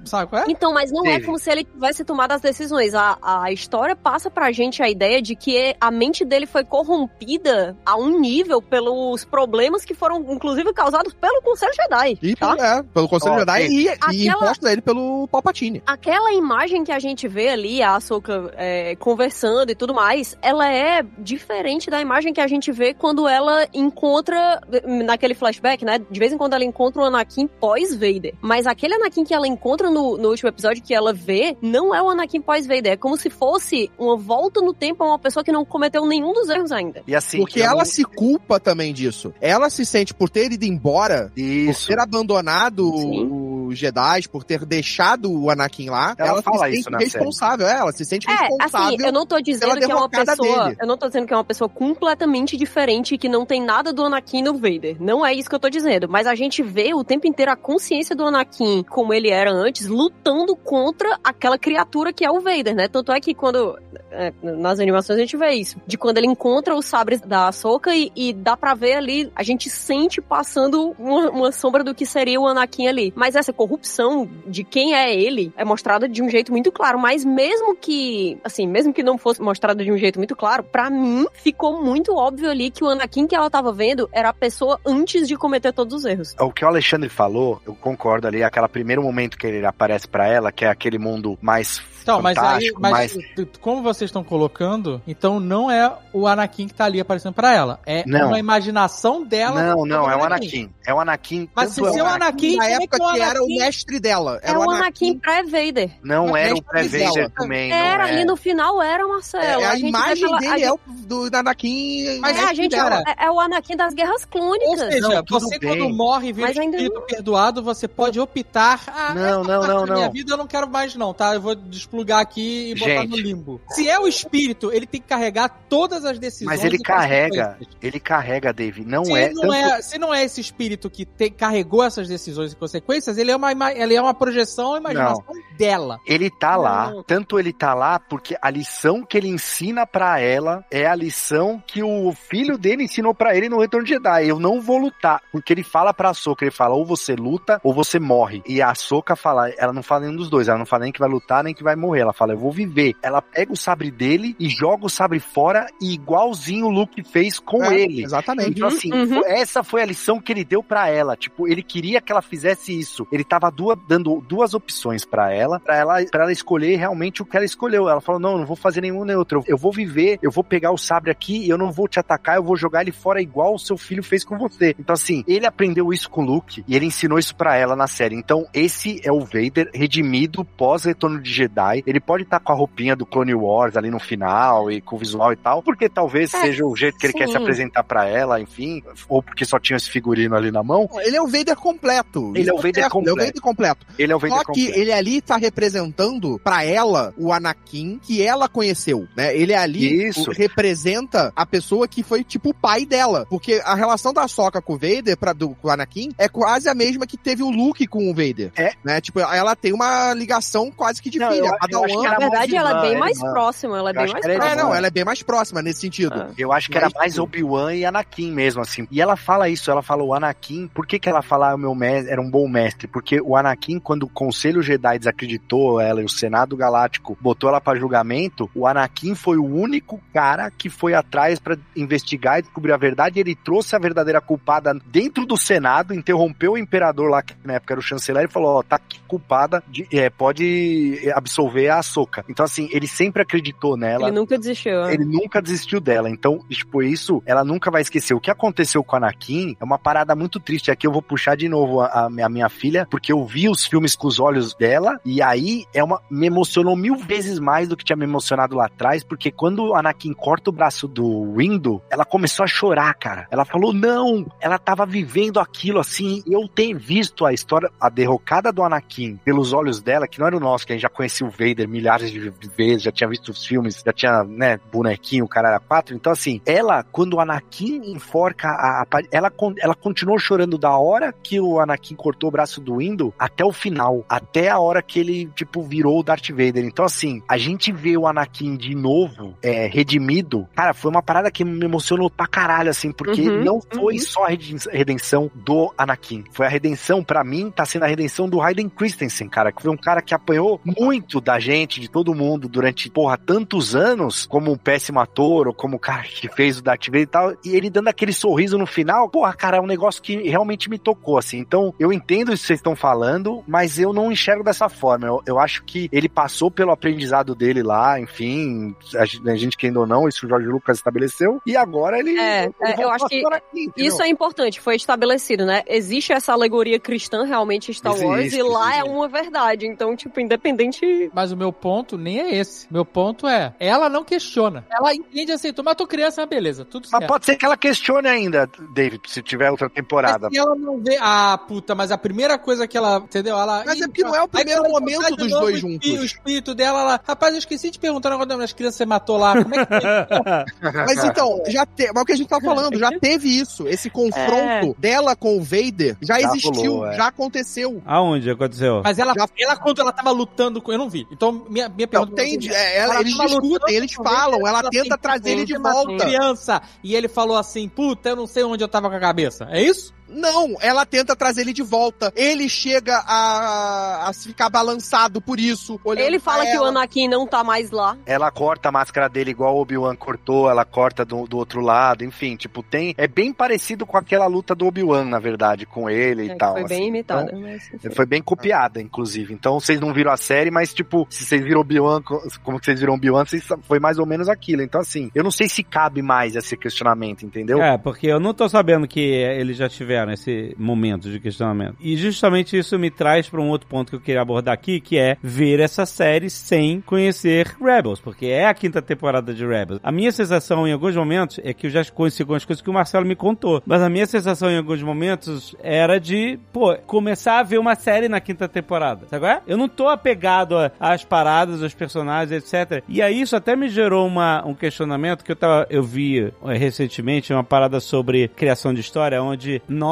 Sabe qual é? Então, mas não é como se ele tivesse tomado as decisões. A, a história passa pra gente a ideia de que a mente dele foi corrompida a um nível pelos problemas que foram, inclusive, causados pelo Conselho Jedi. E tá? pelo, é, pelo Conselho Ó, Jedi e, e aquela- imposto a ele pelo Palpatine. Aquela imagem que a gente vê ali, a Ahsoka é, conversando e tudo mais, ela é diferente da imagem que a gente vê quando ela encontra, naquele flashback, né? De vez em quando ela encontra o Anakin pós-Vader. Mas aquele Anakin que ela encontra no, no último episódio que ela vê, não é o Anakin pós-Vader. É como se fosse uma volta no tempo a uma pessoa que não cometeu nenhum dos erros ainda. E assim. Porque ela não- se culpa também disso. Ela se sente por ter ido embora, por Isso. ter abandonado Sim. Os Jedi, por ter deixado o Anakin lá. Ela Ela, fala se isso sente na responsável. É, ela se sente É, responsável. assim, eu não tô dizendo que é uma pessoa. dele. Eu não tô dizendo que é uma pessoa completamente diferente e que não tem nada do Anakin no Vader. Não é isso que eu tô dizendo. Mas a gente vê o tempo inteiro a consciência do Anakin, como ele era antes, lutando contra aquela criatura que é o Vader, né? Tanto é que quando. é, nas animações a gente vê isso. De quando ele encontra os sabres da Ahsoka e, e dá pra ver ali, a gente sente passando uma, uma sombra do que seria o Anakin ali. Mas essa corrupção de quem é ele é mostrada de um jeito muito claro. Mas mesmo que, assim, mesmo que não fosse mostrada de um jeito muito claro, pra mim ficou muito óbvio ali que o Anakin que ela tava vendo era a pessoa antes de cometer todos os erros. O que o Alexandre falou, eu concordo ali, aquele primeiro momento que ele aparece pra ela, que é aquele mundo mais Então, mas aí, fantástico, mas mais... como vocês estão colocando, então não é o Anakin que tá ali aparecendo pra ela. É Não. uma imaginação dela. Não, não, é o o Anakin. É o Anakin. Mas se ser é o Anakin, Na como é época que o que era o Anakin- mestre dela. É Era o Anakin pré-Vader. Não era o pré-Vader também. não Era, é. ali no final era, Marcelo. É, a, gente vê imagem aquela- a dele é o do Anakin. Mas É, a gente é, é o Anakin das guerras Ou clônicas. seja, Não, você bem. quando morre e vira espírito perdoado, você pode optar. Ah, Não, não, não, da minha não. vida eu não quero mais não, tá? Eu vou desplugar aqui e botar Gente. no limbo. Se é o espírito, ele tem que carregar todas as decisões. Mas ele carrega, ele carrega, Dave. Não Se, é. não tanto- é, se não é esse espírito que te- carregou essas decisões e consequências, ele é uma, ele é uma projeção, imaginação dela. Ele tá lá, Não. tanto ele tá lá porque a lição que ele ensina pra ela é a lição que o filho dele ensinou pra ele no Retorno de Jedi. Eu não vou lutar, porque ele fala pra Ahsoka, ele fala ou você luta ou você morre. E a Ahsoka fala, ela não fala nenhum dos dois, ela não fala nem que vai lutar nem que vai morrer, ela fala eu vou viver. Ela pega o sabre dele e joga o sabre fora e igualzinho o Luke fez com É, ele. Exatamente. Então, assim, Uhum. essa foi a lição que ele deu pra ela. Tipo, ele queria que ela fizesse isso. Ele tava duas- dando duas opções pra ela, pra ela, pra ela escolher realmente o que ela escolheu. Ela falou: não, eu não vou fazer nenhum nem outro. Eu vou viver, eu vou pegar o sabre aqui e eu não vou te atacar, eu vou jogar ele fora igual o seu filho fez com você. Então, assim, ele aprendeu isso com o Luke e ele ensinou isso pra ela na série. Então, esse é o Vader redimido pós-retorno de Jedi. Ele pode estar com a roupinha do Clone Wars ali no final e com o visual e tal, porque talvez É, seja o jeito que ele quer se apresentar pra ela, enfim, ou porque só tinha esse figurino ali na mão. Ele é o Vader completo. Ele é o Vader certo, Ele é o completo. Vader completo. Ele é o Vader Só que completo. ele ali tá representando pra ela o Anakin que ela conheceu, né? Ele ali Isso. o- representa a pessoa que foi tipo o pai dela, porque a relação da Soca com o Vader para do com o Anakin é quase a mesma que teve o Luke com o Vader. É. né? Tipo, ela tem uma ligação quase que de Não, filha. eu- que Padawan- Na verdade, ela é bem mais irmã. próxima, ela é bem mais que próxima. É, não, ela é bem mais próxima nesse sentido. Ah. Eu acho que era mais Obi-Wan e Anakin mesmo, assim. E ela fala isso, ela fala o Anakin. Por que, que ela fala "Ah, o meu mestre era um bom mestre? Porque o Anakin, quando o Conselho Jedi desacreditou ela e o Senado Galáctico botou ela pra julgamento, o Anakin foi o único cara que foi atrás pra investigar e descobrir a verdade. Ele trouxe a verdadeira culpada dentro do Senado, interrompeu o imperador lá, que na época era o chanceler, e falou: Ó, tá aqui culpada, de, é, pode absolver a Ahsoka. Então, assim, ele sempre acreditou nela. Ele nunca desistiu. né? Ele nunca desistiu dela. Então, tipo, isso ela nunca vai esquecer. O que aconteceu com a Anakin é uma parada muito triste. Aqui eu vou puxar de novo a, a minha filha, porque eu vi os filmes com os olhos dela, e aí é uma. Me emocionou mil vezes mais do que tinha me emocionado lá atrás, porque quando o Anakin corta o braço do Windu, ela começou a chorar, cara. Ela falou, não, ela tava vivendo aquilo assim. Eu ter visto a história, a derrocada do Anakin pelos olhos dela, que não era o nosso, que a gente já conhecia o Vader milhares de vezes, já tinha visto os filmes, já tinha, né, bonequinho, o cara era quatro. Então, assim, ela, quando o Anakin enforca a, a ela, ela continuou chorando da hora que o Anakin cortou o braço do Windu até o final, até a hora que ele, tipo, virou o Darth Vader. Então, assim, a gente vê o Anakin de novo, é, redimido, cara, foi uma parada que me emocionou pra caralho, assim, porque Uhum, não foi uhum. só a reden- redenção do Anakin. Foi a redenção, pra mim, tá sendo a redenção do Hayden Christensen, cara, que foi um cara que apanhou muito da gente, de todo mundo, durante, porra, tantos anos, como um péssimo ator, ou como o cara que fez o Darth Vader e tal, e ele dando aquele sorriso no final, porra, cara, é um negócio que realmente me tocou, assim. Então, eu entendo isso que vocês estão falando, mas eu não enxergo dessa forma. Eu, eu acho que ele passou pelo aprendizado dele lá, enfim, a gente, a gente querendo ou não, isso o Jorge Lucas estabeleceu, e agora ele. É, ele é, eu acho que entendeu? Isso é importante, foi estabelecido, né? Existe essa alegoria cristã realmente em Star Wars Existe, e lá existe. é uma verdade. Então, tipo, independente. Mas o meu ponto nem é esse. Meu ponto é, ela não questiona. Ela entende aceitou. Mas tô criança, beleza, tudo Mas certo. pode ser que ela questione ainda, David, se tiver outra temporada. Mas se ela não vê. Ah, puta, mas a primeira coisa que ela. Entendeu? Ela. Mas é porque não é o primeiro ela momento dos dois juntos. espírito- O espírito dela, ela. Rapaz, eu esqueci de perguntar negócio das crianças que você matou lá. Como é que foi? Mas então, já te... mas o que a gente tá falando, já teve isso. Esse confronto dela com o Vader já, Já existiu, rolou, é. já aconteceu. Aonde aconteceu? Mas ela, Já- ela, quando ela tava lutando com. Eu não vi. Então, minha, minha Não, pergunta. tem, você é, ela- Ela eles discutem, eles falam, ela tem tenta trazer ele de volta. criança. E ele falou assim: puta, eu não sei onde eu tava com a cabeça. É isso? Não, ela tenta trazer ele de volta. Ele chega a, a se ficar balançado por isso. Ele fala que o. Anakin não tá mais lá. Ela corta a máscara dele igual o Obi-Wan cortou, ela corta do, do outro lado, enfim, tipo, tem. É bem parecido com aquela luta do Obi-Wan, na verdade, com ele e É, tal. foi assim. bem imitada. Então, mas. Foi bem copiada, inclusive. Então, vocês não viram a série, mas, tipo, se vocês viram Obi-Wan, co- como vocês viram Obi-Wan, foi mais ou menos aquilo. Então, assim, eu não sei se cabe mais esse questionamento, entendeu? É, porque eu não tô sabendo que eles já tiveram esse momento de questionamento. E justamente isso me traz pra um outro ponto que eu queria abordar aqui, que é ver essa série sem conhecer Rebels, porque é a quinta temporada de Rebels. A minha sensação em alguns momentos é que eu já conheci algumas coisas que o Marcelo me contou, mas a minha sensação em alguns momentos era de, pô, começar a ver uma série na quinta temporada, sabe é? Eu não tô apegado às paradas, aos personagens, etc. E aí isso até me gerou uma, um questionamento que eu tava, eu vi eh, recentemente uma parada sobre criação de história, onde nós,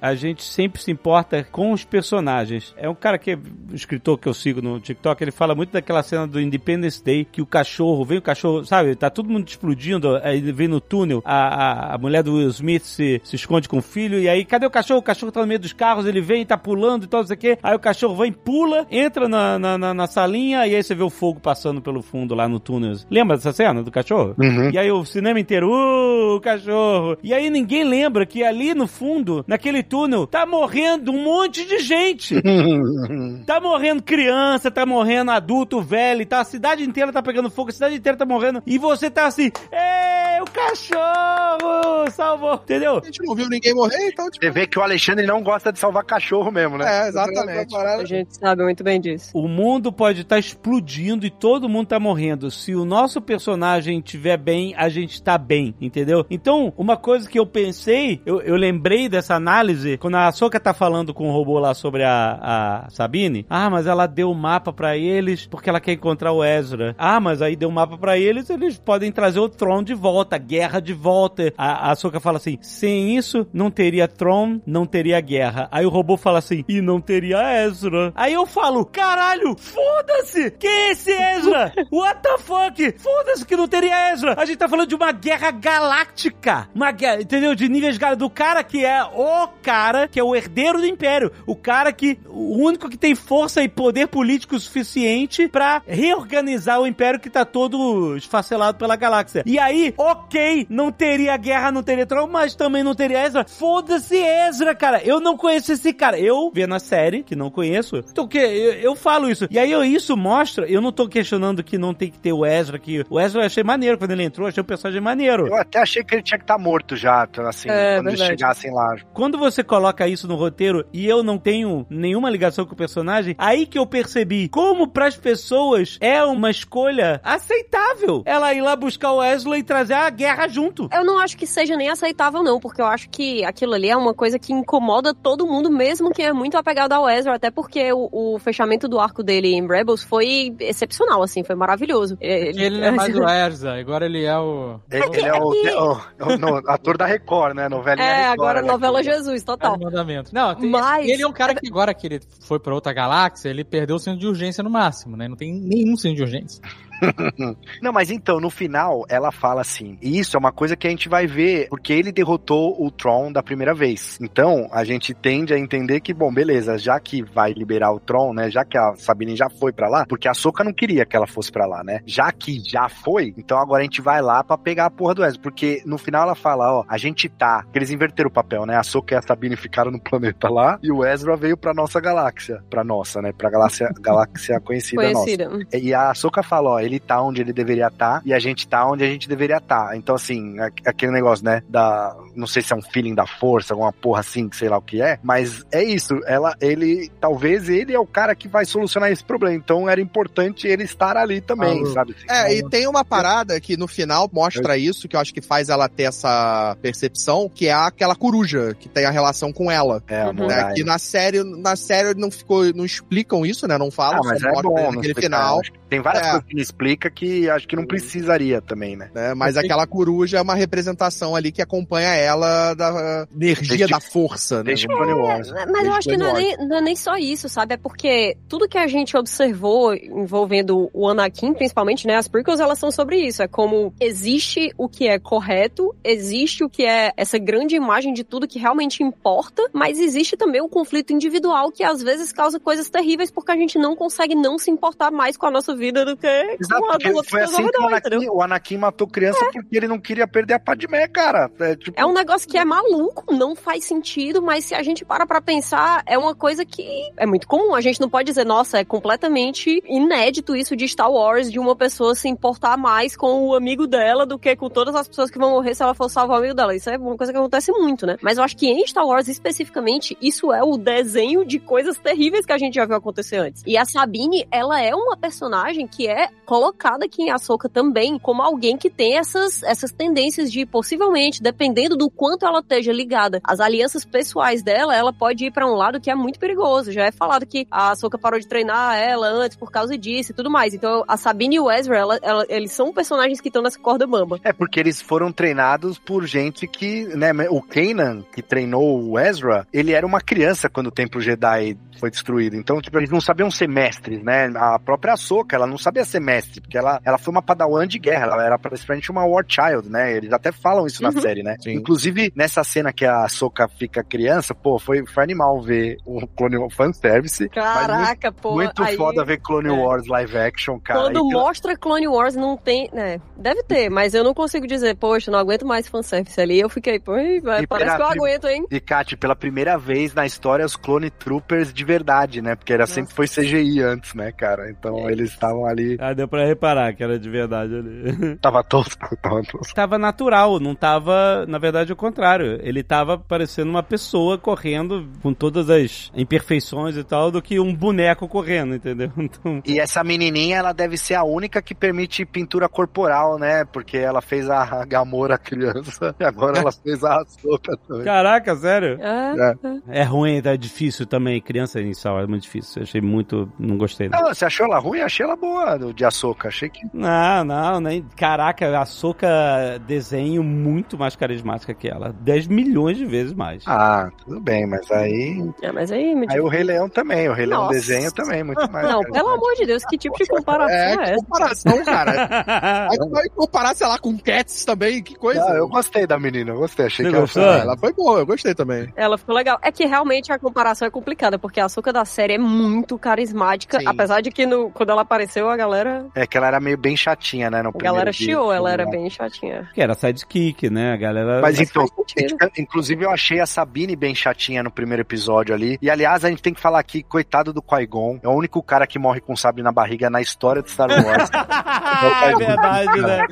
a gente sempre se importa com os personagens. É um cara que, um escritor que eu sigo no TikTok, ele fala muito daquela cena do Independence Day, que o cachorro, vem o cachorro, sabe, tá todo mundo explodindo, aí vem no túnel, a, a, a mulher do Will Smith se, se esconde com o filho, e aí, cadê o cachorro? O cachorro tá no meio dos carros, ele vem, tá pulando e tal, não sei o quê. Aí o cachorro vem, pula, entra na, na, na, na salinha, e aí você vê o fogo passando pelo fundo lá no túnel. Lembra dessa cena do cachorro? Uhum. E aí o cinema inteiro, uh, o cachorro. E aí ninguém lembra que ali no fundo, naquele túnel, tá morrendo um monte de gente. tá morrendo criança, tá morrendo adulto, velho, tá, a cidade inteira tá pegando fogo, a cidade inteira tá morrendo. E você tá assim, ei, o cachorro salvou, entendeu? A gente não viu ninguém morrer, então, tipo. Você vê que o Alexandre não gosta de salvar cachorro mesmo, né? É, exatamente. A gente sabe muito bem disso. O mundo pode estar explodindo e todo mundo tá morrendo. Se o nosso personagem estiver bem, a gente tá bem, entendeu? Então, uma coisa que eu pensei, eu, eu lembrei dessa análise, quando a Soka tá falando com o robô lá sobre a, a Sabine. Ah, mas ela deu o mapa pra eles porque ela quer encontrar o Ezra. Ah, mas aí deu o mapa pra eles, eles podem trazer o Tron de volta, a guerra de volta. A, a Soka fala assim: sem isso, não teria Tron, não teria guerra. Aí o robô fala assim: e não teria Ezra. Aí eu falo: caralho, foda-se! Que é esse Ezra? What the fuck? Foda-se que não teria Ezra. A gente tá falando de uma guerra galáctica. Uma guerra, entendeu? De níveis do cara que é o cara que é o herdeiro do império. O cara que, o único que tem força e poder político suficiente pra reorganizar o império que tá todo esfacelado pela galáxia. E aí, ok, não teria guerra, não teria mas também não teria Ezra. Foda-se Ezra, cara. Eu não conheço esse cara. Eu, vendo a série, que não conheço, então que? Eu, eu falo isso. E aí eu- isso mostra, eu não tô questionando que não tem que ter o Ezra, que o Ezra eu achei maneiro quando ele entrou, achei o personagem maneiro. Eu até achei que ele tinha que estar morto já, assim, É, quando eles verdade. chegassem lá. Quando você coloca isso no roteiro e eu não tenho nenhuma ligação com o personagem, aí que eu percebi como pras pessoas é uma escolha aceitável ela ir lá buscar o Wesley e trazer a guerra junto. Eu não acho que seja nem aceitável, não, porque eu acho que aquilo ali é uma coisa que incomoda todo mundo, mesmo quem é muito apegado ao Ezra, até porque o, o fechamento do arco dele em Rebels foi excepcional, assim, foi maravilhoso. Porque ele não é mais o Erza, agora ele é o. Ele, ele é o, que- o- o- no- ator da Record, né? Novelinha É, Record, agora né? novela Jesus, É total. mandamento. Não, tem, Mas- ele é um cara que agora que ele foi pra outra galáxia, ele perdeu o senso de urgência no máximo, né? Não tem nenhum senso de urgência. Não, mas então, no final, ela fala assim, e isso é uma coisa que a gente vai ver, porque ele derrotou o Tron da primeira vez. Então, a gente tende a entender que, bom, beleza, já que vai liberar o Tron, né, já que a Sabine já foi pra lá, porque a Soka não queria que ela fosse pra lá, né? Já que já foi, então agora a gente vai lá pra pegar a porra do Ezra, porque no final ela fala, ó, a gente tá, que eles inverteram o papel, né? A Soka e a Sabine ficaram no planeta lá, e o Ezra veio pra nossa galáxia, pra nossa, né? Pra galáxia, galáxia conhecida, nossa. Conhecida. E a Soka fala, ó, ele tá onde ele deveria estar e a gente tá onde a gente deveria estar. Então, assim, aquele negócio, né, da... Não sei se é um feeling da força, alguma porra assim, que sei lá o que é, mas é isso. Ela, ele, talvez ele é o cara que vai solucionar esse problema. Então, era importante ele estar ali também, Ah, sabe? É, e tem uma parada que no final mostra isso, que eu acho que faz ela ter essa percepção, que é aquela coruja, que tem a relação com ela. É, Uhum. Né? Que na série, na série não ficou, não explicam isso, né? Não falam, Ah, mas é bom explicar. final. Tem várias É. coisas que ele explica que acho que não precisaria também, né? Né? Mas aquela coruja é uma representação ali que acompanha ela da energia Desde- da força, né? Desde Wars. Mas Desde eu acho que não é, nem, não é nem só isso, sabe? É porque tudo que a gente observou envolvendo o Anakin, principalmente, né? As prequels, elas são sobre isso. É como existe o que é correto, existe o que é essa grande imagem de tudo que realmente importa, mas existe também o conflito individual que às vezes causa coisas terríveis porque a gente não consegue não se importar mais com a nossa vida do que Exato, com a porque das outras foi assim que o? Anakin, o Anakin matou criança porque ele não queria perder a Padmé, cara. É, tipo, É um negócio que é maluco, não faz sentido, mas se a gente para pra pensar, é uma coisa que é muito comum. A gente não pode dizer, nossa, é completamente inédito isso de Star Wars, de uma pessoa se importar mais com o amigo dela do que com todas as pessoas que vão morrer se ela for salvar o amigo dela. Isso é uma coisa que acontece muito, né? Mas eu acho que em Star Wars, especificamente, isso é o desenho de coisas terríveis que a gente já viu acontecer antes. E a Sabine, ela é uma personagem que é colocada aqui em Ahsoka também como alguém que tem essas, essas tendências de, possivelmente, dependendo do quanto ela esteja ligada às alianças pessoais dela, ela pode ir para um lado que é muito perigoso. Já é falado que a Ahsoka parou de treinar ela antes por causa disso e tudo mais. Então, a Sabine e o Ezra, ela, ela, eles são personagens que estão nessa corda bamba. É porque eles foram treinados por gente que, né, o Kanan, que treinou o Ezra, ele era uma criança quando o Templo Jedi foi destruído. Então, tipo, eles não sabiam ser mestres, né? A própria Ahsoka, ela não sabia ser mestre, porque ela, ela foi uma padawan de guerra, ela era praticamente uma war child, né? Eles até falam isso Uhum. na série, né? Sim. Inclusive, nessa cena que a Ahsoka fica criança, pô, foi, foi animal ver o Clone Wars fanservice. Caraca, pô. muito aí, foda ver Clone é. Wars live action, cara. Quando E mostra Clone Wars, não tem. Né, deve ter, mas eu não consigo dizer, poxa, não aguento mais fanservice ali. Eu fiquei, pô, vai, parece que eu aguento, hein? E, Kat, pela primeira vez na história, os Clone Troopers de verdade, né? Porque era sempre foi CGI antes, né, cara? Então É. eles estavam ali. Ah, deu pra reparar que era de verdade ali. Tava tosco, tava tosco. tava natural, não tava, na verdade, o contrário. Ele tava parecendo uma pessoa correndo com todas as imperfeições e tal, do que um boneco correndo, entendeu? Então, E essa menininha, ela deve ser a única que permite pintura corporal, né? Porque ela fez a Gamora criança e agora ela fez a Ahsoka também. caraca, sério? É, É ruim, tá difícil também. Criança inicial é muito difícil. Eu achei muito. Não gostei. Não, Não, você achou ela ruim? Eu achei ela boa, de Ahsoka. Achei que... não, não nem. Caraca, a Soca desenho muito mais carismática que ela. 10 milhões de vezes mais. Ah, tudo bem, mas aí... é, mas aí me Aí o Rei Leão também, o Rei Leão desenho também, muito mais. Não, pelo amor de Deus, que tipo de comparação É, é, essa? comparação, cara. Aí tu vai comparar, sei lá, com Cats também, que coisa. Não, eu gostei da menina, eu gostei. Achei Você que ela foi- ela foi boa, eu gostei também. Ela ficou legal. É que realmente a comparação é complicada, porque a açúcar da série é muito carismática, Sim. apesar de que no- quando ela apareceu, a galera, É que ela era meio bem chatinha, né? No a galera chiou, ela era né? bem chatinha. que era sidekick, né? A galera. Mas então, faz sentido. inclusive eu achei a Sabine bem chatinha no primeiro episódio ali. E aliás, a gente tem que falar aqui, coitado do Qui-Gon. É o único cara que morre com sabre na barriga na história de Star Wars. é verdade, né?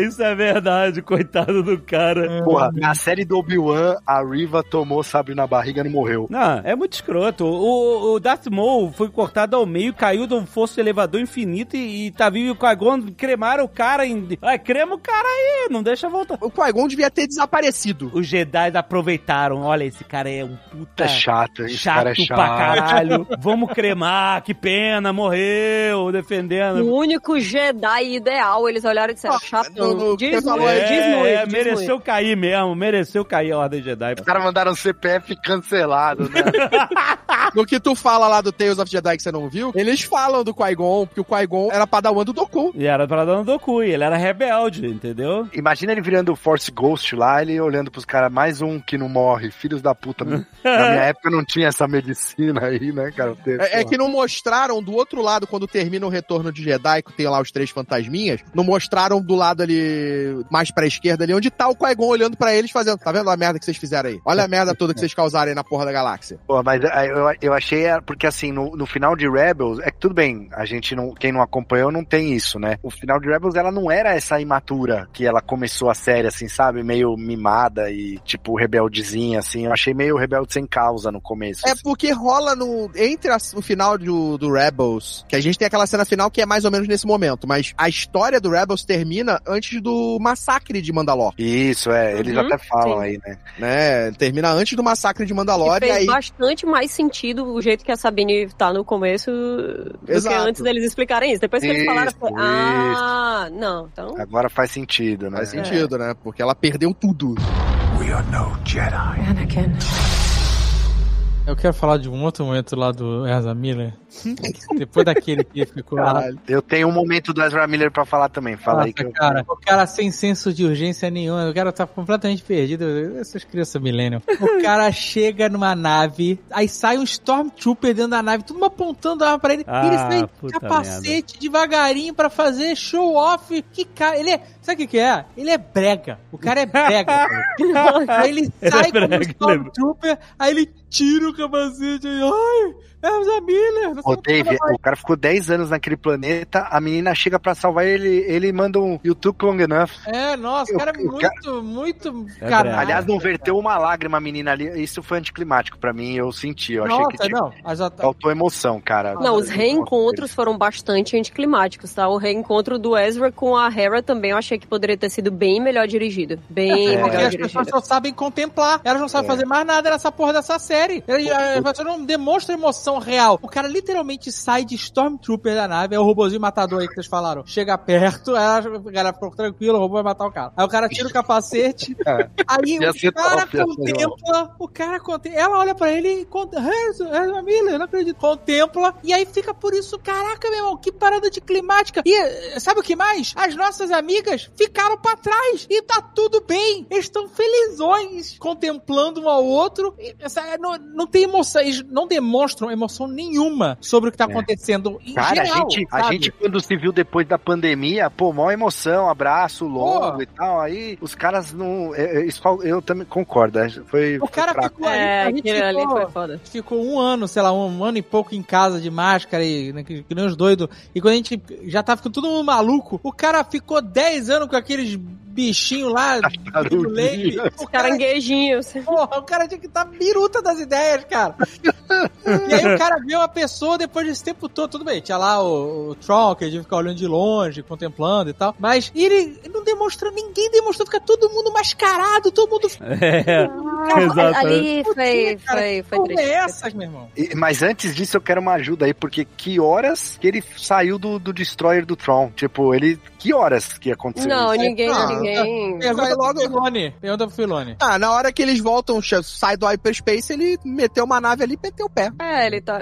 Isso é verdade, coitado do cara. Porra, na série do Obi-Wan, a Riva tomou sabre na barriga e não morreu. Não, é muito escroto. O, o Darth Maul foi cortado ao meio, caiu de um fosso de elevador infinito e, e tá vivo o Qui-Gon, cremaram o cara em... Ah, crema o cara aí, não deixa voltar. O Qui-Gon devia ter desaparecido. Os Jedi aproveitaram, olha, esse cara é um puta... É chato, esse Chato cara é chato. pra caralho. Vamos cremar, que pena, morreu, O defendendo. único Jedi ideal, eles olharam e disseram, Ah, Diz você falou muito, aí, diz É, muito, é, diz mereceu cair mesmo, mereceu cair a Ordem Jedi. Os caras mandaram CPF cancelado, né? No que tu fala lá do Tales of Jedi que você não viu, eles falam do Qui-Gon, porque o Qui-Gon era padawan do Doku. E era pra dar no Doku, e ele era rebelde, entendeu? Imagina ele virando o Force Ghost lá, ele olhando pros caras, mais um que não morre, filhos da puta. Na minha época não tinha essa medicina aí, né, cara? É, é que não mostraram do outro lado, quando termina o retorno de Jedi, que tem lá os três fantasminhas, não mostraram do lado ali, mais pra esquerda ali, onde tá o Qui-Gon olhando pra eles, fazendo, tá vendo a merda que vocês fizeram aí? Olha a merda toda que vocês causaram aí na porra da galáxia. Pô, mas é, eu, eu achei, é, porque assim, no, no final de Rebels, é que tudo bem, a gente não, quem não acompanhou não tem isso, né? O final de Rebels, ela não era essa imatura que ela começou a série, assim, sabe? Meio mimada e, tipo, rebeldezinha, assim. Eu achei meio rebelde sem causa no começo. É assim. porque rola no. Entre a- o final do, do Rebels, que a gente tem aquela cena final que é mais ou menos nesse momento, mas a história do Rebels termina antes do massacre de Mandalor. Isso, é, eles Uhum, até falam sim. aí, né? Né? Termina antes do massacre de E Mandalor e, fez aí. bastante mais sentido o jeito que a Sabine tá no começo do Exato. que antes deles explicarem isso. Depois que eles Isso, falaram, eu falei, ah, não, então... Agora faz sentido, né? Faz sentido, né? Porque ela perdeu tudo. We are no Jedi. Anakin. Eu quero falar de um outro momento lá do Ezra Miller. Depois daquele que ficou lá. Eu tenho um momento do Ezra Miller pra falar também. Fala aí Nossa, que eu... cara, o cara sem senso de urgência nenhuma, o cara tá completamente perdido. Essas crianças millennium. O cara chega numa nave, aí sai um Stormtrooper dentro da nave, todo mundo apontando a arma pra ele. Ah, e ele sai capacete devagarinho pra fazer show off. Que cara, ele é. Sabe o que, que é? Ele é brega. O cara é brega. cara. aí ele Ele sai é brega, como Stormtrooper, aí ele tira o capacete e. Ai! Ezra Miller! Não Ô, Dave, o cara ficou 10 anos naquele planeta, a menina chega pra salvar ele, ele manda um You took long enough. É, nossa, o cara é muito, muito. É caralho. Aliás, não verteu uma lágrima a menina ali. Isso foi anticlimático pra mim, eu senti. Eu achei Nossa, que tinha, não. Já faltou emoção, cara. Não, os reencontros foram bastante anticlimáticos, tá? O reencontro do Ezra com a Hera também eu achei que poderia ter sido bem melhor dirigido. Bem É, porque melhor as pessoas só sabem contemplar. Elas não sabem É. fazer mais nada nessa porra dessa série. Você não demonstra emoção real. O cara literalmente sai de Stormtrooper da nave, é o robozinho matador aí que vocês falaram. Chega perto, aí a galera ficou tranquilo, o robô vai matar o cara. Aí o cara tira o capacete, É. aí o cara top, ser contempla, o cara contempla, ela olha pra ele e contempla, é, eu não acredito. Contempla, e aí fica por isso, caraca, meu irmão, que parada de climática. E eh, sabe o que mais? As nossas amigas ficaram pra trás e tá tudo bem. Eles estão felizões contemplando um ao outro. E, essa- não, não tem emoção, eles não demonstram emoção nenhuma sobre o que tá É. acontecendo em Cara, a geral. gente, a gente, quando se viu depois da pandemia, pô, maior emoção, abraço longo Pô. e tal. Aí os caras não. é, é, fal- eu também concordo. é, Foi, O foi cara fraco. ficou, É, a ali ficou- foi foda. ficou um ano, sei lá, um ano e pouco em casa de máscara e né, que, que nem os doidos. E quando a gente já tava ficando todo mundo maluco, o cara ficou 10 anos com aqueles bichinhos lá, do leite. O cara, Caranguejinhos. porra, o cara tinha que estar biruta das ideias, cara. e aí o cara viu uma pessoa depois desse tempo todo, tudo bem, tinha lá o, o Tron, que a gente fica olhando de longe, contemplando e tal. Mas ele não demonstrou, ninguém demonstrou, fica todo mundo mascarado, todo mundo. É, exato. Ali foi, Cara, foi, foi é triste. essas, meu irmão? E- Mas antes disso, eu quero uma ajuda aí, porque que horas que ele saiu do, do Destroyer do Tron? Tipo, ele. Que horas que aconteceu Não, isso? ninguém, Ah, ninguém. Pergunta Vai logo- pro Filone. Pergunta pro Filone. Ah, na hora que eles voltam, sai do hyperspace, ele meteu uma nave ali e meteu o pé. É, ele tá.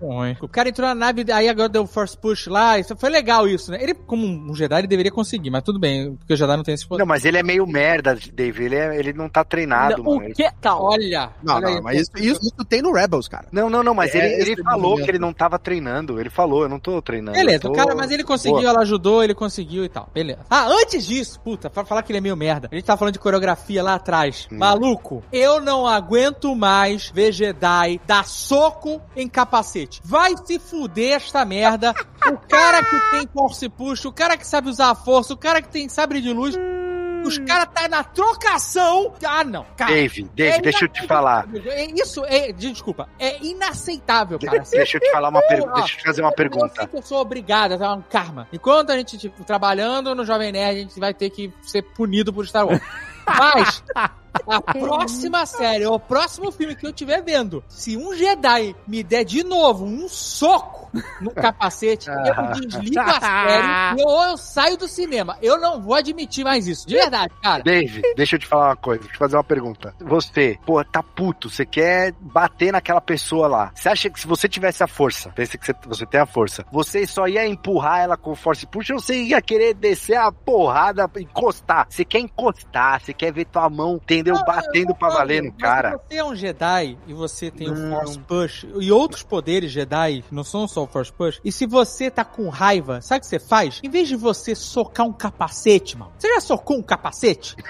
ruim. O cara entrou na nave, aí agora deu o first push lá, isso foi legal isso, né? Ele, como um Jedi, ele deveria conseguir, mas tudo bem, porque o Jedi não tem esse poder. Não, mas ele é meio merda, Dave. Ele, é- ele não tá treinado, o mano. Ele- que? Calma. Olha, Não, olha aí, não, mas isso, isso, isso tem no Rebels, cara. Não, não, não, mas É, ele, ele falou que ele não tava treinando. Ele falou, eu não tô treinando. Beleza, tô- o cara, mas ele conseguiu, Boa. ela ajudou, ele conseguiu e tal. Beleza. Ah, antes disso, puta, pra falar que ele é meio merda, a gente tava falando de coreografia lá atrás. Hum. Maluco, eu não aguento mais ver Jedi dar soco em capacete. Vai se fuder esta merda. O cara que tem force push, o cara que sabe usar a força, o cara que tem sabre de luz. Os caras tá na trocação. Ah, não, cara. Dave, Dave, É deixa eu te falar. É Isso é, desculpa, é inaceitável, cara. Deixa eu te falar uma pergunta. Deixa eu te fazer uma Eu pergunta. que eu sou obrigada, é um karma. Enquanto a gente, tipo, trabalhando no Jovem Nerd, a gente vai ter que ser punido por Star Wars. Mas, a próxima série, o próximo filme que eu estiver vendo, se um Jedi me der de novo um soco no capacete, eu desligo a série e eu, eu saio do cinema. Eu não vou admitir mais isso. De verdade, cara. Dave, deixa eu te falar uma coisa, deixa eu te fazer uma pergunta. Você, pô, tá puto, você quer bater naquela pessoa lá. Você acha que se você tivesse a força, pensa que você, você tem a força, você só ia empurrar ela com force push ou você ia querer descer a porrada, encostar? Você quer encostar, você quer ver tua mão, entendeu? Batendo pra valer no cara. Se você é um Jedi e você tem o Não. Force Push e outros poderes Jedi, não são só o Force Push, e se você tá com raiva, sabe o que você faz? Em vez de você socar um capacete, mano. Você já socou um capacete?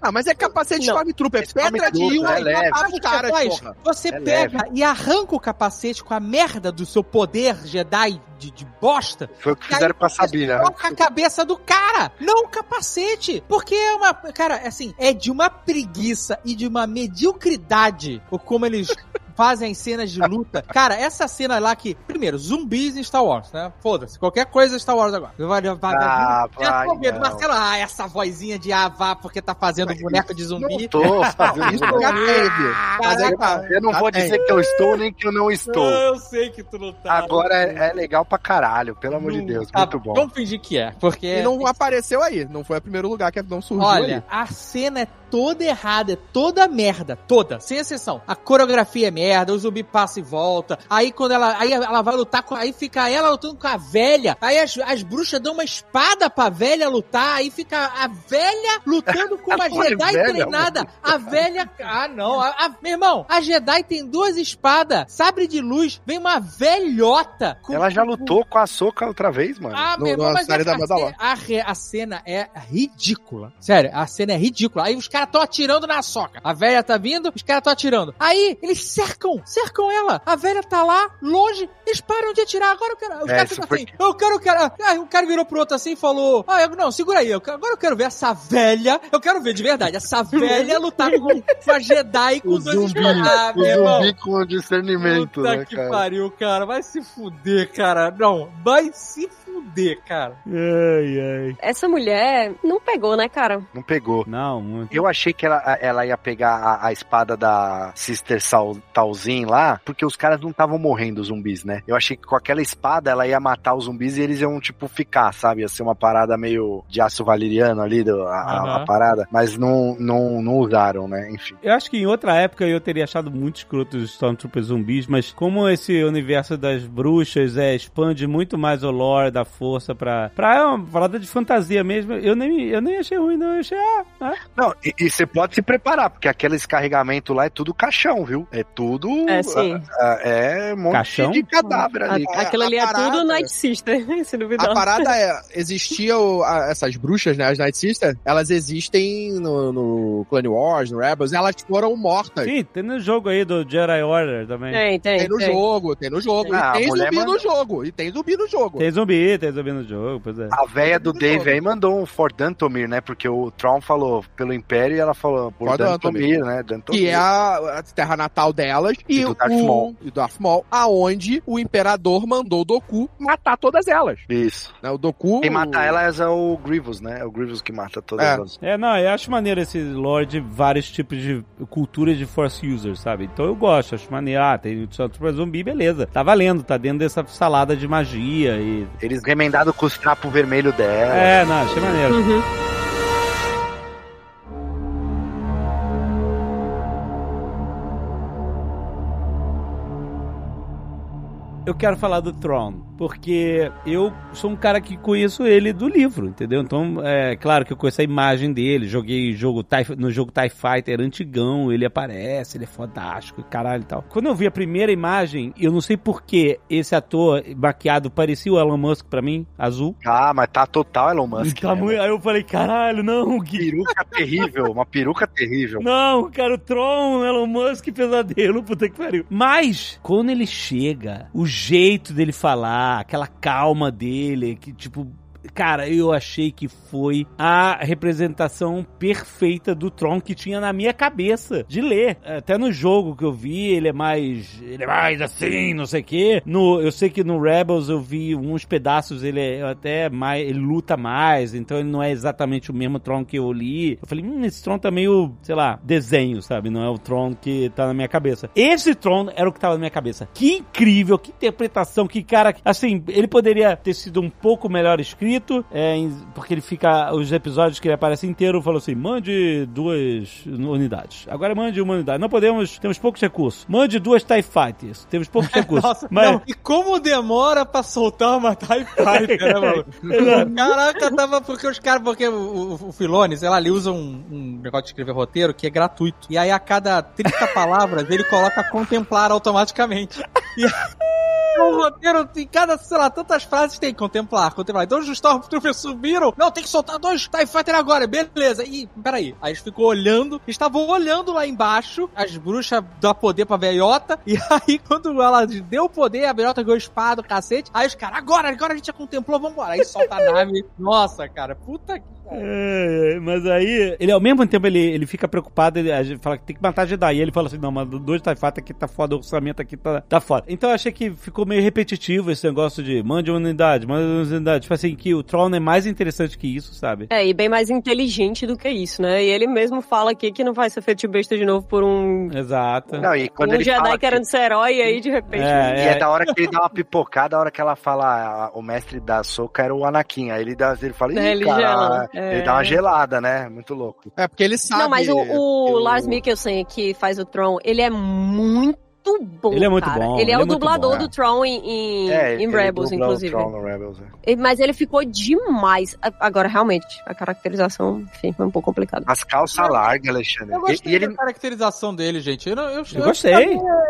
Ah, mas é capacete de Não. Stormtrooper. Esse Stormtrooper Pedra de uma é leve. Sabe que você faz? porra. Você É pega e arranca o capacete com a merda do seu poder Jedi de, de bosta. Foi o que fizeram com a você Sabina. Soca a cabeça do cara, não o capacete. Porque é uma. Cara, assim, é de uma preguiça e de uma mediocridade o como eles. Fazem as cenas de luta. Cara, essa cena lá que. Primeiro, zumbis em Star Wars, né? Foda-se. Qualquer coisa é Star Wars agora. Vai, vai, vai, Ah, vai, não. Marcelo, ah, essa vozinha de ah, vá porque tá fazendo boneco de zumbi. Não tô fazendo Isso já teve. Mas é, Caraca. Eu não vou dizer que eu estou nem que eu não estou. Eu sei que tu não tá. Agora é, é legal pra caralho, pelo amor de Deus, tá, muito bom. Vamos fingir que é, porque. E não apareceu aí. Não foi o primeiro lugar que não surgiu Olha, ali. a cena é toda errada, é toda merda, toda, sem exceção. A coreografia é merda, o zumbi passa e volta. Aí quando ela, aí ela vai lutar, com, aí fica ela lutando com a velha. Aí as, as bruxas dão uma espada pra velha lutar, aí fica a velha lutando com uma Jedi velha, treinada. A velha, ah não, a, a- meu irmão, a Jedi tem duas espadas, sabre de luz, vem uma velhota. com- Ela já lutou com a Soca outra vez, mano. ah, No- meu irmão, mas série a, a, a, a cena é ridícula. Sério, a cena é ridícula. Aí os caras caras estão atirando na soca. A velha tá vindo, os caras estão atirando. Aí, eles cercam, cercam ela. A velha tá lá, longe, eles param de atirar. Agora eu quero. Os É, caras ficam foi assim. Eu quero, eu quero. Ah, o cara virou pro outro assim e falou: Ah, eu, não, segura aí. eu agora eu quero ver essa velha. Eu quero ver de verdade. Essa velha lutar com uma Jedi com O dois zumbi, Ah, o meu irmão. zumbi com discernimento, Puta né, que cara? pariu, cara. Vai se fuder, cara. Não, vai se fuder, cara. Ai, ai. Essa mulher não pegou, né, cara? Não pegou. Não, muito. Eu achei que ela, ela ia pegar a, a espada da Sister Sal, Talzin lá, porque os caras não estavam morrendo, os zumbis, né? Eu achei que com aquela espada ela ia matar os zumbis e eles iam, tipo, ficar, sabe? Ia ser uma parada meio de aço valeriano ali, do, a, a- Aham. a parada. Mas não, não, não usaram, né? Enfim. Eu acho que em outra época eu teria achado muito escroto os Stormtroopers zumbis, mas como esse universo das bruxas é, expande muito mais o lore da força pra. pra é uma parada de fantasia mesmo, eu nem, eu nem achei ruim, não. Eu achei, ah, ah. Não, e, você pode se preparar, porque aquele descarregamento lá é tudo caixão, viu? É tudo. É, sim. ah, É um monte Caixão? de cadáver ali. A- Aquilo ali a é tudo Night Sister, se duvidar. A parada é, existia o- a- essas bruxas, né, as Night Sisters, elas existem no, no Clone Wars, no Rebels, elas foram mortas. Sim, tem no jogo aí do Jedi Order também. Tem, tem, Tem no tem. jogo, tem no jogo. Ah, e tem zumbi manda- no jogo. E tem zumbi no jogo. Tem zumbi, tem zumbi no jogo, pois é. A véia do Tudo Dave aí mandou um For Dantomir, né? Porque o Tron falou pelo Império e ela falou por For Dantomir, né? Dantomir. Que é a, a terra natal delas e, E do Darth o Maul. e do Darth Maul, aonde o imperador mandou o Doku matar todas elas. Isso. Né? O Doku. Quem mata elas é o Grievous, né? É o Grievous que mata todas É. elas. É, não, eu acho maneiro esse lore de vários tipos de culturas de Force Users, sabe? Então eu gosto, acho maneiro. Ah, tem o zumbi, beleza. Tá valendo, tá dentro dessa salada de magia e... Eles remendados com os trapos vermelhos dela. É, não, achei maneiro. Uhum. Eu quero falar do Tron, porque eu sou um cara que conheço ele do livro, entendeu? Então, é claro que eu conheço a imagem dele, joguei jogo no jogo TIE Fighter antigão, ele aparece, ele é fodástico, caralho e tal. Quando eu vi a primeira imagem, eu não sei por que esse ator maquiado parecia o Elon Musk pra mim, azul. Ah, mas tá total Elon Musk. Tá né, muito-? Aí eu falei, caralho, não, Gui. Peruca terrível, uma peruca terrível. Não, cara, o Tron, Elon Musk, pesadelo, puta que pariu. Mas, quando ele chega, o jeito dele falar, aquela calma dele, que tipo. Cara, eu achei que foi a representação perfeita do Tron que tinha na minha cabeça de ler. Até no jogo que eu vi, ele é mais. Ele é mais assim, não sei o quê. No, eu sei que no Rebels eu vi uns pedaços, ele é até mais. Ele luta mais, então ele não é exatamente o mesmo Tron que eu li. Eu falei, hum, esse Tron tá meio, sei lá, desenho, sabe? Não é o Tron que tá na minha cabeça. Esse Tron era o que tava na minha cabeça. Que incrível, que interpretação, que cara. Assim, ele poderia ter sido um pouco melhor escrito, é, em- porque ele fica. Os episódios que ele aparece inteiro falou assim: mande duas unidades. Agora mande uma unidade. Não podemos, temos poucos recursos. Mande duas TIE Fighters. Temos poucos recursos. Nossa, Mas. não, e como demora pra soltar uma TIE Fighter, né, mano? Caraca, tava porque os caras, porque o, o, o Filone, sei lá, ele usa um, um negócio de escrever roteiro que é gratuito. E aí a cada 30 palavras ele coloca contemplar automaticamente. E o roteiro, em cada, sei lá, tantas frases tem contemplar, contemplar. Então os Stormtroopers subiram. Não, tem que soltar dois TIE Fighter agora, beleza. E, peraí. Aí eles ficou olhando, estavam olhando lá embaixo, as bruxas dão poder pra velhota. E aí, quando ela deu poder, a velhota ganhou espada, cacete. Aí os caras, agora, agora a gente já contemplou, vambora. Aí solta a nave. Nossa, cara, puta que. É, é, mas aí, ele ao mesmo tempo ele, ele fica preocupado, ele, a gente fala que tem que matar Jedi. E ele fala assim: não, mas dois Fighter aqui tá foda, o orçamento aqui tá, tá foda. Então eu achei que ficou meio repetitivo esse negócio de mande uma unidade, mande uma unidade. Tipo assim, que o Tron é mais interessante que isso, sabe? É, e bem mais inteligente do que isso, né? E ele mesmo fala aqui que não vai ser feito besta de novo por um, Exato. Não, e quando um ele Jedi fala que- querendo ser herói, e aí de repente. É, E é da hora que ele dá uma pipocada, a hora que ela fala, ah, o mestre da soca era o Anakin. Aí ele, dá, ele fala, Ih, É, ele cara, gela. É. ele dá uma gelada, né? Muito louco. É porque ele sabe. Não, mas o, o Lars Mikkelsen, que faz o Tron, ele é muito bom. Ele é muito cara. bom, Ele é ele o é muito dublador bom, do Tron em, em, É, em ele Rebels, inclusive. Tron no Rebels, é. Mas ele ficou demais. Agora, realmente, a caracterização, enfim, foi um pouco complicada. As calças largas, Alexandre. Eu gostei e ele da caracterização dele, gente. Eu, não- eu, Eu gostei.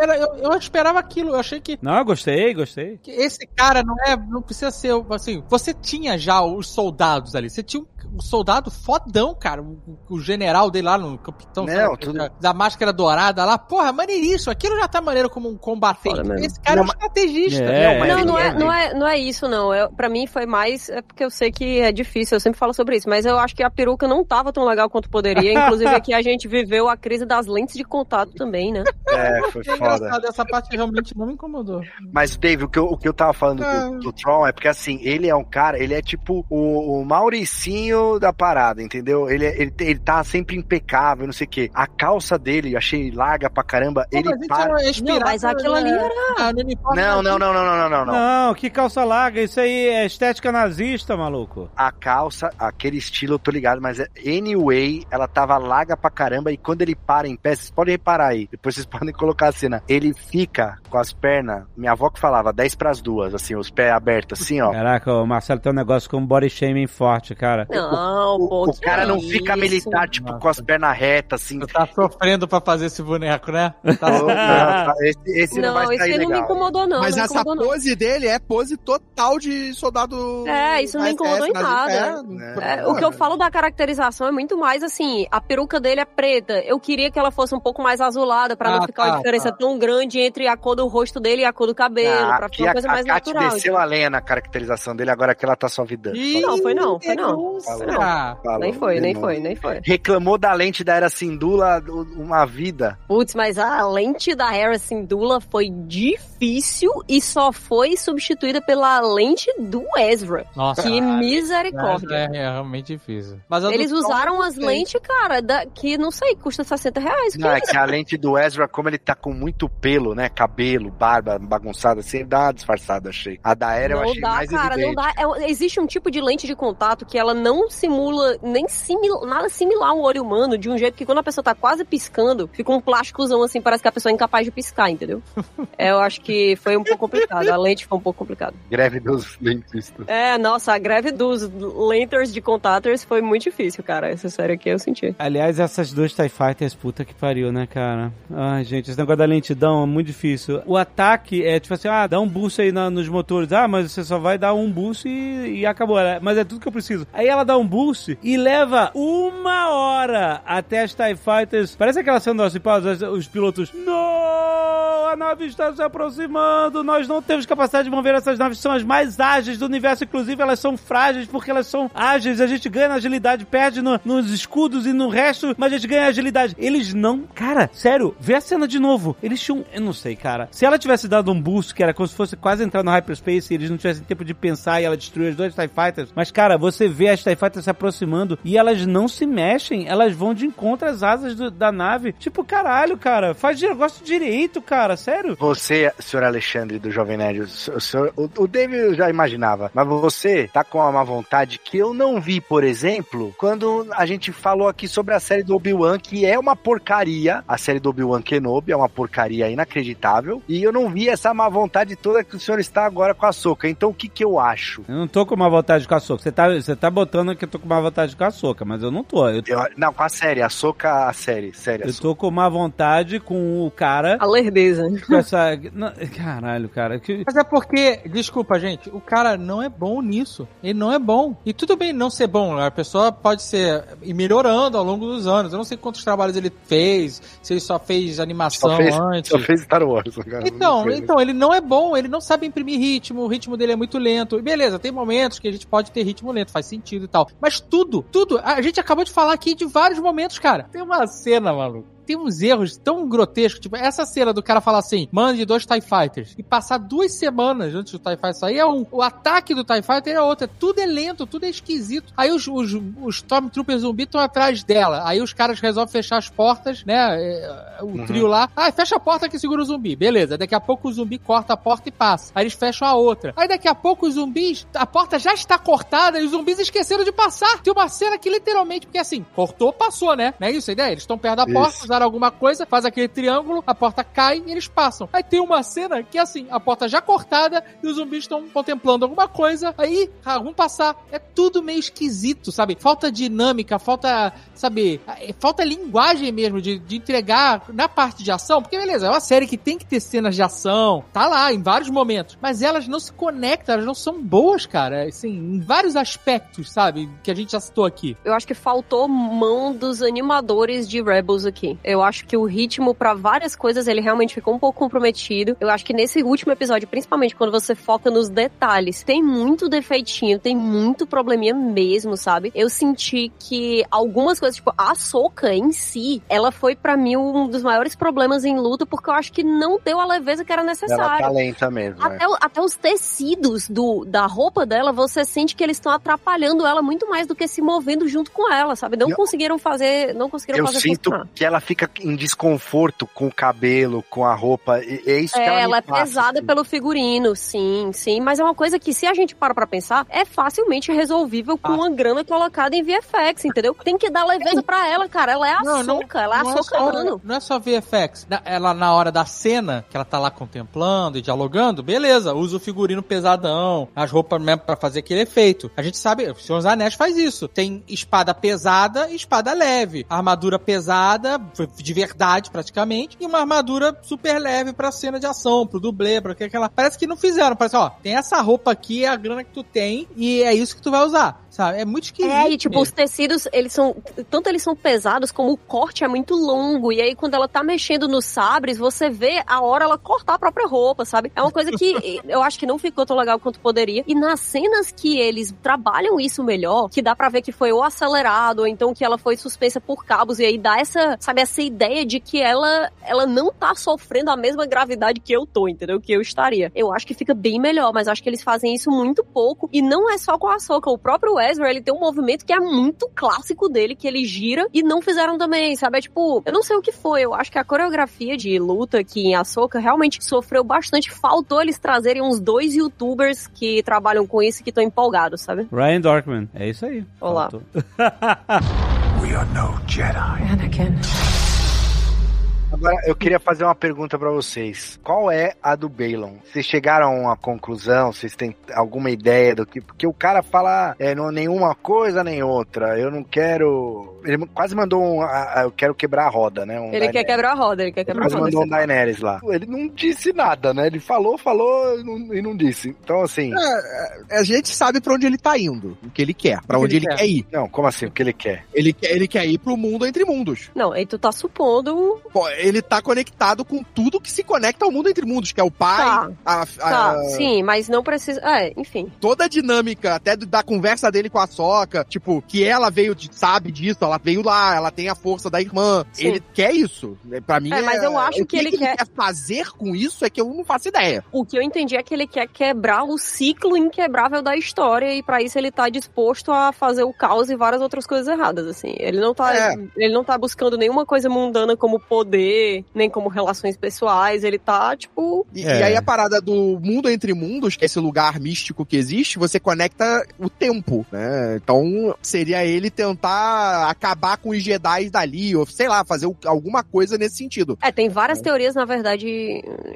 era- eu, eu esperava aquilo. Eu achei que Não, eu gostei, gostei. que esse cara não é, não precisa ser, assim, você tinha já os soldados ali, você tinha um, um soldado fodão, cara, o, o general dele lá no capitão, Não, lá, tudo- da, da máscara dourada lá, porra, maneiríssimo, aquilo já tá maneiro como um combatente, Foda mesmo. esse cara é um Não, estrategista, É, né? Não, não é, é, não, é, não é isso, não. Eu, pra mim foi mais. É porque eu sei que é difícil, eu sempre falo sobre isso. Mas eu acho que a peruca não tava tão legal quanto poderia. Inclusive, aqui a gente viveu a crise das lentes de contato também, né? É, foi É foda. engraçado, essa parte realmente não me incomodou. Mas, Dave, o que eu, o que eu tava falando Ah. do, do Tron é porque, assim, ele é um cara, ele é tipo o, o Mauricinho da parada, entendeu? Ele, é- ele, ele tá sempre impecável, não sei o quê. A calça dele, eu achei larga pra caramba. Pô, ele para... é Não, mas aquilo ali na- era- uniforme Não, não, não, não, não, não, não, não. Não, que calça larga, isso aí é estética nazista, maluco. A calça, aquele estilo, eu tô ligado, mas é- anyway, ela tava larga pra caramba e quando ele para em pé, vocês podem reparar aí, depois vocês podem colocar a cena, ele fica com as pernas, minha avó que falava, 10 pras duas, assim, os pés abertos, assim, ó. Caraca, o Marcelo tem um negócio com body shaming forte, cara. Não, O, pô. o cara não isso? fica militar, tipo, com as pernas retas, assim. Tu tá sofrendo pra fazer esse boneco, né? Tá Não, não, esse, esse não, Não, vai isso sair aí não me legal. incomodou, não. Mas não essa incomodou, não. pose dele é pose total de soldado. É, isso não me incomodou em nada. É, É, o que eu falo da caracterização é muito mais assim, a peruca dele é preta. Eu queria que ela fosse um pouco mais azulada pra Ah, não ficar tá, uma diferença tá. tão grande entre a cor do rosto dele e a cor do cabelo, Ah, pra ficar uma a, coisa a mais Kat natural. desceu a lenha na caracterização dele, agora que ela tá só vidando. Ih, Não, foi não, foi não. Falou. Ah, Falou, Nem foi, nem foi, nem foi. Reclamou da lente da Era Sindula uma vida. Putz, mas a lente da Hera Syndulla foi difícil e só foi substituída pela lente do Ezra. Nossa, Que caralho. misericórdia. É, é realmente difícil. Mas Eles usaram as lentes, cara, da- que não sei, custa 60 reais. Que Não, é isso? que a lente do Ezra, como ele tá com muito pelo, né? Cabelo, barba bagunçada, assim, ele dá uma disfarçada, achei. A da Era eu não achei dá, mais cara, evidente. não dá. É- existe um tipo de lente de contato que ela não simula nem simil, nada similar ao olho humano, de um jeito que quando a pessoa tá quase piscando, fica um plásticozão assim, parece que a pessoa é incapaz de piscar, entendeu? É, eu acho que foi um pouco complicado. A lente foi um pouco complicada. Greve dos dentistas. É, nossa, a greve dos lenters de contators foi muito difícil, cara. Essa série aqui eu senti. Aliás, essas duas TIE Fighters, puta que pariu, né, cara? Ai, gente, esse negócio da lentidão é muito difícil. O ataque é tipo assim, ah, dá um boost aí na- nos motores. Ah, mas você só vai dar um boost e, e acabou. É, Mas é tudo que eu preciso. Aí ela dá um boost e leva uma hora até as TIE Fighters. Parece aquela cena do os pilotos. Não! A nave está se aproximando. Nós não temos capacidade de mover essas naves. São as mais ágeis do universo. Inclusive, elas são frágeis porque elas são ágeis. A gente ganha na agilidade, perde no- nos escudos e no resto, mas a gente ganha agilidade. Eles não. Cara, sério, vê a cena de novo. Eles tinham. Eu não sei, cara. Se ela tivesse dado um boost, que era como se fosse quase entrar no hyperspace e eles não tivessem tempo de pensar e ela destruiu as duas TIE Fighters. Mas, cara, você vê as TIE Fighters se aproximando e elas não se mexem. Elas vão de encontro às asas do- da nave. Tipo, caralho, cara. Faz negócio direito, cara. Sério. Você, senhor Alexandre do Jovem Nerd, o, senhor, o, o David eu já imaginava, mas você tá com uma vontade que eu não vi, por exemplo, quando a gente falou aqui sobre a série do Obi-Wan, que é uma porcaria, a série do Obi-Wan Kenobi é uma porcaria inacreditável, e eu não vi essa má vontade toda que o senhor está agora com a Soca. Então o que que eu acho? Eu não tô com uma vontade com a soca. Você tá, você tá botando que eu tô com uma vontade com a soca, mas eu não tô. Eu, Eu- não, com a série, a Soca, a série, série. a eu tô com uma vontade com o cara. A lerdeza. Com essa. não, caralho, cara. Que, Mas é porque, desculpa, gente, o cara não é bom nisso. Ele não é bom. E tudo bem não ser bom, a pessoa pode ser ir melhorando ao longo dos anos. Eu não sei quantos trabalhos ele fez, se ele só fez animação Só fez, antes. só fez Star Wars. cara. Então, então, ele não é bom, ele não sabe imprimir ritmo, o ritmo dele é muito lento. E beleza, tem momentos que a gente pode ter ritmo lento, faz sentido e tal. Mas tudo, tudo, a gente acabou de falar aqui de vários momentos, cara. Tem uma cena, maluco. Tem uns erros tão grotescos, tipo, essa cena do cara falar assim, mande dois TIE Fighters, e passar duas semanas antes do TIE Fighter sair é um. O ataque do TIE Fighter é outro. Tudo é lento, tudo é esquisito. Aí os, os, os Stormtroopers zumbi estão atrás dela. Aí os caras resolvem fechar as portas, né? é, O Uhum. trio lá. Ah, fecha a porta que segura o zumbi. Beleza. Daqui a pouco o zumbi corta a porta e passa. Aí eles fecham a outra. Aí daqui a pouco os zumbis, a porta já está cortada e os zumbis esqueceram de passar. Tem uma cena que literalmente, porque assim, cortou, passou, né? Não é isso a ideia? Eles estão perto da porta, Isso. os alguma coisa, faz aquele triângulo, a porta cai e eles passam. Aí tem uma cena que é assim, a porta já cortada e os zumbis estão contemplando alguma coisa, aí ah, vão passar. É tudo meio esquisito, sabe? Falta dinâmica, falta, sabe, é, falta linguagem mesmo de, de entregar na parte de ação, porque beleza, é uma série que tem que ter cenas de ação, tá lá em vários momentos, mas elas não se conectam, elas não são boas, cara, assim, em vários aspectos, sabe, que a gente já citou aqui. Eu acho que faltou mão dos animadores de Rebels aqui. Eu acho que o ritmo para várias coisas ele realmente ficou um pouco comprometido. Eu acho que nesse último episódio, principalmente quando você foca nos detalhes, tem muito defeitinho, tem muito probleminha mesmo, sabe? Eu senti que algumas coisas, tipo, a soca em si, ela foi para mim um dos maiores problemas em luta, porque eu acho que não deu a leveza que era necessária. Ela tá lenta mesmo. Até, o- até os tecidos do, da roupa dela, você sente que eles estão atrapalhando ela muito mais do que se movendo junto com ela, sabe? Não Eu- conseguiram fazer, não conseguiram Eu fazer sinto funcionar. que ela fica em desconforto com o cabelo, com a roupa. e- É isso que É, ela, me ela é passa, pesada assim. pelo figurino, sim, sim. Mas é uma coisa que, se a gente para pra pensar, é facilmente resolvível com Ah. uma grana colocada em VFX, entendeu? Tem que dar leveza pra ela, cara. Ela é a Não, ela é a não, é só, mano. não é só VFX. Ela, na hora da cena, que ela tá lá contemplando e dialogando, beleza, usa o figurino pesadão, as roupas mesmo pra fazer aquele efeito. A gente sabe, o Senhor dos Anéis faz isso. Tem espada pesada e espada leve. Armadura pesada, de verdade praticamente, e uma armadura super leve pra cena de ação, pro dublê, pra que aquela... Parece que não fizeram, parece, ó, tem essa roupa aqui, é a grana que tu tem, e é isso que tu vai usar, sabe? É muito esquisito. É, e tipo, mesmo. os tecidos, eles são. Tanto eles são pesados, como o corte é muito longo. E aí, quando ela tá mexendo nos sabres, você vê a hora ela cortar a própria roupa, sabe? É uma coisa que eu acho que não ficou tão legal quanto poderia. E nas cenas que eles trabalham isso melhor, que dá pra ver que foi ou acelerado, ou então que ela foi suspensa por cabos, e aí dá essa, sabe, essa ideia de que ela, ela não tá sofrendo a mesma gravidade que eu tô, entendeu? Que eu estaria. Eu acho que fica bem melhor, mas acho que eles fazem isso muito pouco. E não é só com a Soca. O próprio Ezra, ele tem um movimento que é muito clássico dele, que ele gira e não fizeram também, sabe? É tipo, eu não sei o que foi. Eu acho que a coreografia de luta aqui em Ahsoka realmente sofreu bastante. Faltou eles trazerem uns dois youtubers que trabalham com isso e que estão empolgados, sabe? Ryan Dorkman. É isso aí. Olá. Faltou. We are no Jedi. Anakin. Agora, eu queria fazer uma pergunta pra vocês. Qual é a do Balon? Vocês chegaram a uma conclusão? Vocês têm alguma ideia do que... Porque o cara fala é, não, nenhuma coisa nem outra. Eu não quero... Ele quase mandou um... ah, ah, eu quero quebrar a roda, né? Um Ele quer Daenerys. quebrar a roda, ele quer quebrar a Quase roda. mandou um Daenerys lá. Ele não disse nada, né? Ele falou, falou e não, e não disse. Então, assim... É, a gente sabe pra onde ele tá indo, o que ele quer, que onde ele ele quer. quer ir. Não, como assim? O que ele quer? Ele quer, ele quer ir pro mundo entre mundos. Não, aí tu tá supondo. Pô, ele tá conectado com tudo que se conecta ao mundo entre mundos, que é o pai, Tá. a, a- Tá, sim, mas não precisa. É, enfim. toda a dinâmica, até da conversa dele com a Soca, tipo, que ela veio, de, sabe disso, ela veio lá, ela tem a força da irmã. Sim. Ele quer isso. né? Pra mim, É, mas eu acho o que ele quer- fazer com isso é que eu não faço ideia. O que eu entendi é que ele quer quebrar o ciclo inquebrável da história e pra isso ele tá disposto a fazer o caos e várias outras coisas erradas, assim. Ele não tá, É. ele não tá buscando nenhuma coisa mundana como poder, nem como relações pessoais, ele tá, tipo, E, É. e aí a parada do mundo entre mundos, que é esse lugar místico que existe, você conecta o tempo, né? Então seria ele tentar acabar com os Jedi dali, ou sei lá, fazer o- alguma coisa nesse sentido. é, tem várias teorias, na verdade,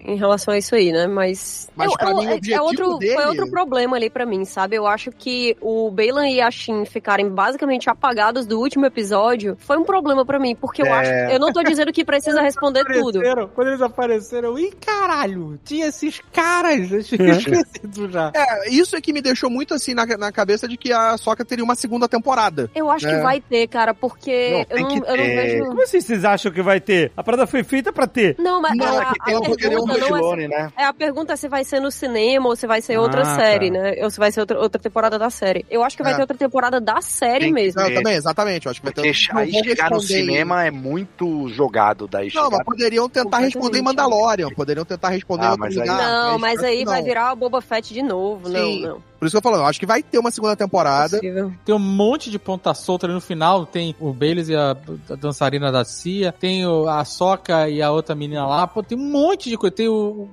em relação a isso aí, né? Mas, Mas pra mim, o é- objetivo é outro, dele- foi outro problema ali pra mim, sabe? Eu acho que o Baylan e a Shin ficarem basicamente apagados do último episódio foi um problema pra mim, porque eu É. acho, eu não tô dizendo que precisa responder tudo. Apareceram, quando eles apareceram, ih, caralho, tinha esses caras, eu tinha esquecido já. É, isso é que me deixou muito assim na, na cabeça de que a Soca teria uma segunda temporada. Eu acho É. que vai ter, cara, porque Não, eu, não, que eu não vejo. Como assim vocês acham que vai ter? A parada foi feita pra ter. Não, mas Não, a, é que tem a um poderio pergunta não é, Filone, né? é a pergunta é se vai ser no cinema ou se vai ser outra Ah, série, tá. né? Ou se vai ser outra, outra temporada da série. Eu acho que vai É. ter outra temporada da série Tem que mesmo. Não, É. também, exatamente. Eu acho que vai ter. Porque não aí vou chegar no cinema é muito jogado daí. Não, mas poderiam tentar responder em Mandalorian, poderiam tentar responder Ah, em outro mas aí- lugar. Não, mas aí não. vai virar o Boba Fett de novo. Sim. Não, não. Por isso que eu falo, eu acho que vai ter uma segunda temporada. Possível. Tem um monte de ponta solta ali no final. Tem o Baileys e a, a dançarina da Cia. Tem o, a Soca e a outra menina lá. Pô, tem um monte de coisa. Tem o.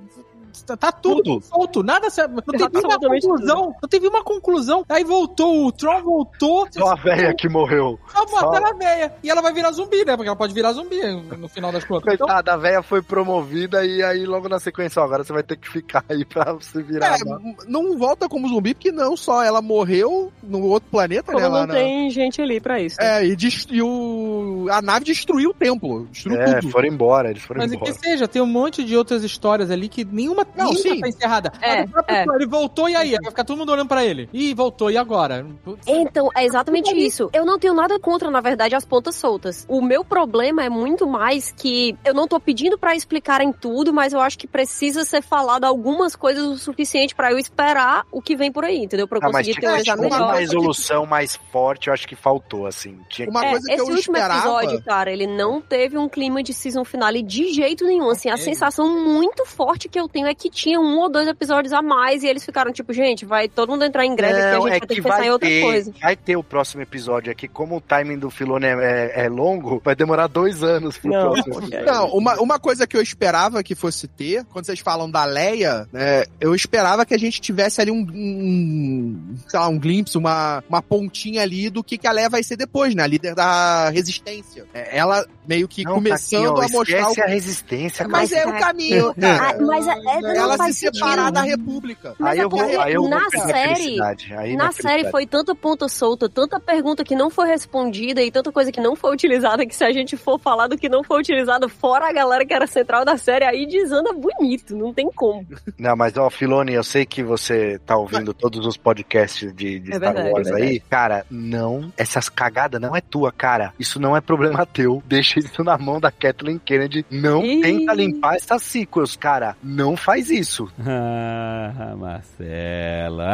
Tá, tá tudo, Tudo. solto, nada se- Não teve uma conclusão. Não teve uma conclusão. Aí voltou, o Tron voltou. Só a velha que morreu. Só botaram a véia. E ela vai virar zumbi, né? Porque ela pode virar zumbi no final das contas. Então, Coitada, a velha foi promovida e aí logo na sequência, ó, agora você vai ter que ficar aí pra se virar. É, lá. não volta como zumbi, porque não só ela morreu no outro planeta, né? Como Lá não na- tem gente ali pra isso. É, e, dest- e o... a nave destruiu o templo. Destruiu É, tudo. foram embora, eles foram mas embora. que seja, tem um monte de outras histórias ali que nenhuma, Não, sim. tá encerrada. É, é. Ele voltou e aí? Vai ficar todo mundo olhando pra ele. Ih, voltou, e agora? Então, é exatamente isso. Eu não tenho nada contra, na verdade, as pontas soltas. O meu problema é muito mais que eu não tô pedindo pra explicarem tudo, mas eu acho que precisa ser falado algumas coisas o suficiente pra eu esperar o que vem por aí, entendeu? Pra eu Ah, conseguir que teorizar ter uma melhor. resolução mais forte, eu acho que faltou, assim. Tinha que Uma É, coisa que esse eu último esperava... episódio, cara, ele não teve um clima de season finale de jeito nenhum. Assim, a sensação muito forte que eu tenho é que tinha um ou dois episódios a mais e eles ficaram tipo, gente, vai todo mundo entrar em greve aqui, a Não, gente é vai ter que que pensar vai em outra ter, coisa. vai ter o próximo episódio aqui. Como o timing do Filone é, é- é longo, vai demorar dois anos pro Não, próximo. Não, uma, uma coisa que eu esperava que fosse ter, quando vocês falam da Leia, né, eu esperava que a gente tivesse ali um, um sei lá, um glimpse, uma, uma pontinha ali do que, que a Leia vai ser depois, né? A líder da resistência. É, Ela meio que Não, começando Taquinho, a mostrar esquece o... a resistência, Mas cara. é o caminho, cara. Ah, mas é, é, não Ela se separar da República. Mas aí é eu vou, porque aí eu vou na série-. Aí Na minha série foi tanta ponta solta, tanta pergunta que não foi respondida e tanta coisa que não foi utilizada que se a gente for falar do que não foi utilizado, fora a galera que era central da série, aí desanda bonito, não tem como. Não, mas ó, Filone, eu sei que você tá ouvindo todos os podcasts de, de É Star verdade, Wars é aí. Cara, não, essas cagadas não é tua, cara. Isso não é problema teu. Deixa isso na mão da Kathleen Kennedy. Não Ih. tenta limpar essas sequels, cara. Não faz isso. Ah, Marcela,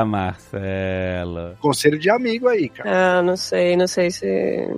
ah, Marcela. Conselho de amigo aí, cara. Ah, não sei, não sei se.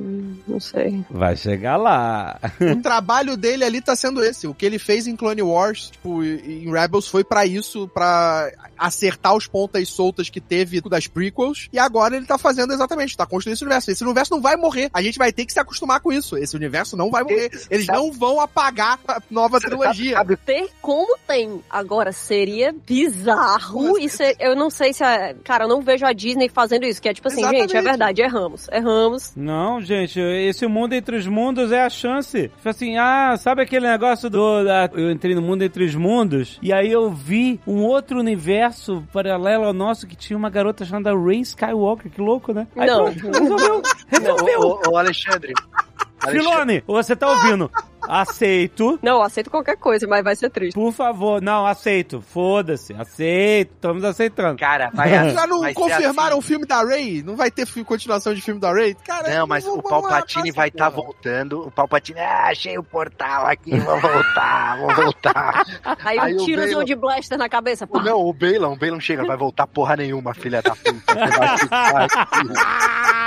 Não sei. Vai chegar lá. o trabalho dele ali tá sendo esse. O que ele fez em Clone Wars, tipo, em Rebels foi pra isso, pra acertar os pontas soltas que teve das prequels. E agora ele tá fazendo exatamente, tá construindo esse universo. Esse universo não vai morrer. A gente vai ter que se acostumar com isso. Esse universo não vai morrer. Eles não vão apagar a nova trilogia. Sabe, Ter como tem. Agora, seria bizarro. Mas- Isso é- eu não sei se. A, cara, eu não vejo a Disney fazendo isso. Que é tipo assim, Exatamente. gente, é verdade, erramos. Erramos. Não, gente, esse mundo entre os mundos é a chance. Tipo assim, ah, sabe aquele negócio do. da- eu entrei no mundo entre os mundos e aí eu vi um outro universo paralelo ao nosso que tinha uma garota chamada Ray Skywalker. Que louco, né? Aí Não. pronto, resolveu. Resolveu. Ô, ô, ô, Alexandre. Alexandre, Filone, você tá ouvindo? Aceito. Não, aceito qualquer coisa, mas vai ser triste. Por favor, não, aceito. Foda-se, aceito. Estamos aceitando. Cara, vai Já não vai confirmaram assim. o filme da Ray? Não vai ter continuação de filme da Ray? Cara, Não, mas o Palpatine vai estar porra. voltando. O Palpatine, ah, achei o portal aqui, vou voltar, vou voltar. Aí, Aí um o tirozão Baylor- de blaster na cabeça. Pá. Não, o Bailon, o Bailon chega, vai voltar porra nenhuma, filha da puta.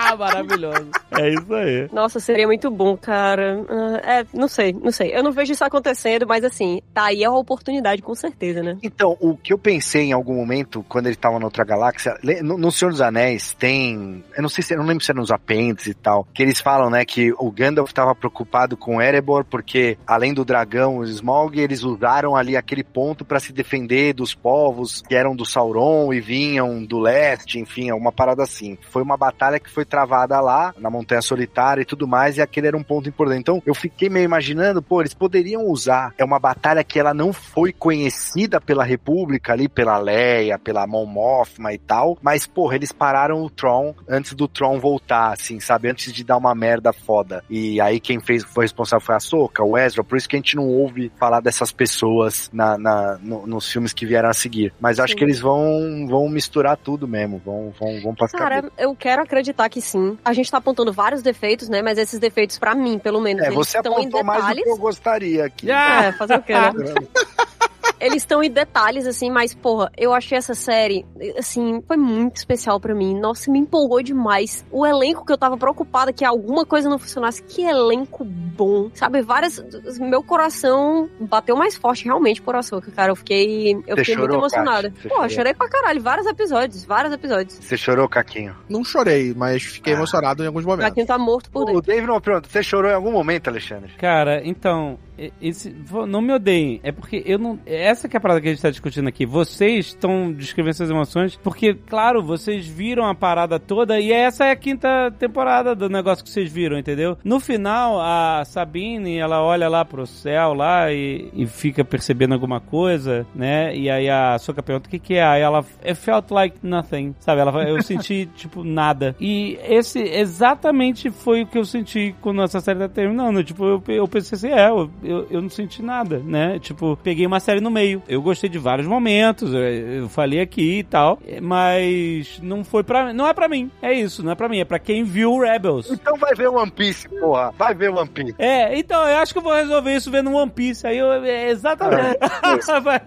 Ah, maravilhoso. É isso aí. Nossa, seria muito bom, cara. Ah, é, não sei, não sei. Eu não vejo isso acontecendo, mas assim, tá aí a oportunidade, com certeza, né? Então, o que eu pensei em algum momento, quando ele tava na outra galáxia, no, no Senhor dos Anéis tem. Eu não sei se eu não lembro se era nos apêndices e tal. Que eles falam, né, que o Gandalf tava preocupado com Erebor, porque além do dragão, o Smaug, eles usaram ali aquele ponto pra se defender dos povos que eram do Sauron e vinham do leste, enfim, uma parada assim. Foi uma batalha que foi travada lá, na Montanha Solitária e tudo mais, e aquele era um ponto importante. Então, eu fiquei meio imaginando, pô, eles poderiam usar. É uma batalha que ela não foi conhecida pela República ali, pela Leia, pela Mon Mothma e tal, mas, porra, eles pararam o Tron antes do Tron voltar, assim, sabe? Antes de dar uma merda foda. E aí quem fez, foi responsável foi a Soca, o Ezra, por isso que a gente não ouve falar dessas pessoas na, na- no- nos filmes que vieram a seguir. Mas acho Sim. que eles vão, vão misturar tudo mesmo, vão, vão, vão passar Cara, eu quero acreditar que sim. A gente tá apontando vários defeitos, né? Mas esses defeitos, pra mim, pelo menos, É, eles você estão em apontou mais do detalhes. que eu gostaria aqui. É, fazer o quê, né? Eles estão em detalhes, assim, mas, porra, eu achei essa série, assim, foi muito especial pra mim. Nossa, me empolgou demais. O elenco que eu tava preocupada que alguma coisa não funcionasse, que elenco bom. Sabe, várias. Meu coração bateu mais forte realmente por Açúcar, cara. Eu fiquei. Eu Você fiquei muito chorou, emocionada. Kátia? Você Pô, chorou? chorei pra caralho. Vários episódios, vários episódios. Você chorou, Caquinho? Não chorei, mas Ah. fiquei emocionado em alguns O momentos. Joaquim tá morto por O dentro. Dave não, pronto, você chorou em algum momento, Alexandre? Cara, então, esse, não me odeiem, é porque eu não. Essa que é a parada que a gente tá discutindo aqui. Vocês estão descrevendo essas emoções porque, claro, vocês viram a parada toda e essa é a quinta temporada do negócio que vocês viram, entendeu? No final, a Sabine, ela olha lá pro céu lá e, e fica percebendo alguma coisa, né? E aí a Soka pergunta o que que é. Aí ela, it felt like nothing, sabe? Ela, eu senti, tipo, nada. E esse exatamente foi o que eu senti quando essa série tá terminando. Tipo, eu, eu pensei assim, é, eu, eu, eu não senti nada, né? Tipo, peguei uma série no meio. Eu gostei de vários momentos, eu, eu falei aqui e tal, mas não foi pra não é pra mim. É isso, não é pra mim, é pra quem viu Rebels. Então vai ver One Piece, porra. Vai ver One Piece. É, então eu acho que eu vou resolver isso vendo One Piece. Aí eu, é exatamente. Vai.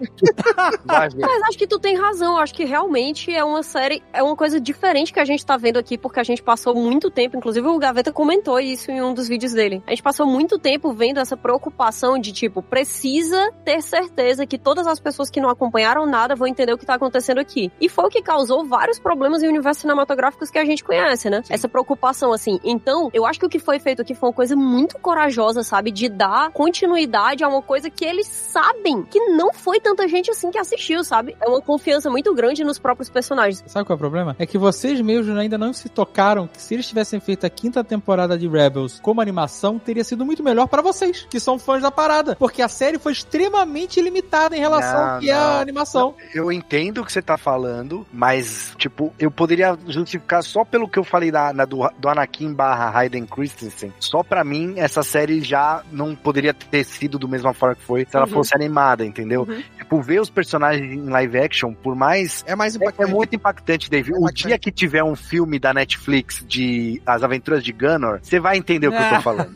Vai ver. Mas acho que tu tem razão. Acho que realmente é uma série, é uma coisa diferente que a gente tá vendo aqui, porque a gente passou muito tempo, inclusive o Gaveta comentou isso em um dos vídeos dele. A gente passou muito tempo vendo essa preocupação de tipo, precisa ter certeza que todas as pessoas que não acompanharam nada vão entender o que tá acontecendo aqui. E foi o que causou vários problemas em universos cinematográficos que a gente conhece, né? Essa preocupação, assim. Então, eu acho que o que foi feito aqui foi uma coisa muito corajosa, sabe? De dar continuidade a uma coisa que eles sabem que não foi tanta gente assim que assistiu, sabe? É uma confiança muito grande nos próprios personagens. Sabe qual é o problema? É que vocês mesmos ainda não se tocaram que se eles tivessem feito a quinta temporada de Rebels como animação, teria sido muito melhor pra vocês, que são fãs da parada. Porque a série foi extremamente limitada em relação Não, ao que é não. a animação. Eu entendo o que você tá falando, mas, tipo, eu poderia justificar só pelo que eu falei na, na do, do Anakin barra Hayden Christensen. Só pra mim, essa série já não poderia ter sido do mesma forma que foi se ela Uhum. fosse animada, entendeu? Uhum. Tipo, ver os personagens em live action, por mais É mais É, impactante. é muito impactante, Dave. É o impactante. dia que tiver um filme da Netflix de As Aventuras de Gunnor, você vai entender o que eu tô falando.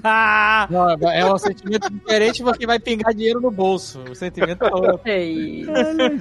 Não, é um sentimento diferente porque vai pingar dinheiro no bolso. O sentimento é Ei.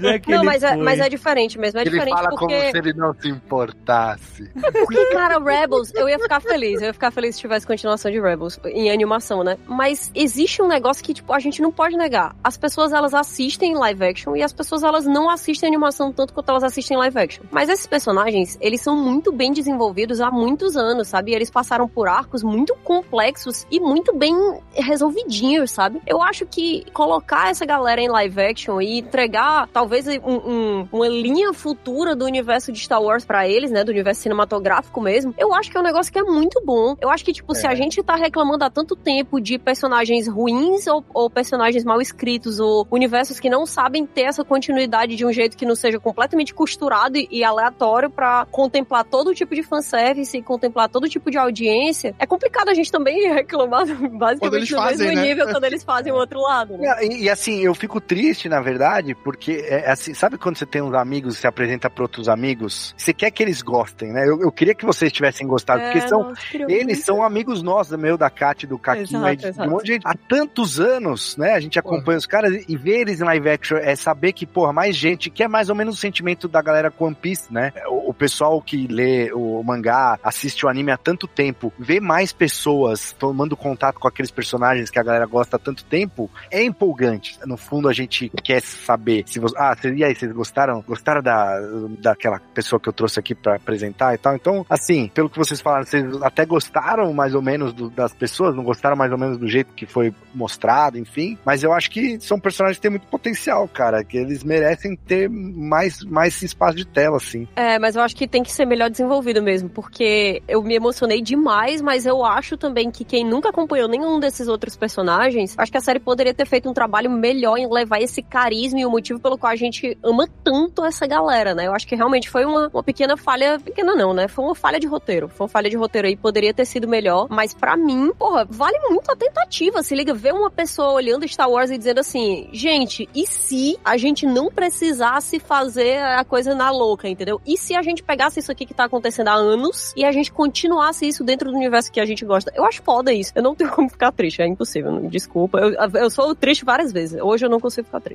já que Não, mas é, mas é diferente mesmo. É ele diferente fala porque. como se ele não se importasse. Porque, cara, Rebels, eu ia ficar feliz. Eu ia ficar feliz se tivesse continuação de Rebels em animação, né? Mas existe um negócio que, tipo, a gente não pode negar. As pessoas, elas assistem live action e as pessoas, elas não assistem animação tanto quanto elas assistem live action. Mas esses personagens, eles são muito bem desenvolvidos há muitos anos, sabe? E eles passaram por arcos muito complexos e muito bem resolvidinhos, sabe? Eu acho que colocar essa galera em live action e entregar, talvez, um- um- uma linha futura do universo de Star Wars pra eles, né? Do universo cinematográfico mesmo, eu acho que é um negócio que é muito bom. Eu acho que, tipo, se a gente tá reclamando há tanto tempo de personagens ruins ou, ou personagens mal escritos ou universos que não sabem ter essa continuidade de um jeito que não seja completamente costurado e, e aleatório pra contemplar todo tipo de fanservice e contemplar todo tipo de audiência, é complicado a gente também reclamar basicamente no fazem, mesmo né? nível quando eles fazem o outro lado. Né? E, e, assim, eu fico triste, na verdade, porque, é, assim, sabe quando você tem uns amigos e se apresenta pra outros amigos? Você quer que eles gostem, né? Eu, eu queria que vocês tivessem gostado, porque É, são, nossa, queria Eles muito. são amigos nossos, meu, da Kat, do Caquinho, Exato, aí, de, de exato. um monte de gente. Há tantos anos, né? A gente acompanha os caras e, e ver eles em live action é saber que, porra, mais gente, que é mais ou menos o sentimento da galera com One Piece, né? O, o pessoal que lê o mangá, assiste o anime há tanto tempo, ver mais pessoas tomando contato com aqueles personagens que a galera gosta há tanto tempo, é empolgante. No fundo, a gente quer saber se você. Ah, e aí, vocês gostaram? Gostaram da, daquela pessoa que eu trouxe aqui pra apresentar e tal? Então, assim, pelo que vocês falaram, vocês até gostaram mais ou menos do- das pessoas, não gostaram mais ou menos do jeito que foi mostrado, enfim. Mas eu acho que são personagens que têm muito potencial, cara, que eles merecem ter mais, mais espaço de tela, assim. É, mas eu acho que tem que ser melhor desenvolvido mesmo, porque eu me emocionei demais, mas eu acho também que quem nunca acompanhou nenhum desses outros personagens, acho que a série poderia ter feito um trabalho melhor em levar esse carisma e o motivo pelo qual a gente ama tanto essa galera, né? Eu acho que realmente foi uma, uma pequena falha, pequena não, né? Foi uma falha de roteiro. Foi uma falha de roteiro aí, poderia ter sido melhor, mas pra mim, porra, vale muito a tentativa. Se liga, ver uma pessoa olhando Star Wars e dizendo assim, gente, e se a gente não precisasse fazer a coisa na louca, entendeu? E se a gente pegasse isso aqui que tá acontecendo há anos e a gente continuasse isso dentro do universo que a gente gosta? Eu acho foda isso. Eu não tenho como ficar triste, é impossível. Desculpa. Eu, eu sou triste várias vezes. Hoje eu não consigo ficar triste.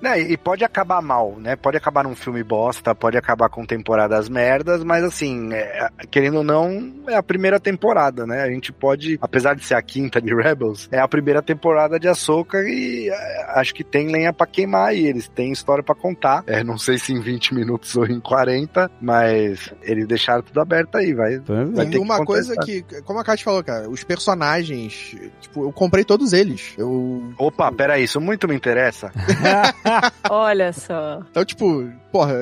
Né, e pode acabar mal, né? Pode acabar num filme bosta, pode acabar com temporadas merdas, mas assim, é, querendo ou não, é a primeira temporada, né? A gente pode, apesar de ser a quinta de Rebels, é a primeira temporada de Ahsoka e é, acho que tem lenha pra queimar aí, eles têm história pra contar. É, não sei se em 20 minutos ou em 40, mas eles deixaram tudo aberto aí, vai. vai ter uma que coisa que, como a Kátia falou, cara, os personagens, tipo, eu comprei todos eles. Eu. Opa, peraí, isso muito me interessa. Conversa. Olha só. Então, tipo, porra,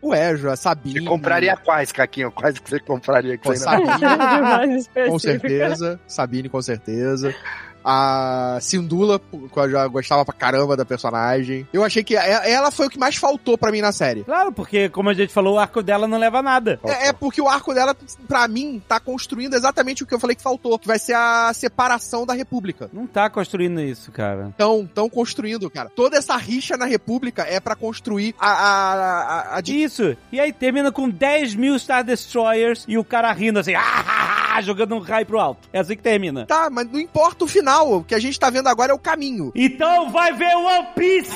o Ejo, a Sabine. Você compraria quais, Caquinho? Quais que você compraria? Que Pô, você Sabine, com certeza. Sabine, com certeza. A Sindula, que eu já gostava pra caramba da personagem. Eu achei que a- ela foi o que mais faltou pra mim na série. Claro, porque, como a gente falou, o arco dela não leva a nada. É, é porque o arco dela, pra mim, tá construindo exatamente o que eu falei que faltou, que vai ser a separação da República. Não tá construindo isso, cara. Então, tão construindo, cara. Toda essa rixa na República é pra construir a, a, a, a di- Isso. E aí termina com 10 mil Star Destroyers e o cara rindo assim, ah, ah, ah, jogando um raio pro alto. É assim que termina. Tá, mas não importa o final. O que a gente tá vendo agora é o caminho. Então vai ver One Piece!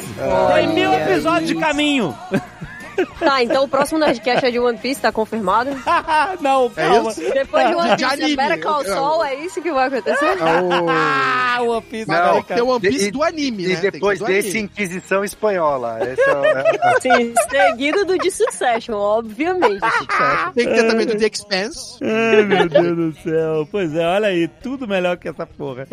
Tem mil episódios de caminho! Tá, então o próximo Nerdcast é de One Piece, tá confirmado? não, É calma. isso? Depois de One De Piece, anime. Better Call eu- Saul, é isso que vai acontecer? É o... Ah, One Piece Não, tem o One Piece e- do anime, E né? Que depois desse, anime. Inquisição Espanhola. Esse é, o- é- Sim, seguido do de Succession, obviamente. Tem que ter também do The Expanse. Ai, meu Deus do céu. Pois é, olha aí, tudo melhor que essa porra.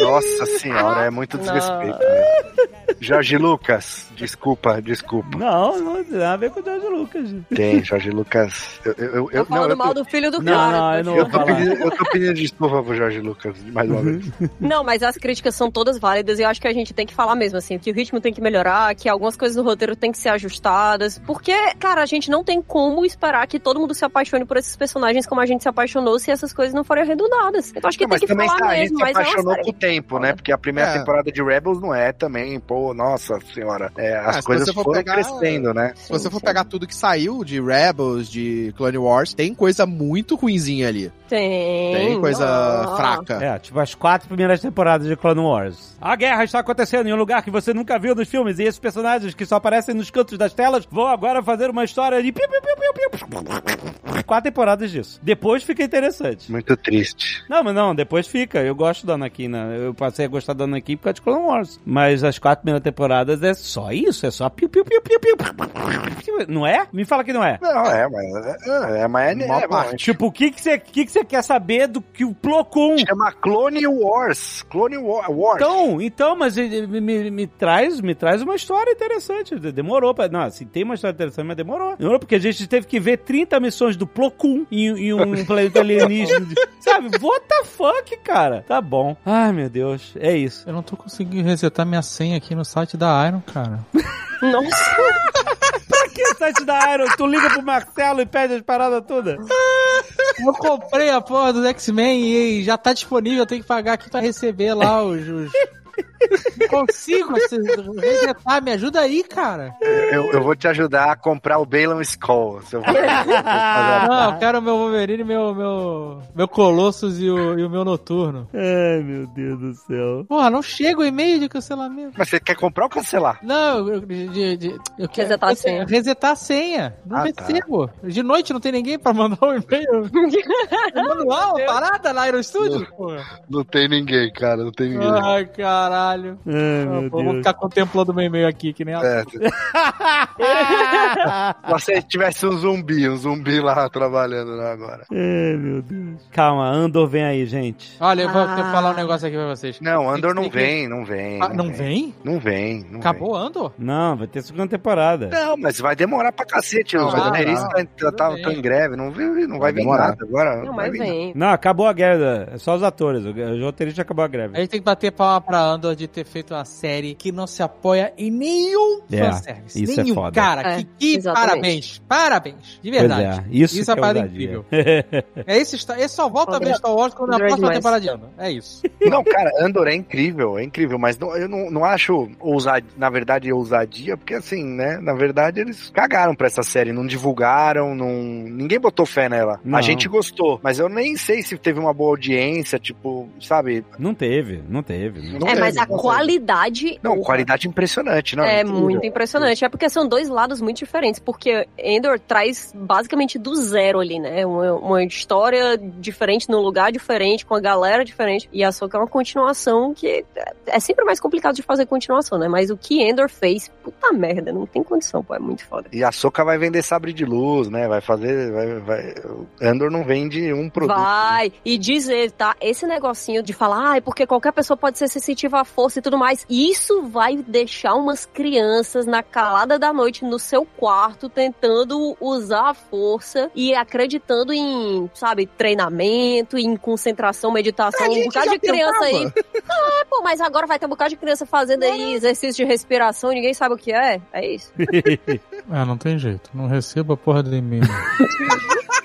Nossa senhora, é muito desrespeito. né? Jorge Lucas, desculpa, desculpa. Não, não tem nada a ver com o George Lucas. Tem, Jorge Lucas. Eu, eu, eu, Tá falando eu mal tô, do filho do Não, cara. não, eu não eu, tô pedindo, eu tô pedindo desculpa pro Jorge Lucas, mais uma vez. Não, mas as críticas são todas válidas e eu acho que a gente tem que falar mesmo, assim, que o ritmo tem que melhorar, que algumas coisas do roteiro tem que ser ajustadas, porque, cara, a gente não tem como esperar que todo mundo se apaixone por esses personagens como a gente se apaixonou se essas coisas não forem arredondadas. Então acho que Não, tem que também falar tá, a gente mesmo, se é apaixonou com o tempo, né? Porque a primeira É. temporada de Rebels não é também, pô, nossa senhora. É, as Ah, se coisas foram pegar- crescendo, né? Se você for pegar tudo que saiu de Rebels, de Clone Wars, tem coisa muito ruinzinha ali. Tem. Tem coisa Ah. fraca. É, tipo as quatro primeiras temporadas de Clone Wars. A guerra está acontecendo em um lugar que você nunca viu nos filmes e esses personagens que só aparecem nos cantos das telas vão agora fazer uma história de quatro temporadas disso. Depois fica interessante. Muito triste. Não, mas não, depois fica. Eu gosto da Anakin, né? Eu passei a gostar da Anakin por causa de Clone Wars. Mas as quatro primeiras temporadas é só isso, é só piu, piu, piu, piu, piu. Não é? Me fala que não é. Não, é, mas é, é, mas é, é, Tipo, o que que você que que você quer saber do que o Plo Koon? Chama Clone Wars. Clone Wa- Wars. Então, então, mas me, me, me traz, me traz uma história interessante. Demorou pra. Não, assim, tem uma história interessante, mas demorou. Demorou porque a gente teve que ver 30 missões do Plo Koon em, em um planeta alienígena. Sabe? What the fuck, cara? Tá bom. Ai, meu Deus. É isso. Eu não tô conseguindo resetar minha senha aqui no site da Iron, cara. Nossa. Pra que site da Iron? Tu liga pro Marcelo e pede as paradas todas? Eu comprei a porra dos X-Men e já tá disponível, eu tenho que pagar aqui pra receber lá os. os... Não consigo resetar, me ajuda aí, cara. Eu, eu vou te ajudar a comprar o Balon Skull. Se eu for- Não, eu quero o meu Wolverine, meu, meu, meu Colossus e o, e o meu Noturno. Ai, meu Deus do céu. Porra, não chega o e-mail de cancelamento. Mas você quer comprar ou cancelar? Não, eu, de, de- de- eu quero Resetar a senha. Resetar a senha. Não Ah, tá. recebo. De noite não tem ninguém pra mandar o e-mail. É manual, parada lá no estúdio, porra. Não tem ninguém, cara. Não tem ninguém. Ai, caralho. Ai, Ah, meu pô, vou Deus. ficar contemplando meu e-mail aqui, que nem a... É. Se você tivesse um zumbi, um zumbi lá trabalhando lá agora. Ai, meu Deus. Calma, Andor vem aí, gente. Olha, eu vou Ah. falar um negócio aqui pra vocês. Não, Andor não Tem que- vem, não vem. Ah, não vem? Não vem, não Acabou Andor? Não, vai ter segunda temporada. vem. Não, mas vai demorar pra cacete. Não, Os roteiristas demorar. tá, tá, bem. em greve, não, vem, não vai, Vai vir demorar. nada agora. Não, mas vem. Não, acabou a guerra. É só os atores. O o roteirista acabou a greve. A gente tem que bater palma pra Andor de ter feito uma série que não se apoia em nenhum É, fanservice. isso é nenhum. foda. Cara, É, que, que parabéns. Parabéns. De verdade. é, isso, Isso é parada incrível. É esse, esse só volta a ver Star Wars quando é a é próxima temporada de Andor. É isso. Não, cara, Andor é incrível, é incrível, mas não- eu não, não acho ousadia, na verdade, ousadia, porque assim, né, na verdade eles cagaram pra essa série, não divulgaram, não, ninguém botou fé nela. Não. A gente gostou, mas eu nem sei se teve uma boa audiência, tipo, sabe? Não teve, não teve. Não Não é, teve, mas a qualidade. Não, qualidade impressionante, não. é incrível. muito impressionante. É porque são dois lados muito diferentes. Porque Endor traz basicamente do zero ali, né? Uma, uma história diferente, num lugar diferente, com a galera diferente. E a Ahsoka é uma continuação que é- é sempre mais complicado de fazer continuação, né? Mas o que Endor fez, puta merda, não tem condição, pô, é muito foda. E a Soca vai vender sabre de luz, né? Vai fazer. Vai, vai... O Andor não vende um produto. Vai, e dizer, tá? Esse negocinho de falar, ah, é porque qualquer pessoa pode ser sensitiva à força e tudo mais, isso vai deixar umas crianças na calada da noite no seu quarto tentando usar a força e acreditando em, sabe, treinamento, em concentração, meditação, A um bocado de criança aí. tentava. Ah, pô, mas agora vai ter um bocado de criança fazendo aí exercício de respiração e ninguém sabe o que é. É isso. Ah, não tem jeito. Não recebo a porra do e-mail.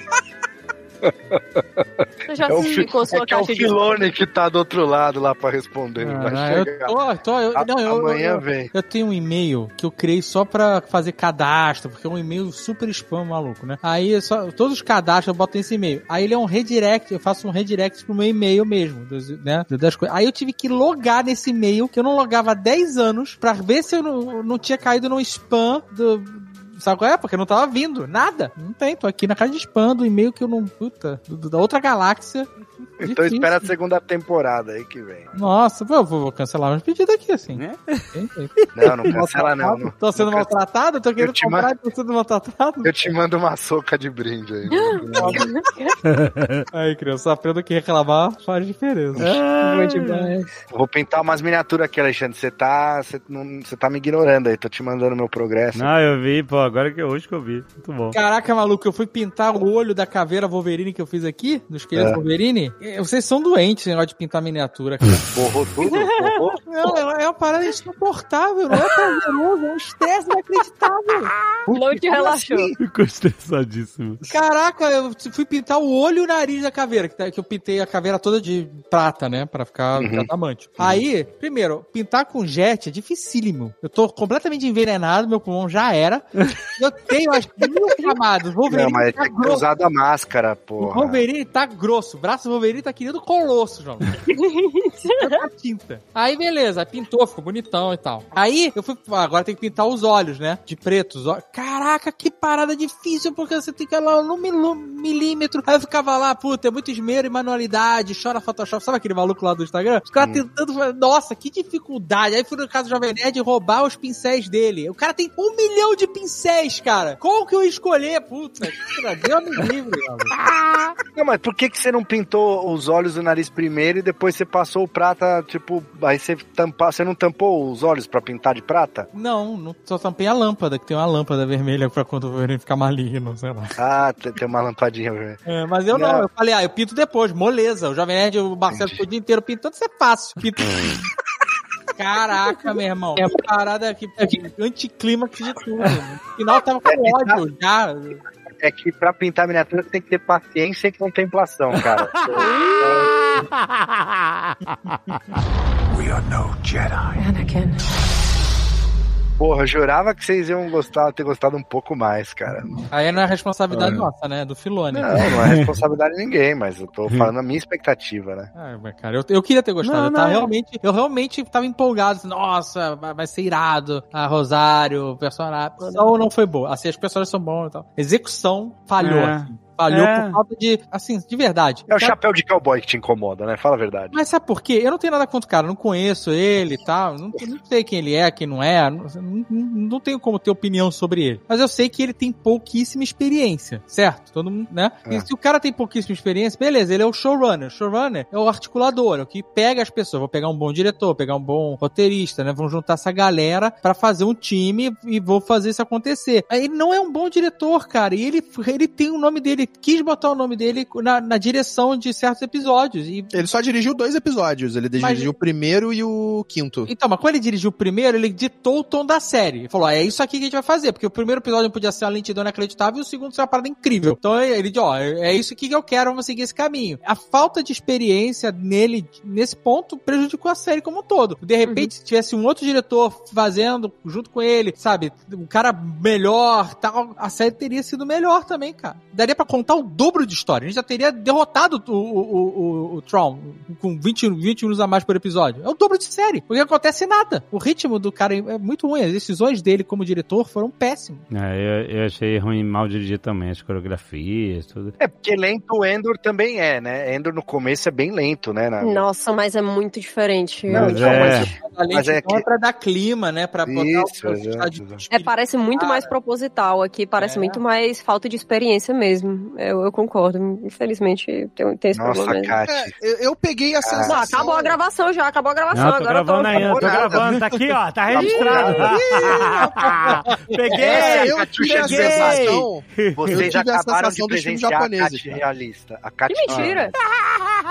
Você já É o, ficou é sua que é o caixa de Filone que tá do outro lado lá pra responder. vai Ah, eu chegar. tô, tô, eu, A- não, eu, amanhã eu, vem. eu tenho um e-mail que eu criei só pra fazer cadastro, porque é um e-mail super spam maluco, né? Aí é só, todos os cadastros eu boto nesse e-mail. Aí ele é um redirect, eu faço um redirect pro meu e-mail mesmo, dos, né? Das coisas. Aí eu tive que logar nesse e-mail, que eu não logava há 10 anos, pra ver se eu não, não tinha caído no spam do. Sabe qual é? Porque não tava vindo. Nada. Não tem. Tô aqui na caixa de spam do e-mail que eu não. Puta. do- da outra galáxia. Então Difícil. espera a segunda temporada aí que vem. Nossa, vou, vou cancelar meus pedidos aqui, assim. Né? Não, não cancela não. não. Tô sendo Não maltratado? Tô querendo te comprar e tô sendo maltratado? Eu te mando uma soca de brinde aí. Aí, criança, aprenda que reclamar faz diferença. Bom demais. Vou pintar umas miniaturas aqui, Alexandre. Você tá, você não, você tá me ignorando aí. Tô te mandando meu progresso. Não, eu vi, pô, agora que hoje que eu vi. Muito bom. Caraca, maluco, eu fui pintar o olho da caveira Wolverine que eu fiz aqui, do esqueleto É. Wolverine. E Vocês são doentes esse negócio de pintar miniatura, cara. Borrou tudo? Borrou? Não, é é uma parada insuportável, não é prazeroso, é um estresse inacreditável. Não te relaxou. Ficou estressadíssimo. Caraca, eu fui pintar o olho e o nariz da caveira, que, tá- que eu pintei a caveira toda de prata, né? Pra ficar Uhum. adamante. Aí, primeiro, pintar com jet é dificílimo. Eu tô completamente envenenado, meu pulmão já era. Eu tenho as mil camadas. O Não, Wolverine mas tá tem que ter grosso. usado a máscara, O porra. Wolverine tá grosso. O braço do Wolverine tá querido colosso, João. Tanta tinta. Aí, beleza. Pintou, ficou bonitão e tal. Aí, eu fui... Agora tem que pintar os olhos, né? De preto. os olhos. Caraca, que parada difícil, porque você tem que ir lá no milímetro. Aí eu ficava lá, puta, é muito esmero e manualidade, chora Photoshop. Sabe aquele maluco lá do Instagram? Os caras tentando... fazer- Nossa, que dificuldade. Aí fui no caso do Jovem Nerd roubar os pincéis dele. O cara tem um milhão de pincéis, cara. Qual que eu escolher? Puta, Deus me livre, maluco. Não, mas por que, que você não pintou os olhos e o nariz primeiro e depois você passou o prata, tipo, aí você tampa, você não tampou os olhos pra pintar de prata? Não, não só tampei a lâmpada, que tem uma lâmpada vermelha pra quando o Wolverine ficar maligno, sei lá. Ah, tem, uma lampadinha. velho. É, mas eu não. Não. eu falei, ah, eu pinto depois, moleza. O Jovem Nerd, o Marcelo ficou o dia inteiro pintando, isso é fácil. Pinto. Caraca, meu irmão. É uma parada aqui, anticlímax de tudo. No final tava com ódio já. É que pra pintar miniatura você tem que ter paciência e contemplação, cara. We are no Jedi. Porra, eu jurava que vocês iam gostar, ter gostado um pouco mais, cara. Não, Aí não é responsabilidade nossa, né? Do Filone. não é responsabilidade de ninguém, mas eu tô falando a minha expectativa, né? Ah, mas, cara, eu, eu queria ter gostado. Não, eu, tava não. realmente, eu realmente tava empolgado. assim, Nossa, vai, ser irado. A Rosário, o personagem. Não, não foi boa. Assim, as pessoas são bons e tal. Execução falhou. É. assim. Falhou É. por falta de. Assim, de verdade. É o chapéu de cowboy que te incomoda, né? Fala a verdade. Mas sabe por quê? Eu não tenho nada contra o cara, não conheço ele e tal, não, não sei quem ele é, quem não é, não, não, não tenho como ter opinião sobre ele. Mas eu sei que ele tem pouquíssima experiência, certo? Todo mundo, né? É. E se o cara tem pouquíssima experiência, beleza, ele é o showrunner. O showrunner é o articulador, é o que pega as pessoas. Vou pegar um bom diretor, pegar um bom roteirista, né? Vamos juntar essa galera pra fazer um time e vou fazer isso acontecer. Aí Ele não é um bom diretor, cara, e ele, ele tem o nome dele, quis botar o nome dele na, na direção de certos episódios. E Ele só dirigiu dois episódios. Ele Mas- dirigiu o primeiro e o quinto. Então, mas quando ele dirigiu o primeiro, ele ditou o tom da série. Ele falou, ó, é isso aqui que a gente vai fazer, porque o primeiro episódio podia ser uma lentidão inacreditável e o segundo ser uma parada incrível. Então ele disse, ó, é isso aqui que eu quero, vamos seguir esse caminho. A falta de experiência nele, nesse ponto, prejudicou a série como um todo. De repente, se tivesse um outro diretor fazendo junto com ele, sabe, um cara melhor, tal, a série teria sido melhor também, cara. Daria pra contar o dobro de história. A gente já teria derrotado o, o, o, o Tron com 20, 20 minutos a mais por episódio. É o dobro de série. Porque acontece nada. O ritmo do cara é muito ruim. As decisões dele como diretor foram péssimas. É, eu, eu achei ruim mal dirigido também, as coreografias, tudo. É, porque lento o Endor também é, né? Endor no começo é bem lento, né? Na... Nossa, mas é muito diferente. Não, Eu- é. Mas é é, que- pra dar clima, né? Pra botar Isso, o exato, exato. É, parece muito mais proposital aqui, parece É. muito mais falta de experiência mesmo. Eu, eu concordo. Infelizmente, tem, tem esse Nossa, problema. Kat. É, eu, eu peguei a sensação. Não, acabou a gravação já, acabou a gravação. Não, tô agora eu gravando aí, eu tô gravando, tá aqui, ó, tá registrado. Peguei! É, eu tive a peguei. sensação. Eu Vocês tive a acabaram de sensação filmes presenciar a cara. realista. A Kat... Que mentira!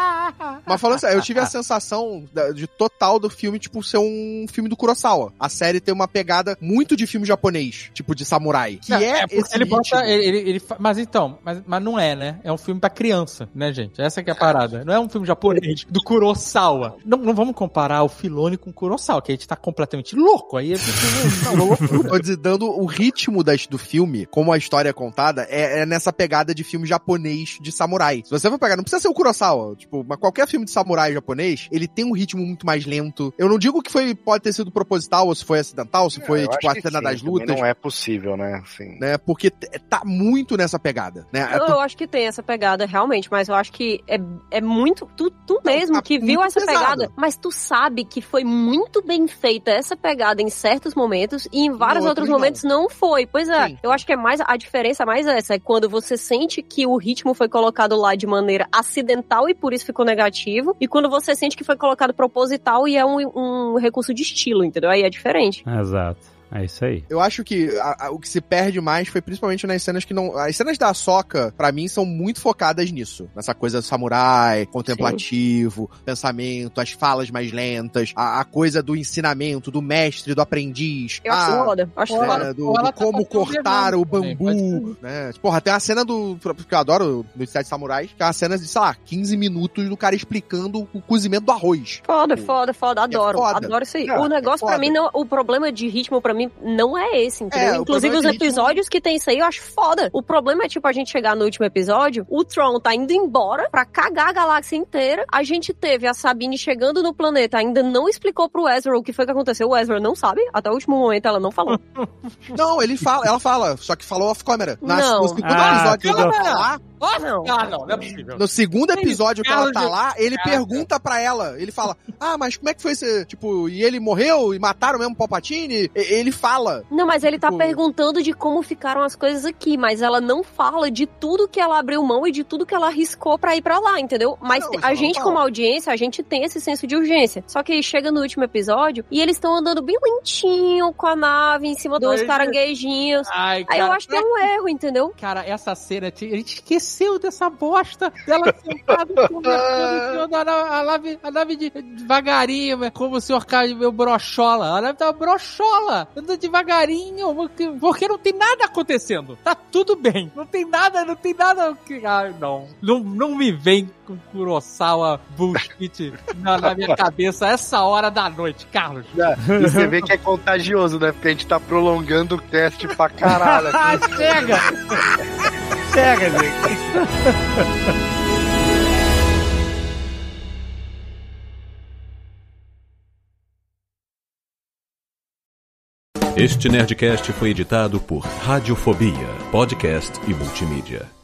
Mas falando sério, eu tive a sensação de total do filme, tipo, ser um filme do Kurosawa. A série tem uma pegada muito de filme japonês, tipo, de samurai. Que Não, é, porque esse ele ritmo. bota, ele, ele- ele mas então, mas, mas não é, né? É um filme pra criança, né, gente? Essa que é a parada. Não é um filme japonês do Kurosawa. Não, não vamos comparar o Filone com o Kurosawa, que a gente tá completamente louco. Aí é. Tô dando o ritmo das, do filme, como a história é contada, é, é nessa pegada de filme japonês de samurai. Se você for pegar, não precisa ser o Kurosawa, tipo, mas qualquer filme de samurai japonês, ele tem um ritmo muito mais lento. Eu não digo que foi, pode ter sido proposital, ou se foi acidental, se foi, Eu tipo, a cena sim, das lutas, Não é possível, né? Assim. né? Porque tá muito nessa pegada, né? Eu, eu acho que tem essa pegada, realmente, mas eu acho que é, é muito. Tu, tu mesmo tá que viu essa pesado. pegada, mas tu sabe que foi muito bem feita essa pegada em certos momentos e em vários outros outros não. momentos não foi. Pois é, Sim. eu acho que é mais. A diferença é mais essa, é quando você sente que o ritmo foi colocado lá de maneira acidental e por isso ficou negativo, e quando você sente que foi colocado proposital e é um, um recurso de estilo, entendeu? Aí é diferente. Exato. É isso aí. Eu acho que a- a- o que se perde mais foi principalmente nas cenas que não. As cenas da Soca, pra mim, são muito focadas nisso. Nessa coisa samurai, contemplativo, pensamento, as falas mais lentas, a, a coisa do ensinamento, do mestre, do aprendiz. Eu acho a- foda. Acho ela- foda. né, do, do tá como passando cortar o bambu, né? Porra, tem uma cena do, que eu adoro, dos Sete Samurais, que é uma cena de, sei lá, 15 minutos do cara explicando o cozimento do arroz. Foda, foda, foda, adoro. É foda. Adoro isso aí. Não, o negócio é pra foda. mim, não, o problema de ritmo pra mim não é esse, entendeu? É, Inclusive os ritmo- episódios que tem isso aí eu acho foda. O problema é tipo a gente chegar no último episódio, o Tron tá indo embora pra cagar a galáxia inteira. A gente teve a Sabine chegando no planeta, ainda não explicou pro Ezra o que foi que aconteceu. O Ezra não sabe, até o último momento ela não falou. Não, ele fala, ela fala, só que falou off camera. Na, Não. No segundo Ah, episódio que ela tá não. Ah, não, não é possível. No segundo episódio que ela tá lá, ele pergunta pra ela. Ele fala: Ah, mas como é que foi esse. Tipo, e ele morreu e mataram mesmo o Palpatine? E- ele fala. Não, mas ele tá Tipo- perguntando de como ficaram as coisas aqui, mas ela não fala de tudo que ela abriu mão e de tudo que ela arriscou pra ir pra lá, entendeu? Mas não, a gente, como audiência, a gente tem esse senso de urgência. Só que chega no último episódio e eles estão andando bem lentinho com a nave em cima dos caranguejinhos. Ai, Aí eu acho que é um erro, entendeu? Cara, essa cena, a gente esqueceu dessa bosta dela sentada conversando nave, a nave, a nave de, devagarinho, como o senhor cara meu brochola. A nave tá brochola, anda devagarinho, porque, não tem nada acontecendo. Tá tudo bem, não tem nada, não tem nada que... Não, não, não me vem com Kurosawa bullshit na, na minha cabeça essa hora da noite, Carlos. E você vê que é contagioso, né? Porque a gente tá prolongando o teste pra caralho. Ah, chega! chega, gente. Este Nerdcast foi editado por Radiofobia, podcast e multimídia.